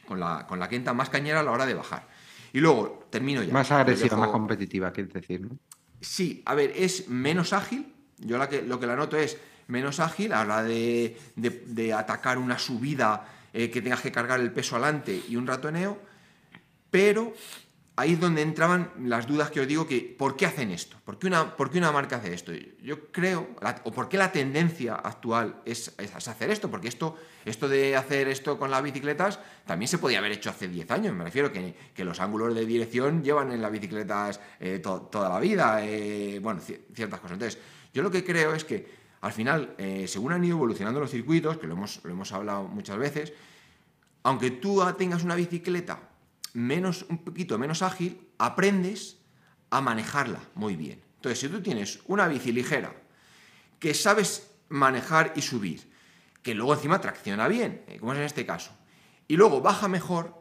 con la, con la quinta más cañera a la hora de bajar. Y luego, termino ya. Más agresiva, más competitiva, quieres decir, ¿no? Sí, a ver, es menos ágil. Yo la que, lo que la noto es menos ágil a la de- de atacar una subida eh, que tengas que cargar el peso adelante y un ratoneo. Pero ahí es donde entraban las dudas que os digo que ¿por qué hacen esto? ¿Por qué una, por qué una marca hace esto? Yo creo, o por qué la tendencia actual es, es hacer esto, porque esto, esto de hacer esto con las bicicletas también se podía haber hecho hace 10 años, me refiero que, que los ángulos de dirección llevan en las bicicletas eh, to- toda la vida, eh, bueno, ci- ciertas cosas. Entonces, yo lo que creo es que al final, eh, según han ido evolucionando los circuitos, que lo hemos, lo hemos hablado muchas veces, aunque tú tengas una bicicleta menos, un poquito menos ágil, aprendes a manejarla muy bien. Entonces, si tú tienes una bici ligera que sabes manejar y subir, que luego encima tracciona bien, eh, como es en este caso, y luego baja mejor,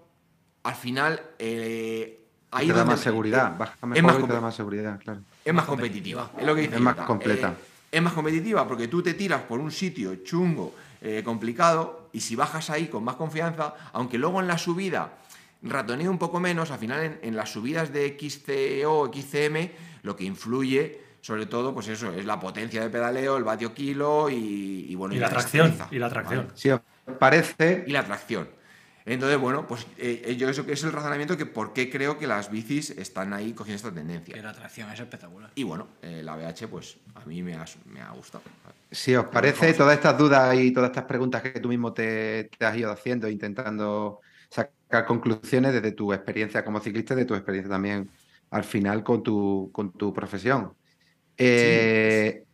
al final eh, ahí te da más seguridad, baja mejor más y te compe- da más seguridad, claro. es más competitiva. Es lo que dice Es más completa. Eh, es más competitiva porque tú te tiras por un sitio chungo, eh, complicado, y si bajas ahí con más confianza, aunque luego en la subida ratonee un poco menos, al final en, en las subidas de XCO, XCM, lo que influye, sobre todo, pues eso, es la potencia de pedaleo, el vatio kilo y, y, bueno, Y la tracción, destreza, y la tracción. ¿vale? Si os parece, y la tracción. Entonces, bueno, pues eh, yo eso que es el razonamiento que por qué creo que las bicis están ahí cogiendo esta tendencia. Que la atracción es espectacular. Y bueno, eh, la BH, pues a mí me ha, me ha gustado. si os parece, todas estas dudas y todas estas preguntas que tú mismo te, te has ido haciendo, intentando sacar conclusiones desde tu experiencia como ciclista y de tu experiencia también al final con tu, con tu profesión. Eh,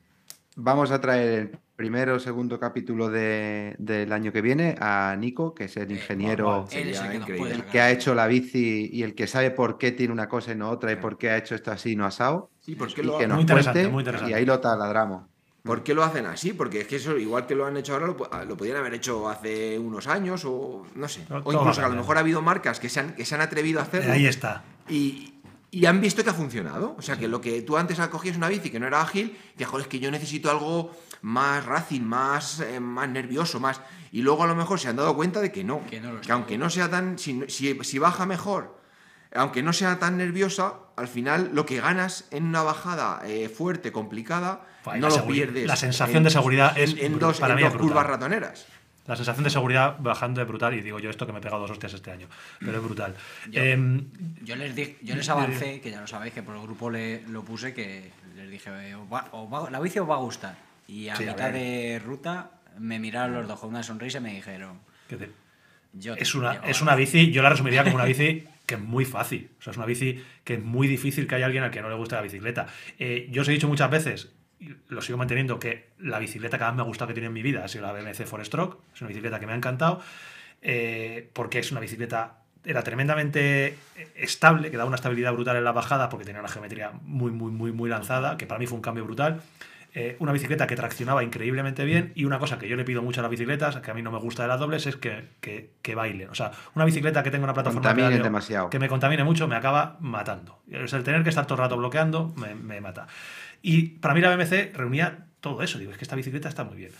Vamos a traer el primero o segundo capítulo de- del año que viene a Nico, que es el ingeniero el Sería que el ha hecho la bici y el que sabe por qué tiene una cosa y no otra y por qué ha hecho esto así y no asado. Sí, porque y lo que nos Muy interesante, cuente, muy interesante. Y ahí lo taladramos. ¿Por qué lo hacen así? Porque es que eso, igual que lo han hecho ahora, lo, po- lo podían haber hecho hace unos años o no sé. No, O incluso que a lo mejor ha habido marcas que se han, que se han atrevido a hacerlo Ahí está. y, y han visto que ha funcionado. O sea, que lo que tú antes cogías una bici que no era ágil, decías, joder, es que yo necesito algo más racing, más, eh, más nervioso, más... Y luego a lo mejor se han dado cuenta de que no. Que no lo que aunque no sea tan... Si, si- si baja mejor, aunque no sea tan nerviosa, al final lo que ganas en una bajada eh, fuerte, complicada, no lo pierdes. la sensación de seguridad es en dos, para mí dos es curvas ratoneras. La sensación de seguridad bajando es brutal y digo yo esto que me he pegado dos hostias este año, pero es brutal. Yo- Yo les, di- yo les avancé, que ya lo sabéis, que por el grupo le, lo puse, que les dije, "Eh, os va- os va- la bici os va a gustar. Y a Sí, mitad de ruta me miraron los dos con una sonrisa y me dijeron, ¿qué te- yo te es una, es una bici, yo la resumiría como una <laughs> bici que es muy fácil. O sea, es una bici que es muy difícil que haya alguien al que no le guste la bicicleta. Eh, yo os he dicho muchas veces, lo sigo manteniendo, que la bicicleta que más me ha gustado que tiene en mi vida ha sido la BMC Forestroke. Es una bicicleta que me ha encantado, eh, porque es una bicicleta era tremendamente estable, que daba una estabilidad brutal en la bajada porque tenía una geometría muy, muy, muy, muy lanzada, que para mí fue un cambio brutal. Eh, una bicicleta que traccionaba increíblemente bien y una cosa que yo le pido mucho a las bicicletas, que a mí no me gusta de las dobles, es que, que, que bailen. O sea, una bicicleta que tenga una plataforma pedaleo demasiado. que me contamine mucho me acaba matando. O sea, el tener que estar todo el rato bloqueando me, me mata. Y para mí la BMC reunía todo eso. Digo, es que esta bicicleta está muy bien.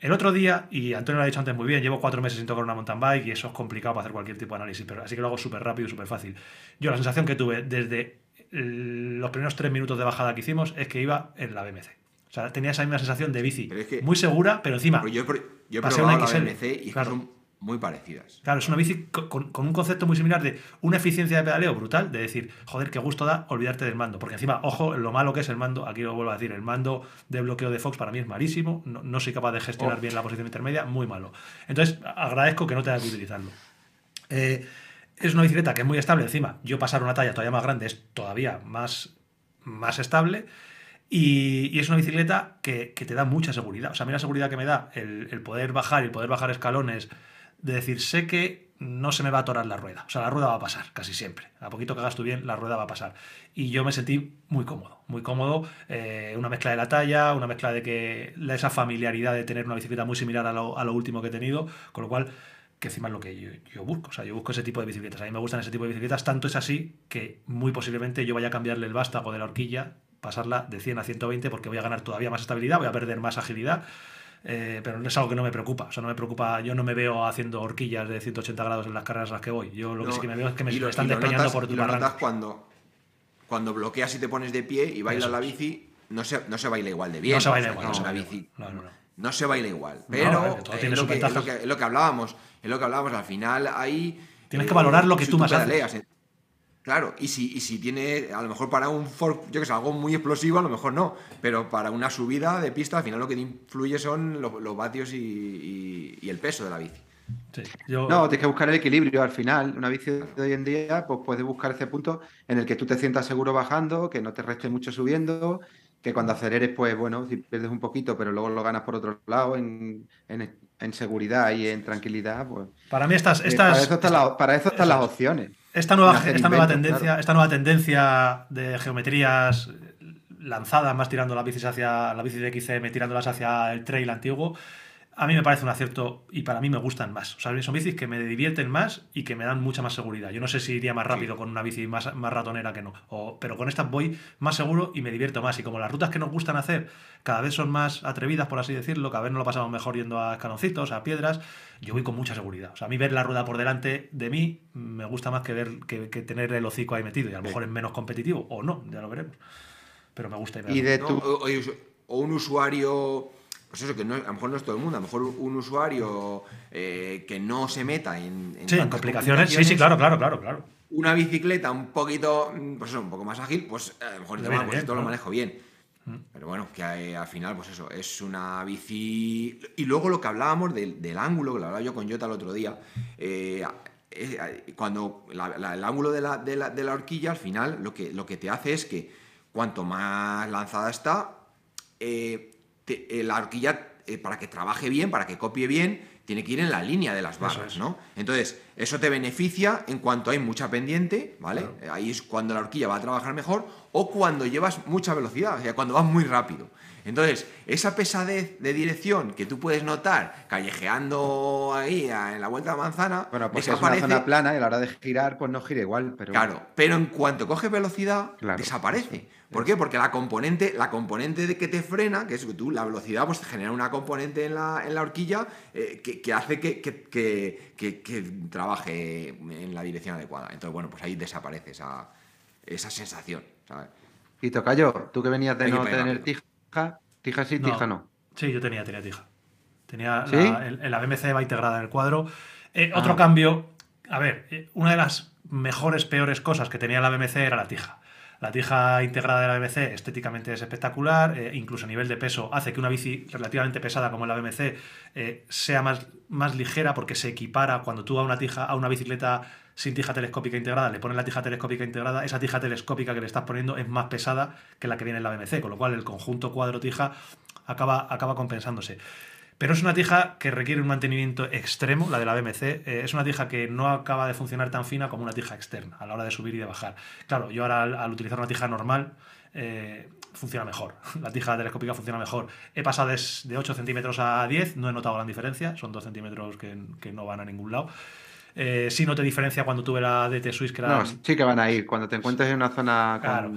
El otro día, y Antonio lo ha dicho antes muy bien, llevo cuatro meses sin tocar una mountain bike y eso es complicado para hacer cualquier tipo de análisis, pero así que lo hago súper rápido y súper fácil. Yo la sensación que tuve desde los primeros tres minutos de bajada que hicimos es que iba en la BMC. O sea, tenía esa misma sensación de bici Pero es que- muy segura, pero encima Pero yo, yo he pasé probado una la XL, BMC y claro. que son muy parecidas. Claro, es una bici co- con, con un concepto muy similar de una eficiencia de pedaleo brutal, de decir, joder, qué gusto da olvidarte del mando. Porque encima, ojo, lo malo que es el mando, aquí lo vuelvo a decir, el mando de bloqueo de Fox para mí es malísimo, no, no soy capaz de gestionar Oh. bien la posición intermedia, muy malo. Entonces, agradezco que no tenga que utilizarlo. Eh, es una bicicleta que es muy estable, encima, yo pasar una talla todavía más grande es todavía más, más estable. Y, y es una bicicleta que, que te da mucha seguridad. O sea, a mí la seguridad que me da el, el poder bajar y el poder bajar escalones, de decir, sé que no se me va a atorar la rueda. O sea, la rueda va a pasar, casi siempre. A poquito que hagas tú bien, la rueda va a pasar. Y yo me sentí muy cómodo, muy cómodo. eh, una mezcla de la talla, una mezcla de que esa familiaridad de tener una bicicleta muy similar a lo, a lo último que he tenido, con lo cual que encima es lo que yo, yo busco. O sea, yo busco ese tipo de bicicletas. A mí me gustan ese tipo de bicicletas. Tanto es así que muy posiblemente yo vaya a cambiarle el vástago de la horquilla, pasarla de 100 a 120 porque voy a ganar todavía más estabilidad, voy a perder más agilidad. Eh, pero es algo que no me preocupa. O sea, no me preocupa. Yo no me veo haciendo horquillas de 180 grados en las carreras a las que voy. Yo lo que sí que me veo es que me lo- están despeñando notas- por tu barranco. cuando, cuando bloqueas y te pones de pie y bailas Eso la bici, no se, no se baila igual de bien. No se baila igual, no se baila bici. igual. No, se baila Pero eh, es, lo que, es, lo ventajas. que, es lo que hablábamos. Es lo que hablábamos. Al final ahí. Tienes que valorar lo que si tú más haces. Claro, y si, y si tiene, a lo mejor para un fork, yo que sé, algo muy explosivo, a lo mejor no, pero para una subida de pista, al final lo que te influye son lo- los, vatios y, y- y el peso de la bici. Sí, yo- No, tienes que buscar el equilibrio al final. Una bici de hoy en día, pues puedes buscar ese punto en el que tú te sientas seguro bajando, que no te reste mucho subiendo, que cuando aceleres, pues bueno, si pierdes un poquito, pero luego lo ganas por otro lado, en, en- en seguridad y en tranquilidad, pues. para mí estas, eh, estas, para eso, están las- para eso están eso las es. opciones. Esta nueva, esta nueva inventos, tendencia, claro. esta nueva tendencia de geometrías lanzadas, más tirando las bicis hacia la bici de XCM, tirándolas hacia el trail antiguo, a mí me parece un acierto y para mí me gustan más. O sea, son bicis que me divierten más y que me dan mucha más seguridad. Yo no sé si iría más rápido con una bici más, más ratonera que no, o- pero con estas voy más seguro y me divierto más. Y como las rutas que nos gustan hacer cada vez son más atrevidas, por así decirlo, cada vez nos lo pasamos mejor yendo a escaloncitos, a piedras, yo voy con mucha seguridad. O sea, a mí ver la rueda por delante de mí me gusta más que ver que, que tener el hocico ahí metido. Y a lo mejor es menos competitivo o no, ya lo veremos. Pero me gusta. Y de ¿no? tu, O, o- o un usuario, pues eso, que no, a lo mejor no es todo el mundo, a lo mejor un usuario eh, que no se meta en, Sí, complicaciones. Sí, sí, claro, claro, claro, claro. Una bicicleta un poquito, mm, pues eso, un poco más ágil, pues a lo mejor viene "Bueno, pues bien, esto lo manejo bien. Pero bueno, que eh, al final, pues eso, es una bici. Y luego lo que hablábamos del, del ángulo, que lo hablaba yo con Jota el otro día, eh, cuando la- la- el ángulo de la, de, la, de la horquilla, al final, lo que, lo que te hace es que cuanto más lanzada está, eh, te- eh, la horquilla, eh, para que trabaje bien, para que copie bien, tiene que ir en la línea de las barras, es. ¿no? Entonces, Eso te beneficia en cuanto hay mucha pendiente, ¿vale? Ahí es cuando la horquilla va a trabajar mejor o cuando llevas mucha velocidad, o sea, cuando vas muy rápido. Entonces, esa pesadez de dirección que tú puedes notar callejeando ahí en la vuelta de la manzana, Bueno, porque desaparece. es una zona plana y a la hora de girar, pues no gira igual. Pero Claro, pero en cuanto coge velocidad, Claro. desaparece. ¿Por qué? Porque la componente, la componente de que te frena, que es que tú, la velocidad, pues te genera una componente en la, en la horquilla eh, que, que hace que, que- que- que- que trabaje en la dirección adecuada. Entonces, bueno, pues ahí desaparece esa, esa sensación, ¿sabes? Y Tocayo, tú que venías de no tener tija, tija sí, No. tija no. Sí, yo tenía, tenía tija. Tenía ¿Sí? la, el- la BMC va integrada en el cuadro. Eh, Otro Ah. cambio, a ver, eh, una de las mejores, peores cosas que tenía la BMC era la tija. La tija integrada de la BMC estéticamente es espectacular, eh, incluso a nivel de peso hace que una bici relativamente pesada como la BMC eh, sea más, más ligera porque se equipara cuando tú a una tija, a una bicicleta sin tija telescópica integrada le pones la tija telescópica integrada, esa tija telescópica que le estás poniendo es más pesada que la que viene en la BMC, con lo cual el conjunto cuadro-tija acaba, acaba compensándose. Pero es una tija que requiere un mantenimiento extremo, la de la BMC. eh, es una tija que no acaba de funcionar tan fina como una tija externa a la hora de subir y de bajar. Claro, yo ahora al, al utilizar una tija normal eh, funciona mejor. <laughs> La tija telescópica funciona mejor. He pasado des- de, 8 centímetros a 10, no he notado gran diferencia. Son 2 centímetros que, que no van a ningún lado. Eh, sí noté diferencia cuando tuve la DT Swiss, que era No, sí que van a ir. Cuando te encuentres en una zona con, Claro.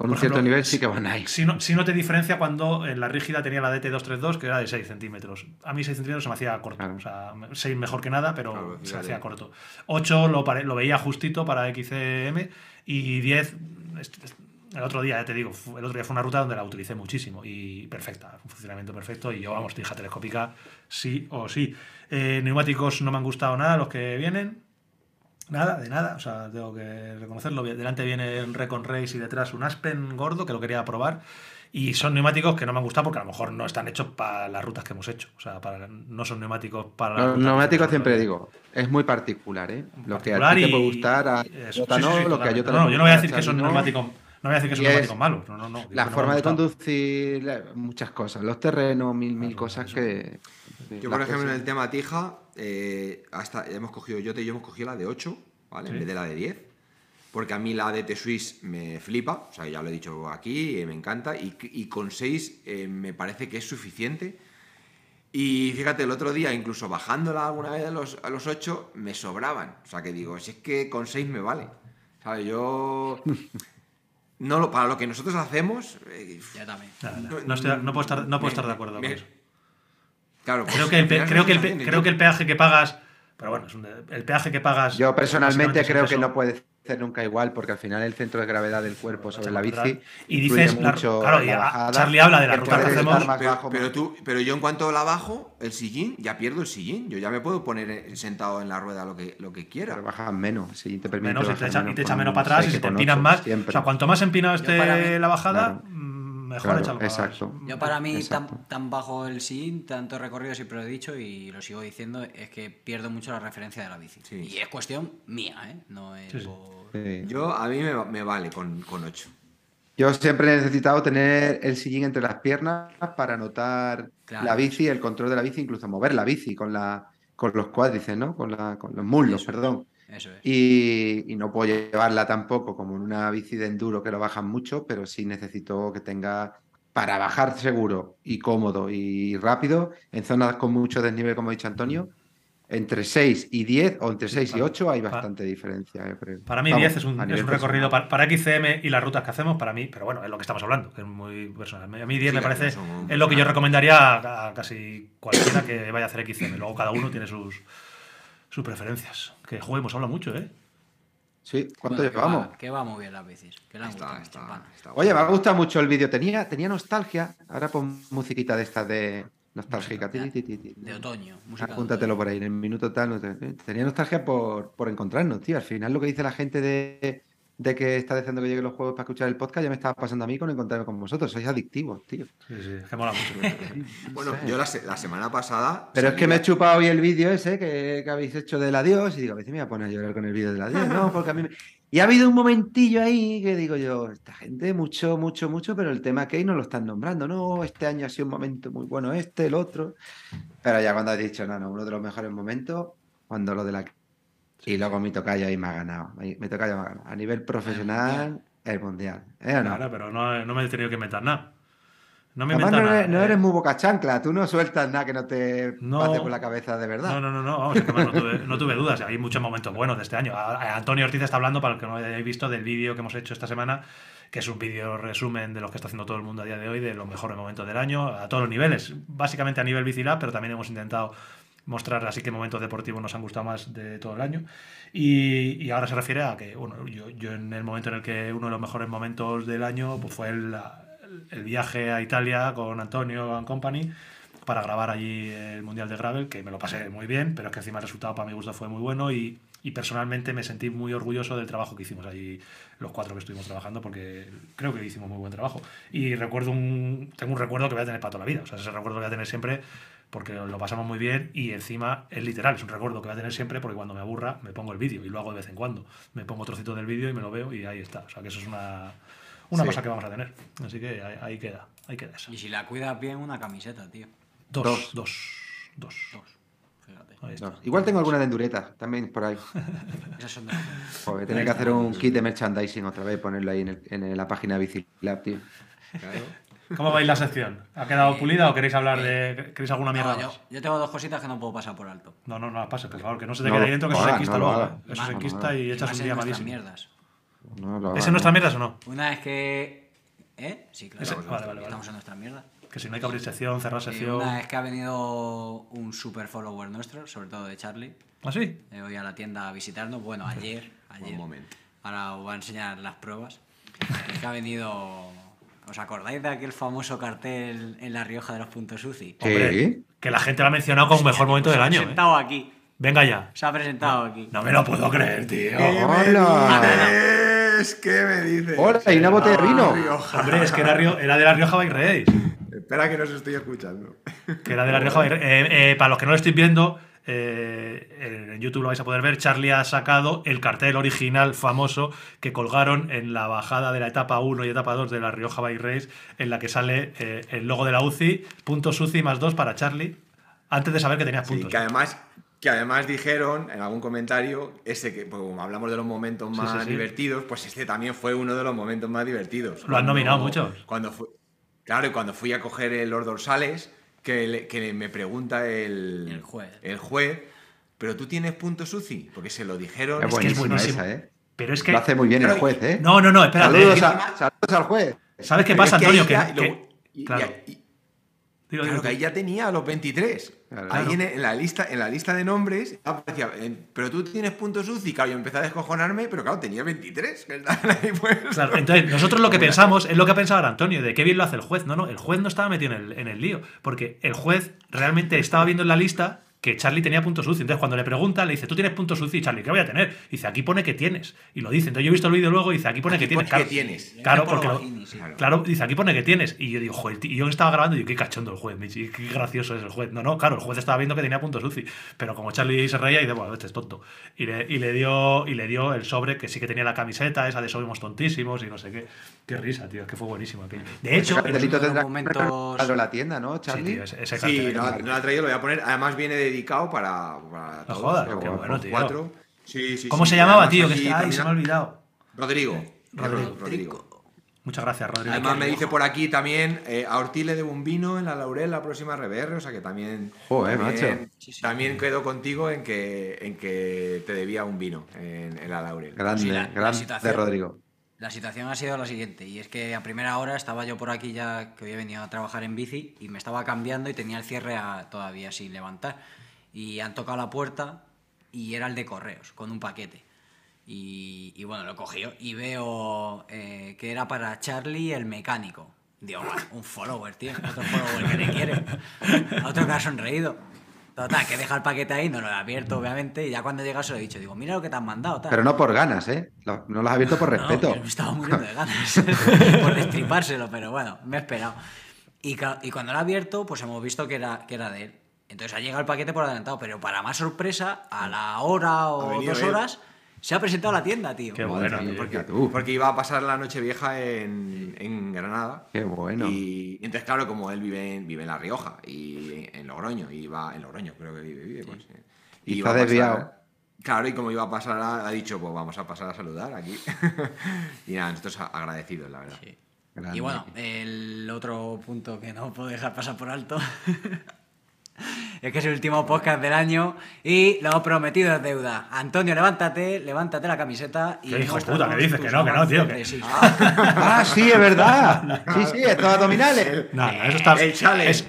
Con Por un cierto ejemplo, nivel, sí que van a ir. Si no, si no te diferencia cuando en la rígida tenía la DT232, que era de 6 centímetros. A mí 6 centímetros se me hacía corto. Claro. O sea, 6 mejor que nada, pero Claro, se me hacía corto. 8 lo, pare- lo veía justito para XCM y 10, est- est- el otro día, ya te digo, el otro día fue una ruta donde la utilicé muchísimo y perfecta, un funcionamiento perfecto y yo, vamos, tija telescópica sí o sí. Eh, neumáticos no me han gustado nada los que vienen. Nada, de nada, o sea, tengo que reconocerlo. Delante viene un Recon Race y detrás un Aspen gordo que lo quería probar. Y son neumáticos que no me han gustado porque a lo mejor no están hechos para las rutas que hemos hecho. O sea, para, no son neumáticos para Los neumáticos siempre digo, es muy particular, ¿eh? Lo que a ti te puede gustar, a eso, Jota sí, sí, no, sí, lo que a totalmente. Jota No, le yo no voy a gusta, decir que son Xavi no. neumáticos, no voy a decir que son es neumáticos malos. No, no, no. La forma de conducir, muchas cosas, los terrenos, mil, mil cosas eso. que... Yo, por ejemplo, en el tema tija, eh, hasta hemos cogido, yo te yo hemos cogido la de 8, ¿vale? Sí. En vez de la de 10. Porque a mí la DT Swiss me flipa, o sea, ya lo he dicho aquí, eh, me encanta. Y, y con 6 eh, me parece que es suficiente. Y fíjate, el otro día, incluso bajándola alguna vez a los, a los 8, me sobraban. O sea, que digo, si es que con 6 me vale. ¿Sabes? Yo. <laughs> No lo, para lo que nosotros hacemos. eh, Ya también. No, estoy- no puedo estar, no puedo estar de acuerdo me- con eso. Claro, pues, Creo que, el, pe- creo, que el, pe- sensaciones. creo que el peaje que pagas. Pero bueno, es un el peaje que pagas. Yo personalmente creo que no puede ser nunca igual porque al final el centro de gravedad del cuerpo sobre la bici. Y dices, mucho claro, la a- bajada. Charlie habla de la ruta que hacemos. Pero, pero tú, pero yo en cuanto la bajo, el sillín, ya pierdo el sillín. Yo ya me puedo poner sentado en la rueda lo que, lo que quiera. pero bajas menos, sí, te permite menos y te echa, y te echa con menos para atrás y se te ocho, más. siempre. O sea, cuanto más empinado esté la bajada, Claro. Mejor Claro, echarlo para atrás. exacto. Yo para mí tan, Exacto. tan bajo el SIN, tanto recorrido siempre lo he dicho y lo sigo diciendo, es que pierdo mucho la referencia de la bici. Sí. Y es cuestión mía, ¿eh? No es Sí, sí. por... Sí. Yo, a mí me, va- me vale con, con 8. Yo siempre he necesitado tener el sillín entre las piernas para notar Claro. la bici, el control de la bici, incluso mover la bici con, la, con los cuádriceps, ¿no? Con, la, con los muslos, Eso. perdón. Eso es. Y, y no puedo llevarla tampoco como en una bici de enduro que lo bajan mucho, pero sí necesito que tenga para bajar seguro y cómodo y rápido en zonas con mucho desnivel, como ha dicho Antonio. Entre 6 y 10 o entre 6 y para- 8 hay para- bastante diferencia. yo creo. Para mí Vamos, 10 es un, a es un recorrido para, para XCM y las rutas que hacemos, para mí, pero bueno, es lo que estamos hablando, que es muy personal. A mí 10 Sí, me parece, es lo que yo recomendaría a, a casi cualquiera que vaya a hacer XCM. Luego cada uno tiene sus, sus preferencias. Que juguemos, habla mucho, ¿eh? Sí, ¿cuánto Bueno, que llevamos? va- Que va muy bien las bicis. Que le han Está, está Oye, me ha gustado mucho el vídeo. Tenía, tenía nostalgia. Ahora pon musiquita de estas de nostálgica. Ti, ti, ti, ti. De otoño. música de Apúntatelo otoño. por ahí, en el minuto tal. Tenía nostalgia por, por encontrarnos, tío. Al final lo que dice la gente de, de que está deseando que lleguen los juegos para escuchar el podcast ya me estaba pasando a mí con encontrarme con vosotros. Sois adictivos, tío. Sí, sí, es que mola mucho. <laughs> Bueno, yo la, se- la semana pasada. Pero es que me he chupado hoy el vídeo ese que, que habéis hecho del adiós y digo, a veces me voy a poner a llorar con el vídeo del adiós. No, porque a mí me... Y ha habido un momentillo ahí que digo yo, esta gente mucho, mucho, mucho, pero el tema que hay no lo están nombrando. No, este año ha sido un momento muy bueno, este, el otro. Pero ya cuando has dicho, no, no, uno de los mejores momentos, cuando lo de la Y luego mi tocayo ahí me ha ganado. Mi mi tocayo me ha ganado. A nivel profesional, el mundial. ¿Eh no? Claro, pero no, no me he tenido que inventar nada. No me Además, no nada. eres, no eh. eres muy boca chancla. Tú no sueltas nada que no te No. pase por la cabeza de verdad. No, no, no, no, vamos, es que no tuve, no tuve dudas. Hay muchos momentos buenos de este año. Antonio Ortiz está hablando, para el que no hayáis visto, del vídeo que hemos hecho esta semana, que es un vídeo resumen de lo que está haciendo todo el mundo a día de hoy, de los mejores momentos del año, a todos los niveles. Básicamente a nivel bicilab, pero también hemos intentado mostrar así que momentos deportivos nos han gustado más de todo el año. Y, y ahora se refiere a que, bueno, yo, yo en el momento en el que uno de los mejores momentos del año pues fue el, el viaje a Italia con Antonio and Company para grabar allí el Mundial de Gravel, que me lo pasé muy bien, pero es que encima el resultado para mi gusto fue muy bueno y, y personalmente me sentí muy orgulloso del trabajo que hicimos allí los cuatro que estuvimos trabajando porque creo que hicimos muy buen trabajo. Y recuerdo un, tengo un recuerdo que voy a tener para toda la vida, o sea, ese recuerdo que voy a tener siempre porque lo pasamos muy bien y encima es literal, es un recuerdo que voy a tener siempre porque cuando me aburra me pongo el vídeo y lo hago de vez en cuando. Me pongo trocito del vídeo y me lo veo y ahí está. O sea, que eso es una, una Sí. cosa que vamos a tener. Así que ahí, ahí queda, ahí queda eso. Y si la cuidas bien, una camiseta, tío. Dos, Dos. dos, dos. Dos. Fíjate. Ahí está. No. Igual tengo alguna de endureta también por ahí. <laughs> Esas son de las buenas. Joder, tener que hacer un kit de merchandising otra vez, ponerlo ahí en, el- en la página de Bicilab, tío. Claro. ¿Cómo vais la sección? ¿Ha quedado pulida o queréis hablar de. ¿Queréis alguna mierda No, yo, más? yo tengo dos cositas que no puedo pasar por alto. No, no, no la pases, por favor, que no se te No quede ahí dentro que eso se enquista luego. ¿eh? Eso se enquista y echas un día nuestras malísimo. mierdas. No ¿Es en nuestras mierdas o no? Una es que. ¿Eh? Sí, claro. Ese- vale, vale, vale. Estamos en nuestra mierda. Que si no hay que abrir sección, cerrar Y sección. una es que ha venido un super follower nuestro, sobre todo de Charlie. ¿Ah, sí? eh, hoy a la tienda a visitarnos. Bueno, ayer. Ayer. momento. Ahora os voy a enseñar las pruebas. Es que ha venido. ¿Os acordáis de aquel famoso cartel en La Rioja de los Puntos UCI? Hombre, que la gente lo ha mencionado como mejor momento del Se ha año. ¿eh? presentado aquí. Venga ya. Se ha presentado aquí. No me lo puedo creer, tío. ¡Hola! Es ¿Qué me dices? Hola, y una botella de vino. Rioja. Hombre, es que era, Rio- era de la Rioja by. Espera que no os estoy escuchando. Que era de la Rioja by. Eh, eh, para los que no lo estéis viendo, eh, en YouTube lo vais a poder ver. Charlie ha sacado el cartel original famoso que colgaron en la bajada de la etapa 1 y etapa 2 de la Rioja by Race, en la que sale eh, el logo de la UCI, puntos UCI más 2 para Charlie, antes de saber que tenías Sí, puntos. que además, que además dijeron en algún comentario, ese que, pues, como hablamos de los momentos Sí, más sí, sí. divertidos, pues este también fue uno de los momentos más divertidos. Lo han nominado muchos. Cuando fui, claro, y cuando fui a coger los dorsales, que, le- que me pregunta el, El juez. el juez, ¿pero tú tienes puntos UCI? Porque se lo dijeron. Es que es buenísima buenísimo. esa, ¿eh? Pero es que. Lo hace muy bien el juez, ¿eh? No, no, no, espérate. Saludos, a- saludos al juez. ¿Sabes qué Pero pasa, es que ahí Antonio? Que, ya- que- lo- y- claro. y- y- Digo, Claro digo, que ahí ya tenía los 23. Claro. Ahí Claro. en, en la lista, en la lista de nombres aparecía, eh, pero tú tienes puntos UCI, claro, yo empecé a descojonarme, pero claro, tenía 23. que estaban ahí puestos. Claro, entonces, nosotros lo que pensamos es lo que ha pensado ahora Antonio, de qué bien lo hace el juez. No, no, el juez no estaba metido en el, en el lío, porque el juez realmente estaba viendo en la lista que Charlie tenía puntos UCI. Entonces, cuando le pregunta, le dice, ¿tú tienes puntos UCI? Charlie, ¿qué voy a tener? dice, aquí pone que tienes. Y lo dice. Entonces, yo he visto el vídeo luego y dice, aquí pone Aquí que tienes. pone Claro, que tienes. Claro, porque lo- sí. Dice, aquí pone que tienes. Y yo digo, joder, tío", y yo estaba grabando y digo, qué cachondo el juez, Michi, qué gracioso es el juez. No, no, claro, el juez estaba viendo que tenía puntos UCI. Pero como Charlie se reía y dice, bueno, este es tonto. Y le, y le dio, y le dio el sobre que sí que tenía la camiseta, esa de somos tontísimos y no sé qué. Qué risa, tío, es que fue buenísimo aquello. De hecho, Ese cartelito tendrá momentos- la tienda, ¿no, sí, Charlie? tío, ese, ese Sí, no lo ha traído, lo voy a poner. Además, viene dedicado para. para No todos, jodas, qué bueno, tío. Cuatro. Sí, sí, ¿Cómo sí, se llamaba, tío? Que está- Ay, se me ha olvidado. Rodrigo. Rodrigo. Rodrigo. Muchas gracias, Rodrigo. Además me dice por aquí también, eh, a Ortiz le debo un vino en la Laurel la próxima RBR, o sea que también... Joder, también, macho. También quedo contigo en que, en que te debía un vino en, en la Laurel. Grande, Sí, la- la grande situación. Rodrigo. La situación ha sido la siguiente, y es que a primera hora estaba yo por aquí ya que había venido a trabajar en bici y me estaba cambiando y tenía el cierre a- todavía sin levantar. Y han tocado la puerta y era el de correos, con un paquete. Y, y bueno, lo cogió y veo eh, que era para Charlie el mecánico. Digo, "Buah, un follower, tío, otro follower que le quiere. <laughs> Otro que ha sonreído. Total, que deja el paquete ahí, no lo he abierto, obviamente, y ya cuando llega se lo he dicho, digo, mira lo que te han mandado, tal. Pero no por ganas, ¿eh? Lo- No lo has abierto por No, respeto. que me estaba muriendo de ganas <laughs> por destripárselo, pero bueno, me he esperado. Y, y cuando lo ha abierto, pues hemos visto que era, que era de él. Entonces ha llegado el paquete por adelantado, pero para más sorpresa, a la hora o venido dos horas, se ha presentado a la tienda, tío. Qué bueno, tío. Porque, tú. porque iba a pasar la noche vieja en, en Granada. Qué bueno. Y entonces, claro, como él vive en, vive en La Rioja y en Logroño, y va en Logroño, creo que vive, vive pues, eh, y está desviado. Claro, y como iba a pasar, a- ha dicho, pues vamos a pasar a saludar aquí. <laughs> y nada, nosotros agradecidos, la verdad. Sí. Y bueno, el otro punto que no puedo dejar pasar por alto <laughs> <laughs> es que es el último podcast del año y lo prometido es deuda. Antonio, levántate, levántate la camiseta y. ¿Qué hijo de puta? ¿Qué dices? Que no, que no, tío, que- Ah, sí, es verdad. Sí, sí, estos abdominales. No, no, eso está. El challenge. es-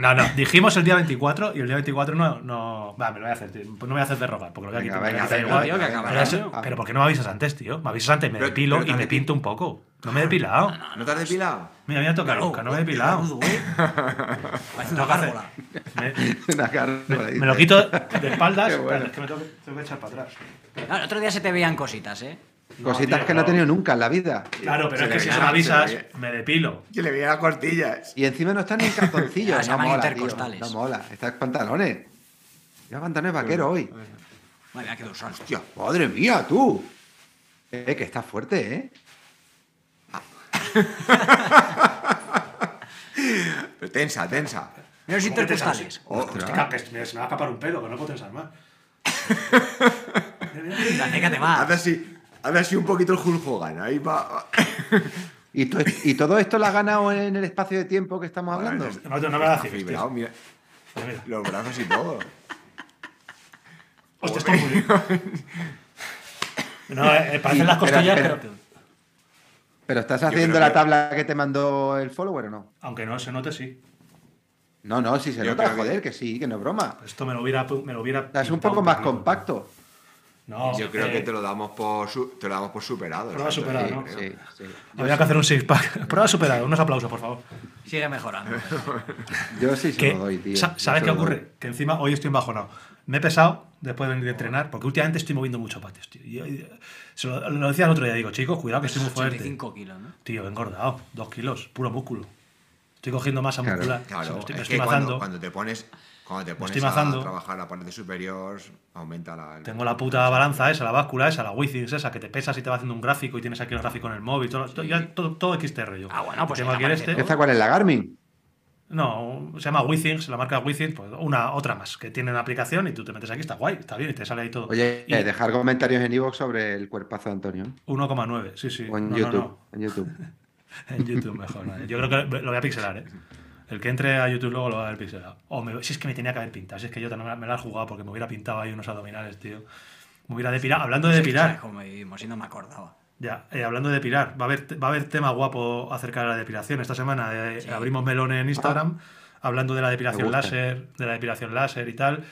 no, no, dijimos el día 24 y el día 24 no. no va, me lo voy a hacer, tío. No me voy a hacer de rogar, porque lo voy a Venga, venga, voy a quitar venga, igual. tío, que pero, eso- pero ¿por qué no me avisas antes, tío? Me avisas antes, me Pero- depilo pero y me pinto un poco. No me he depilado. ¿No te has depilado? Mira, mira, toca que no me he depilado. <laughs> Una que gárgola. <laughs> Una me lo quito de <laughs> espaldas. Bueno. Es que me tengo, que- tengo que echar para atrás. No, el otro día se te veían cositas, ¿eh? Cositas tío, que no he tenido nunca en la vida. Claro, pero Se es que si se me avisas, me depilo. Que le veía las costillas. Y encima no están ni en <laughs> calzoncillos. no mola, tío. intercostales. No mola. Estás pantalones. Lleva pantalones vaqueros hoy. Madre mía, qué dorsal. Hostia, madre mía, tú. Eh, que estás fuerte, ¿eh? <laughs> Pero tensa, tensa. Mira los ¿Cómo que te intercostales. Hostia, se me se me va a escapar un pedo, que no puedo tensar más. <laughs> Haz más. así, haz así un poquito el Hulk Hogan. Ahí va. <laughs> ¿Y, to- y todo esto lo has ganado en el espacio de tiempo que estamos hablando? No, no me lo Está haces, fibrado, mira. Mira. Los brazos y todo. Hostia, estoy muy... No, eh, eh, parecen las Pero- costillas, pero- pero... ¿Pero estás haciendo la que- tabla que te mandó el follower o no? Aunque no se note, sí. No, no, si se Yo nota, que- joder, que sí, que no es broma. Esto me lo hubiera... Me lo hubiera O sea, es un poco más compacto. No, Yo creo eh, que te lo damos por, te lo damos por superado. Prueba Sí, ¿no? Sí, sí. Habría que hacer un six-pack. <laughs> Prueba superado. Unos aplausos, por favor. Sigue mejorando. Yo sí se Que- lo doy, tío. sa- Yo ¿Sabes qué doy. ocurre? Que encima hoy estoy embajonado. Me he pesado después de venir de entrenar, porque últimamente estoy moviendo mucho patios, tío. Se lo, lo decía el otro día, digo, chicos, cuidado que estoy muy fuerte. 85 kilos, ¿no? Tío, he engordado, dos kilos, puro músculo. Estoy cogiendo masa Claro. muscular. Claro, me estoy, me es estoy que cuando, cuando te pones, cuando te pones estoy a mazando. trabajar la parte superior, aumenta la. el- Tengo la puta balanza esa, la báscula esa, la Withings esa, que te pesas y te va haciendo un gráfico y tienes aquí el gráfico en el móvil. Todo, todo, todo, todo XTR yo. Ah, bueno, pues Tengo aquí este. ¿Esta cuál es la Garmin? No, se llama Withings, la marca Withings, pues una, otra más, que tiene una aplicación y tú te metes aquí, está guay, está bien y te sale ahí todo. Oye, Y eh, dejar comentarios en iVoox sobre el cuerpazo de Antonio. 1,9, sí, sí. O en No, no, YouTube. no. En YouTube. <laughs> En YouTube mejor. ¿no? Yo creo que lo voy a pixelar, ¿eh? El que entre a YouTube luego lo va a ver pixelado. O me- si es que me tenía que haber pintado, si es que yo también me la- he jugado porque me hubiera pintado ahí unos abdominales, tío. Me hubiera depilado. Hablando de ¿Sabes depilar, cómo vivimos? Y no me acordaba. ya, eh, hablando de depilar, va a haber, va a haber tema guapo acerca de la depilación. Esta semana eh, Sí. abrimos melón en Instagram hablando de la depilación láser, de la depilación láser y tal.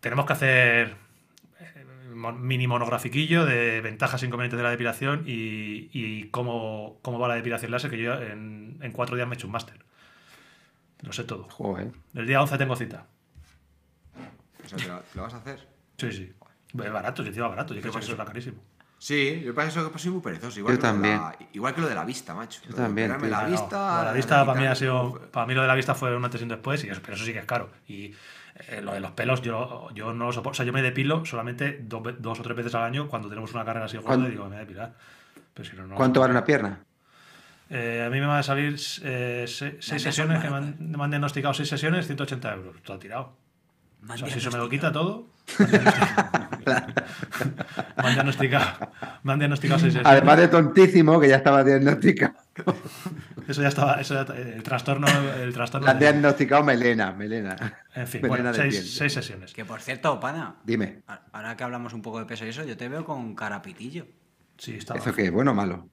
Tenemos que hacer eh, mini monografiquillo de ventajas e inconvenientes de la depilación y, y cómo, cómo va la depilación láser, que yo en, en cuatro días me he hecho un máster. Lo sé todo. Joder. El día 11 tengo cita. O sea, ¿te lo, vas a hacer? Sí, sí. Es barato, si encima barato. Yo ¿Qué creo que eso era carísimo. Sí, yo para eso soy muy perezoso. Igual Yo que lo de también. la- igual que lo de la vista, macho. Yo también, la no. vista. la vista para mí ha sido. Para mí lo de la vista fue un antes y un después, y eso, pero eso sí que es caro. Y eh, lo de los pelos, yo, yo no lo soporto. O sea, yo me depilo solamente dos, o tres veces al año cuando tenemos una carrera así gorda ¿Cuán- y digo, me voy a depilar. Pero si no, no. ¿Cuánto vale una pierna? Eh, a mí me van a salir eh, se- seis sesiones, que me han, me han diagnosticado seis sesiones, 180 euros. Todo tirado. O sea, si se me lo quita todo. <laughs> <laughs> Me han diagnosticado. Me han diagnosticado seis sesiones. Además de tontísimo, que ya estaba diagnosticado. Eso ya estaba. Eso ya- el trastorno. El trastorno Le han de- diagnosticado melena, melena. en fin, melena bueno, de seis, sesiones. Que por cierto, pana, Dime, ahora que hablamos un poco de peso y eso, yo te veo con carapitillo. Sí, está. ¿eso qué? ¿Bueno o malo?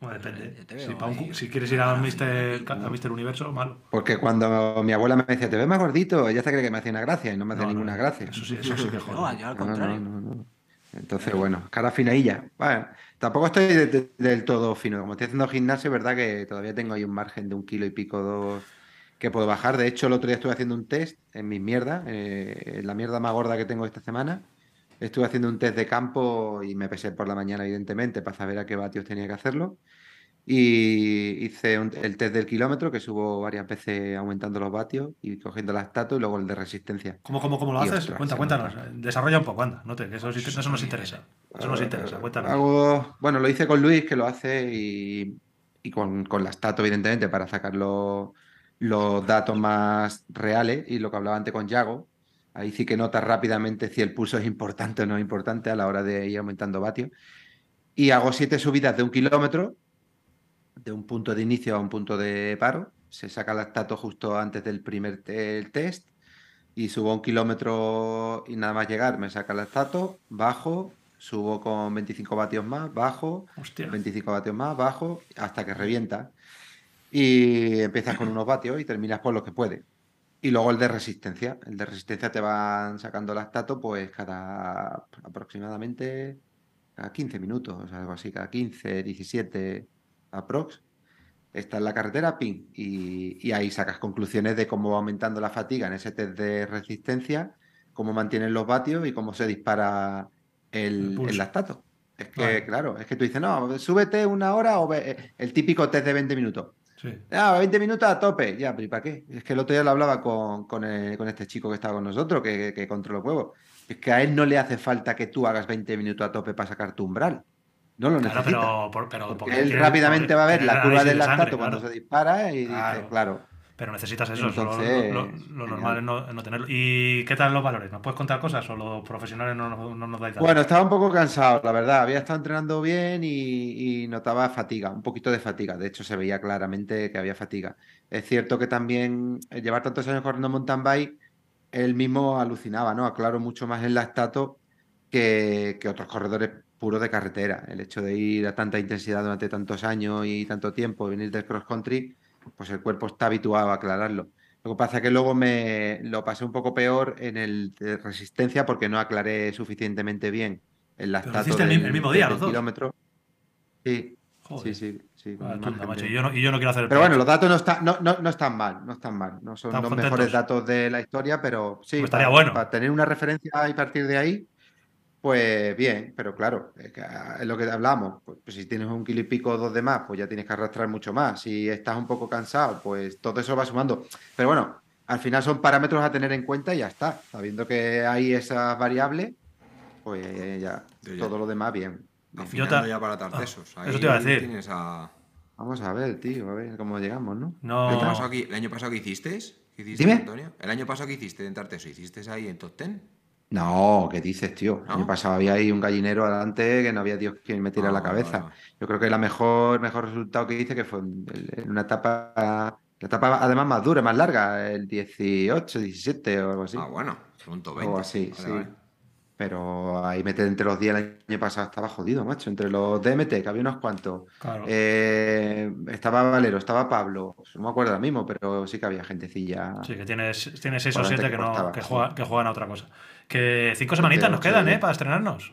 Bueno, depende. Yo te Si, un si quieres ir a Mister, a Mister Universo, malo. Porque cuando mi abuela me decía, te ves más gordito, ella se cree que me hacía una gracia y no me hace No, ninguna no. gracia. Eso sí, eso sí que. No, yo al No, no, contrario. no, no. Entonces, bueno, cara finailla. Bueno, tampoco estoy de- de- del todo fino. Como estoy haciendo gimnasio, es verdad que todavía tengo ahí un margen de un kilo y pico, dos, que puedo bajar. De hecho, el otro día estuve haciendo un test en mis mierdas, eh, la mierda más gorda que tengo esta semana. Estuve haciendo un test de campo y me pesé por la mañana, evidentemente, para saber a qué vatios tenía que hacerlo. Y hice un- el test del kilómetro, que subo varias veces aumentando los vatios y cogiendo las tatos, y luego el de resistencia. ¿Cómo, cómo, cómo lo Y haces? ostras, Cuenta, cuéntanos. Desarrolla un poco, anda. No te, que eso, nos interesa. Eso nos interesa, cuéntanos. Hago, bueno, lo hice con Luis, que lo hace, y, y con, con las tatos, evidentemente, para sacar los, los datos más reales. Y lo que hablaba antes con Yago, Ahí sí que notas rápidamente si el pulso es importante o no es importante a la hora de ir aumentando vatios. Y hago siete subidas de un kilómetro, de un punto de inicio a un punto de paro. Se saca el lactato justo antes del primer test y subo un kilómetro y nada más llegar me saca el lactato, bajo, subo con 25 vatios más, bajo, 25 vatios más, bajo, hasta que revienta. Y empiezas con unos vatios y terminas por lo que puede. Y luego el de resistencia. El de resistencia te van sacando lactato pues cada aproximadamente cada 15 minutos, algo así, cada 15, 17 aprox. Está en la carretera, ping, y, ahí sacas conclusiones de cómo va aumentando la fatiga en ese test de resistencia, cómo mantienen los vatios y cómo se dispara el, lactato. Es que, claro, es que tú dices, no, súbete una hora o ve, el típico test de 20 minutos. Sí. Ah, 20 minutos a tope. Ya, pero ¿y para qué? Es que el otro día lo hablaba con, con, este chico que estaba con nosotros, que, que controla huevos. Es que a él no le hace falta que tú hagas 20 minutos a tope para sacar tu umbral. No lo necesita. Pero, pero, él rápidamente va a ver la curva del lactato cuando se dispara y dice, claro. Pero necesitas eso, lo, normal es no, tenerlo. ¿Y qué tal los valores? ¿Nos puedes contar cosas o los profesionales no, nos dais Bueno, estaba un poco cansado, la verdad. Había estado entrenando bien y, notaba fatiga, un poquito de fatiga. De hecho, se veía claramente que había fatiga. Es cierto que también eh, llevar tantos años corriendo mountain bike, él mismo alucinaba, ¿no? Aclaro mucho más el lactato que, que otros corredores puros de carretera. El hecho de ir a tanta intensidad durante tantos años y tanto tiempo, venir del cross country pues el cuerpo está habituado a aclararlo. Lo que pasa es que luego me lo pasé un poco peor en el de resistencia porque no aclaré suficientemente bien el lactato del, el, mismo día, kilómetro. Sí, sí, sí. sí y, yo no, quiero hacer Pero bueno, los datos no, están, no, no, están mal, no están mal. No son los mejores datos de la historia, pero sí, pues estaría bueno. para tener una referencia y partir de ahí, pues bien, pero claro, es lo que hablamos, pues, pues, si tienes un kilo y pico o dos de más, pues ya tienes que arrastrar mucho más. Si estás un poco cansado, pues todo eso va sumando. Pero bueno, al final son parámetros a tener en cuenta y ya está. Sabiendo que hay esas variables, pues ya, todo lo demás bien. Afinando ya para tartesos. Ah, eso te iba a decir. Vamos a ver, tío, a ver cómo llegamos, ¿no? no... ¿El, año pasado que, ¿El año pasado que hiciste? ¿Qué hiciste, Antonio? ¿El año pasado que hiciste en Tarteso? ¿Hiciste ahí en Top Ten? No, ¿qué dices, tío? El año pasado había ahí un gallinero adelante que no había Dios quien me tirara la cabeza. Yo creo que el mejor, mejor resultado que hice que fue en una etapa, la etapa además más dura, más larga, el 18, 17 o algo así. Ah, bueno, punto 20. O así, sí. Pero ahí meter entre los 10 el año pasado estaba jodido, macho. Entre los DMT, que había unos cuantos. Eh, estaba Valero, estaba Pablo. No me acuerdo ahora mismo, pero sí que había gentecilla. Sí, que tienes, tienes 6 o 7 que, no, que, que juegan a otra cosa. Que cinco semanitas nos quedan, ¿eh? Para estrenarnos.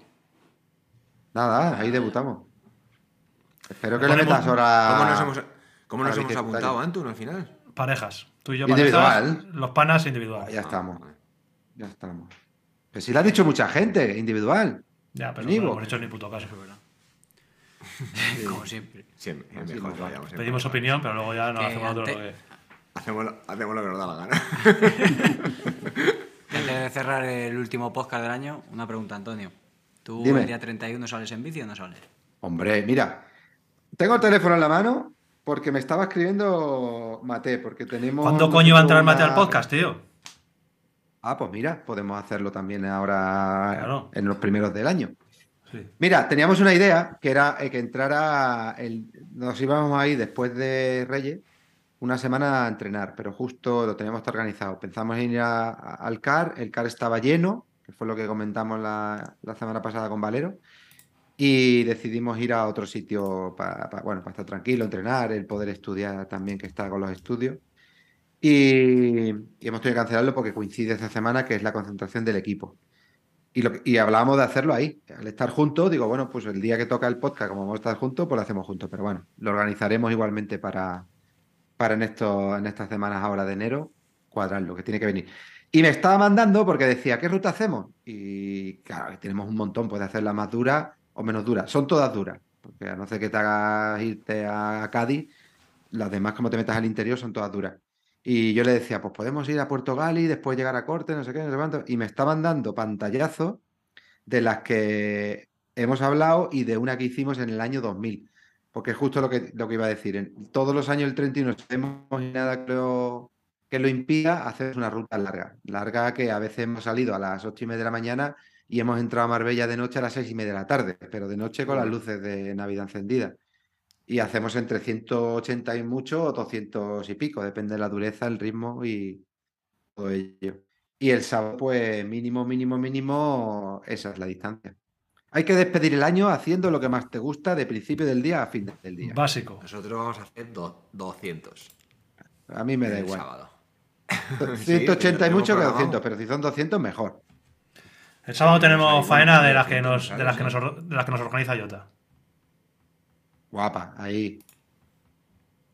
Nada, ahí debutamos. Espero que le metas ahora. ¿Cómo nos hemos, cómo nos hemos apuntado, Antun, al final? Parejas. Tú y yo Individual. los panas individual. ya estamos. Ya estamos. Pero si lo ha dicho mucha gente, individual. Ya, pero no hemos hecho ni puto caso, ¿verdad? <laughs> Como siempre. Siempre. Pedimos opinión, pero luego ya nos hacemos otro. Hacemos, hacemos lo que nos da la gana. <laughs> Antes de cerrar el último podcast del año, una pregunta, Antonio. ¿Tú el día 31 sales en bici o no sales? Hombre, mira, tengo el teléfono en la mano porque me estaba escribiendo Mate, porque tenemos... ¿Cuándo coño va a entrar Mate al podcast, tío? Ah, pues mira, podemos hacerlo también ahora en los primeros del año. Mira, teníamos una idea que era eh, que entrara el... Nos íbamos ahí después de Reyes una semana a entrenar, pero justo lo teníamos organizado. Pensamos en ir al CAR, el CAR estaba lleno, que fue lo que comentamos la, semana pasada con Valero, y decidimos ir a otro sitio para, bueno, para estar tranquilo, entrenar, el poder estudiar también, que está con los estudios. Y, hemos tenido que cancelarlo porque coincide esta semana que es la concentración del equipo. Y, lo, y hablábamos de hacerlo ahí. Al estar juntos, digo, bueno, pues el día que toca el podcast, como vamos a estar juntos, pues lo hacemos juntos. Pero bueno, lo organizaremos igualmente para, para en, esto, en estas semanas ahora de enero cuadrarlo, que tiene que venir. Y me estaba mandando porque decía, ¿qué ruta hacemos? Y claro, tenemos un montón, puedes hacerla más dura o menos dura. Son todas duras, porque a no ser que te hagas irte a Cádiz, las demás, como te metas al interior, son todas duras. Y yo le decía, pues podemos ir a Puerto Gali, después llegar a Corte, no sé qué, no sé cuánto. Y me estaban dando pantallazos de las que hemos hablado y de una que hicimos en el año 2000 porque es justo lo que, lo que iba a decir. En todos los años del 31 hemos nada, creo que lo impida, hacer una ruta larga. Larga que a veces hemos salido a las ocho y media de la mañana y hemos entrado a Marbella de noche a las seis y media de la tarde, pero de noche con las luces de Navidad encendidas. Y hacemos entre 180 y mucho o 200 y pico, depende de la dureza, el ritmo y todo ello. Y el sábado, pues mínimo, mínimo, mínimo, esa es la distancia. Hay que despedir el año haciendo lo que más te gusta de principio del día a fin del día. Básico. Nosotros vamos a hacer do- 200. A mí me da igual. sábado. <laughs> 180 y mucho que programado. 200, pero si son 200, mejor. El sábado tenemos faena de las que nos, de las que nos, de las que nos organiza Jota. Guapa, ahí.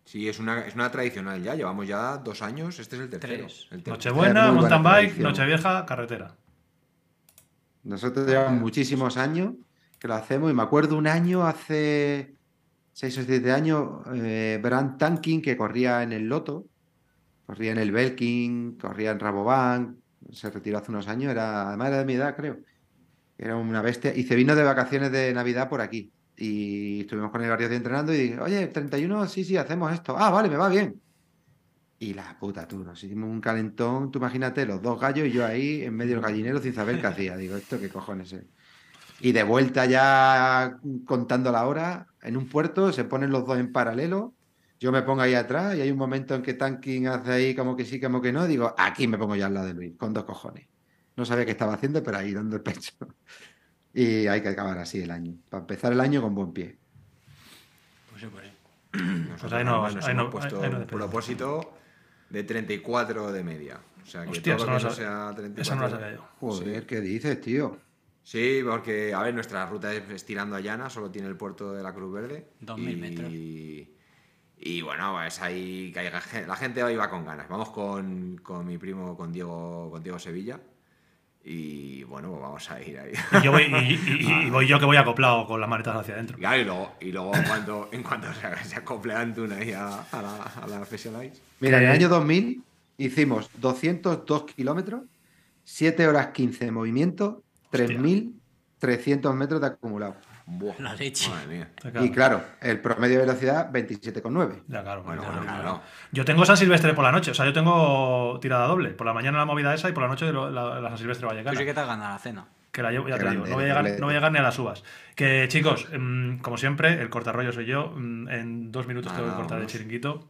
Sí, es una, es una tradicional ya. Llevamos ya dos años. Este es el tercero. Tres. El tercero. Nochebuena, mountain bike. Nochevieja, carretera. Nosotros llevamos muchísimos años que lo hacemos y me acuerdo un año hace 6 o 7 años, eh, Brand Tanking que corría en el Loto, corría en el Belkin, corría en Rabobank, se retiró hace unos años, era, además era de mi edad creo, era una bestia y se vino de vacaciones de Navidad por aquí y estuvimos con él varios días entrenando y dije, oye, 31, sí, sí, hacemos esto, ah, vale, me va bien. Y la puta, tú, nos hicimos un calentón, tú imagínate, los dos gallos y yo ahí en medio del gallinero sin saber qué hacía. Digo, ¿esto qué cojones es? Y de vuelta ya contando la hora, en un puerto se ponen los dos en paralelo, yo me pongo ahí atrás y hay un momento en que Tanking hace ahí como que sí, como que no, digo, aquí me pongo yo al lado de Luis, con dos cojones. No sabía qué estaba haciendo, pero ahí dando el pecho. Y hay que acabar así el año, para empezar el año con buen pie. Pues sí, pues sí. Nosotros Pues ahí no- nos ahí hemos no- puesto ahí- ahí no un propósito de 34 de media. O sea, que Hostia, todo eso lo no que lo no sea 34. Esa no la sabía yo. Joder, ¿qué dices, tío? Sí, porque, a ver, nuestra ruta es estirando a llana, solo tiene el puerto de la Cruz Verde. 2000 y, metros. Y bueno, es ahí que hay la gente hoy va con ganas. Vamos con, con mi primo, con Diego, con Diego Sevilla. Y bueno, pues vamos a ir ahí. Y, yo voy, y, y- y <laughs> voy yo que voy acoplado con las manetas hacia adentro. Y, claro, y luego, y luego en cuanto, en cuanto se, se acople Antun ahí a, a la, a la Specialized. Mira, en el Que- año 2000 hicimos 202 kilómetros, 7 horas 15 de movimiento, 3.300 metros de acumulado. Buah, La leche. Madre mía. Claro. Y claro, el promedio de velocidad 27,9. Ya, claro. Bueno, claro, bueno, claro. claro. Yo tengo San Silvestre por la noche, o sea, yo tengo tirada doble. Por la mañana la movida esa y por la noche la, la San Silvestre Vallecana. Tú sí que te ganado la cena. Que la llevo, ya Qué te digo, no voy, a llegar, Lete. no voy a llegar ni a las uvas. Que chicos, em, como siempre, el cortarrollo soy yo. em, En dos minutos Ah, tengo que cortar el chiringuito.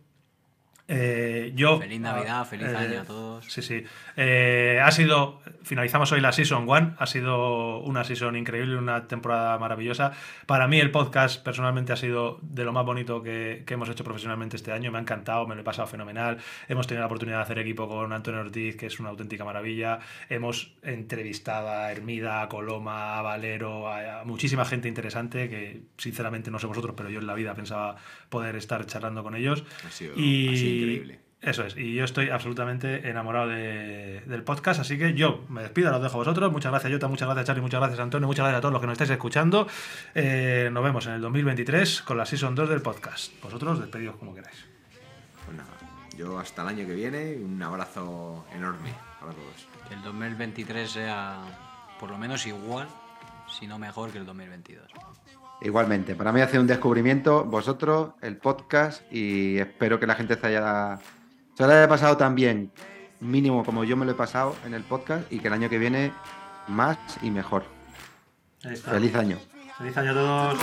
Eh, yo. Feliz Navidad, feliz eh, año a todos. Sí, sí. Eh, ha sido. Finalizamos hoy la Season 1. Ha sido una season increíble, una temporada maravillosa. Para mí, el podcast personalmente ha sido de lo más bonito que, que hemos hecho profesionalmente este año. Me ha encantado, me lo he pasado fenomenal. Hemos tenido la oportunidad de hacer equipo con Antonio Ortiz, que es una auténtica maravilla. Hemos entrevistado a Hermida, a Coloma, a Valero, a, a muchísima gente interesante que, sinceramente, no sé vosotros, pero yo en la vida pensaba poder estar charlando con ellos. Ha sido, Y ha sido increíble. eso es, y yo estoy absolutamente enamorado de- del podcast, así que yo me despido, los dejo a vosotros. Muchas gracias, Jota, muchas gracias, Charlie, muchas gracias, Antonio, muchas gracias a todos los que nos estáis escuchando. Eh, nos vemos en el 2023 con la Season 2 del podcast. Vosotros despedidos como queráis. Pues nada, yo hasta el año que viene, un abrazo enorme para todos. Que el 2023 sea por lo menos igual, si no mejor que el 2022. Igualmente, para mí ha sido un descubrimiento, vosotros, el podcast, y espero que la gente se haya, se lo haya pasado tan bien, mínimo como yo me lo he pasado en el podcast, y que el año que viene más y mejor. Ahí está. Feliz año. Feliz año a todos.